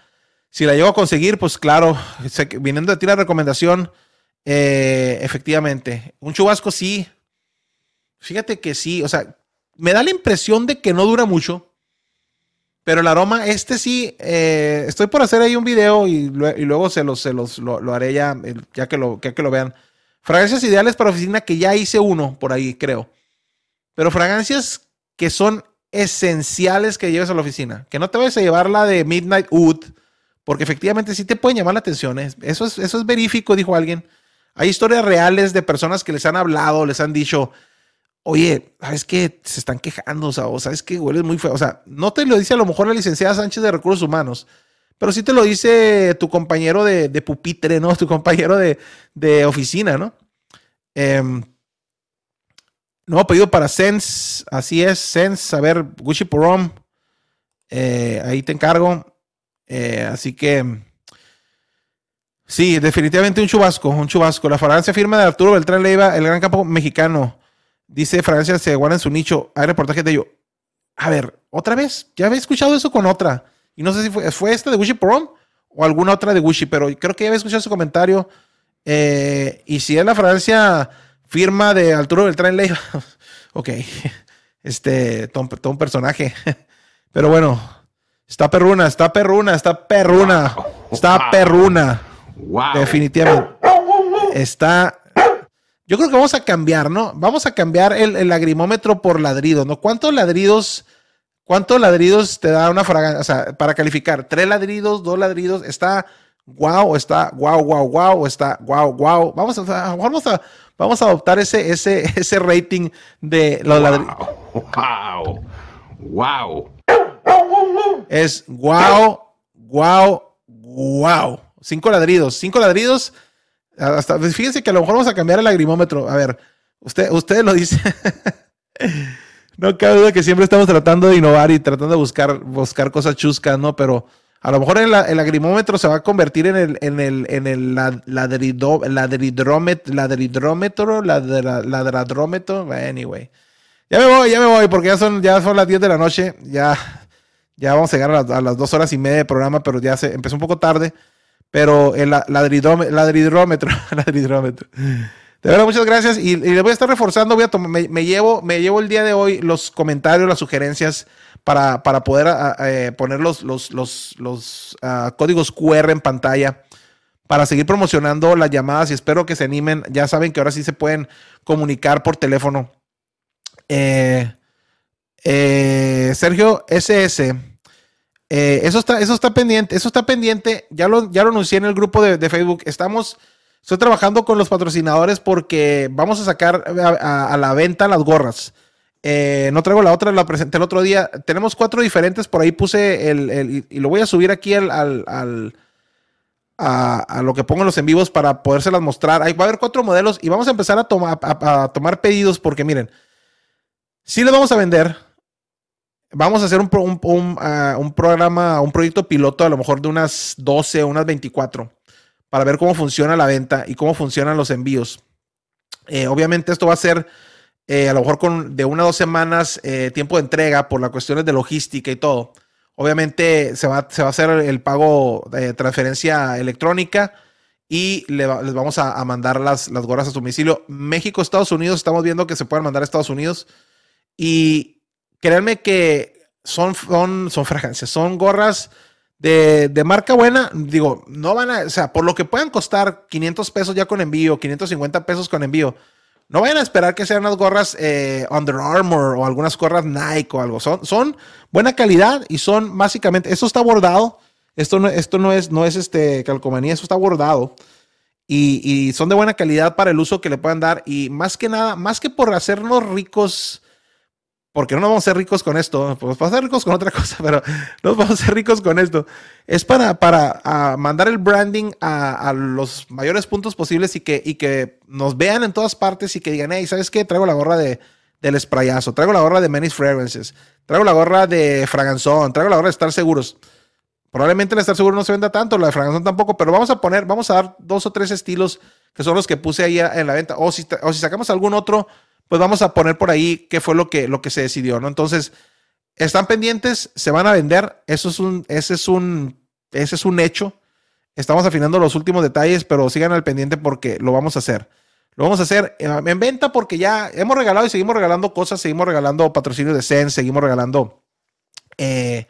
si la llego a conseguir, pues claro, viniendo de ti la recomendación, eh, efectivamente, un chubasco sí, fíjate que sí, o sea, me da la impresión de que no dura mucho, pero el aroma, este sí, eh, estoy por hacer ahí un video y, luego se los, se los lo, haré ya, ya que lo, ya que lo vean. Fragancias ideales para oficina que ya hice uno por ahí, creo. Pero fragancias que son esenciales que lleves a la oficina. Que no te vayas a llevar la de Midnight Wood, porque efectivamente sí te pueden llamar la atención. ¿eh? Eso, es, eso es verífico, dijo alguien. Hay historias reales de personas que les han hablado, les han dicho, oye, ¿sabes qué? Se están quejando, o, ¿sabes qué? Hueles muy feo. O sea, no te lo dice a lo mejor la licenciada Sánchez de Recursos Humanos, pero sí te lo dice tu compañero de, pupitre, ¿no? <laughs> Tu compañero de, de oficina, ¿no? Eh, Nuevo pedido para Sense. Así es, Sense. A ver, Gucci Porom. Eh, ahí te encargo. Eh, así que. Sí, definitivamente un chubasco, un chubasco. La fragancia firma de Arturo Beltrán Leiva, el gran campo mexicano. Dice Francia se guarda en su nicho. Hay reportajes de ello. A ver, otra vez. Ya había escuchado eso con otra. Y no sé si fue, fue esta de Wishy Prom o alguna otra de Wishy, pero creo que ya había escuchado ese comentario. Eh, y si es la Francia firma de Arturo Beltrán Leiva, <laughs> ok. Este, todo, todo un personaje. <laughs> Pero bueno, está perruna, está perruna, está perruna. Está perruna. Wow. Definitivamente. Está. Yo creo que vamos a cambiar, ¿no? Vamos a cambiar el, el lagrimómetro por ladridos, ¿no? ¿Cuántos ladridos, cuántos ladridos te da una fragancia? O sea, para calificar, tres ladridos, dos ladridos, está wow, o está wow, wow, wow, o está wow, wow. Vamos a, vamos a, vamos a adoptar ese, ese, <laughs> ese rating de los ladridos. Wow. Wow. Es wow, wow, wow. Cinco ladridos, cinco ladridos. Hasta, fíjense que a lo mejor vamos a cambiar el lagrimómetro. A ver, usted, usted lo dice. <laughs> no cabe duda que siempre estamos tratando de innovar y tratando de buscar, buscar cosas chuscas, ¿no? Pero a lo mejor el, el lagrimómetro se va a convertir en el, en el, en el la- ladrido- ladridrómet- ladridrómetro, ladra- ladradrómetro. Anyway. Ya me voy, ya me voy, porque ya son, ya son las 10 de la noche. Ya, ya vamos a llegar a las, a las dos horas y media de programa, pero ya se empezó un poco tarde. Pero el la- ladridróme- ladridrómetro, <laughs> ladridrómetro. De verdad, muchas gracias. Y, y le voy a estar reforzando. Voy a me, me llevo, me llevo el día de hoy los comentarios, las sugerencias para, para poder ah, eh, poner los, los, los, los, ah, códigos QR en pantalla para seguir promocionando las llamadas y espero que se animen. Ya saben que ahora sí se pueden comunicar por teléfono. Eh, eh, Sergio SS. eso, está, eso está pendiente. Eso está pendiente. Ya lo, ya lo anuncié en el grupo de, Facebook. Estamos. Estoy trabajando con los patrocinadores porque vamos a sacar a la venta las gorras. Eh, no traigo la otra, la presenté el otro día. Tenemos cuatro diferentes. Por ahí puse el. el- y, lo voy a subir aquí al. al- a, lo que pongo en los en vivos para podérselas mostrar. Ahí va a haber cuatro modelos y vamos a empezar a, tomar a- tomar pedidos porque miren, si les vamos a vender, vamos a hacer un, un, ah, un programa, un proyecto piloto a lo mejor de unas 12 o unas 24 para ver cómo funciona la venta y cómo funcionan los envíos. Eh, obviamente esto va a ser eh, a lo mejor con de una o dos semanas eh, tiempo de entrega por las cuestiones de logística y todo. Obviamente se va, se va a hacer el pago de transferencia electrónica y les vamos a, a mandar las, las gorras a su domicilio. México, Estados Unidos, estamos viendo que se pueden mandar a Estados Unidos. Y créanme que son, son, son fragancias, son gorras de, de marca buena. Digo, no van a, o sea, por lo que puedan costar 500 pesos ya con envío, 550 pesos con envío, no vayan a esperar que sean unas gorras eh, Under Armour o algunas gorras Nike o algo. Son, son buena calidad y son básicamente, esto está bordado. Esto no, esto no es, no es este calcomanía, esto está bordado. Y, y son de buena calidad para el uso que le puedan dar. Y más que nada, más que por hacernos ricos, porque no nos vamos a ser ricos con esto, pues vamos a ser ricos con otra cosa, <laughs> pero no nos vamos a ser ricos con esto. Es para, para mandar el branding a, a los mayores puntos posibles y que, y que nos vean en todas partes y que digan, hey, ¿sabes qué? Traigo la gorra de, del sprayazo, traigo la gorra de Many Fragrances, traigo la gorra de Fraganzón, traigo la gorra de Estar Seguros. Probablemente el Estar Seguro no se venda tanto, la de Fraganzón tampoco, pero vamos a poner, vamos a dar dos o tres estilos que son los que puse ahí en la venta. O si, o si sacamos algún otro, pues vamos a poner por ahí qué fue lo que, lo que se decidió, ¿no? Entonces, están pendientes, se van a vender. Eso es un, ese es un, ese es un hecho. Estamos afinando los últimos detalles, pero sigan al pendiente porque lo vamos a hacer. Lo vamos a hacer eh, en venta porque ya hemos regalado y seguimos regalando cosas, seguimos regalando patrocinios de Zen, seguimos regalando eh,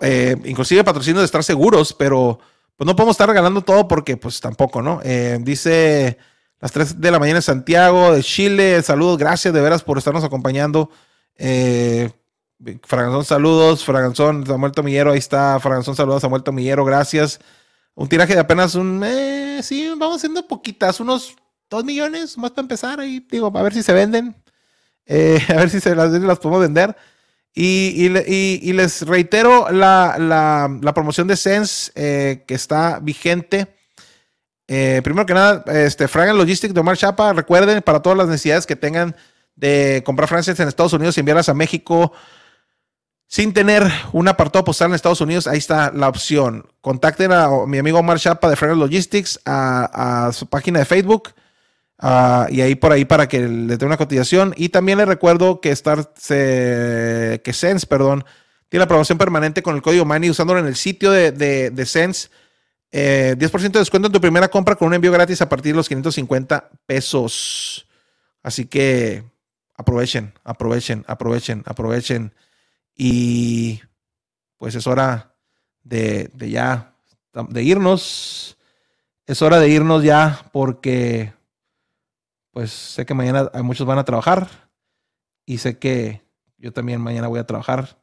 eh, inclusive patrocinios de estar seguros, pero pues no podemos estar regalando todo porque pues tampoco, ¿no? Dice las 3 de la mañana en Santiago, de Chile, saludos, gracias de veras por estarnos acompañando. Eh, Fraganzón, saludos, Fraganzón, Samuel Tomillero, ahí está, Fraganzón, saludos, Samuel Tomillero, gracias. Un tiraje de apenas un, eh, sí, vamos haciendo poquitas, unos 2 millones más para empezar, ahí digo, a ver si se venden, eh, <laughs> a ver si se las, podemos vender. Y, y le- y- y les reitero la, la- la promoción de Sense eh, que está vigente. Eh, primero que nada, este, Fragan Logistics de Omar Chapa, recuerden, para todas las necesidades que tengan de comprar fragancias en Estados Unidos y enviarlas a México, sin tener un apartado postal en Estados Unidos, ahí está la opción. Contacten a mi amigo Omar Chapa de Frenos Logistics a, su página de Facebook y ahí por ahí para que le dé una cotización. Y también le recuerdo que Star, se- que Sense, perdón, tiene la promoción permanente con el código MANI usándolo en el sitio de, de Sense. Eh, 10% de descuento en tu primera compra con un envío gratis a partir de los 550 pesos. Así que aprovechen, aprovechen, aprovechen, aprovechen. Y pues es hora de, de ya, de irnos. Es hora de irnos ya porque pues sé que mañana muchos van a trabajar y sé que yo también mañana voy a trabajar.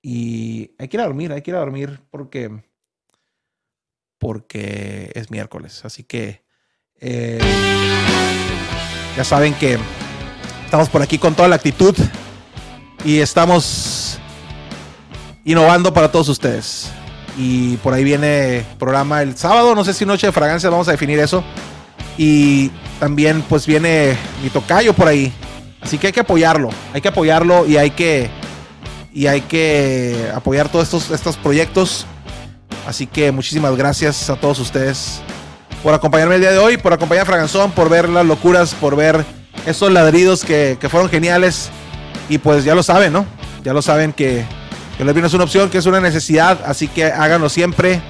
Y hay que ir a dormir, hay que ir a dormir porque porque es miércoles. Así que eh, ya saben que estamos por aquí con toda la actitud y estamos innovando para todos ustedes. Y por ahí viene programa el sábado, no sé si noche de fragancia, vamos a definir eso. Y también pues viene mi tocayo por ahí. Así que hay que apoyarlo, hay que apoyarlo y hay que y hay que apoyar todos estos, estos proyectos. Así que muchísimas gracias a todos ustedes por acompañarme el día de hoy, por acompañar a Fraganzón, por ver las locuras, por ver esos ladridos que, que fueron geniales. Y pues ya lo saben, ¿no? Ya lo saben que, que el vino es una opción, que es una necesidad. Así que háganlo siempre.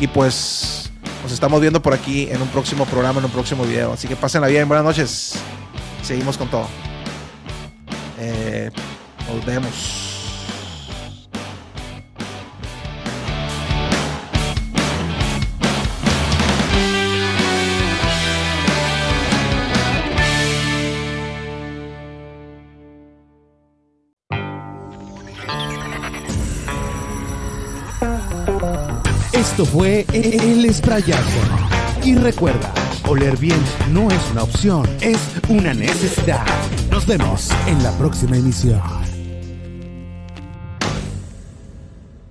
Y pues nos estamos viendo por aquí en un próximo programa, en un próximo video. Así que pásenla bien, buenas noches. Seguimos con todo. Eh, nos vemos. Esto fue El Esprayazo. Y recuerda, oler bien no es una opción, es una necesidad. Nos vemos en la próxima emisión.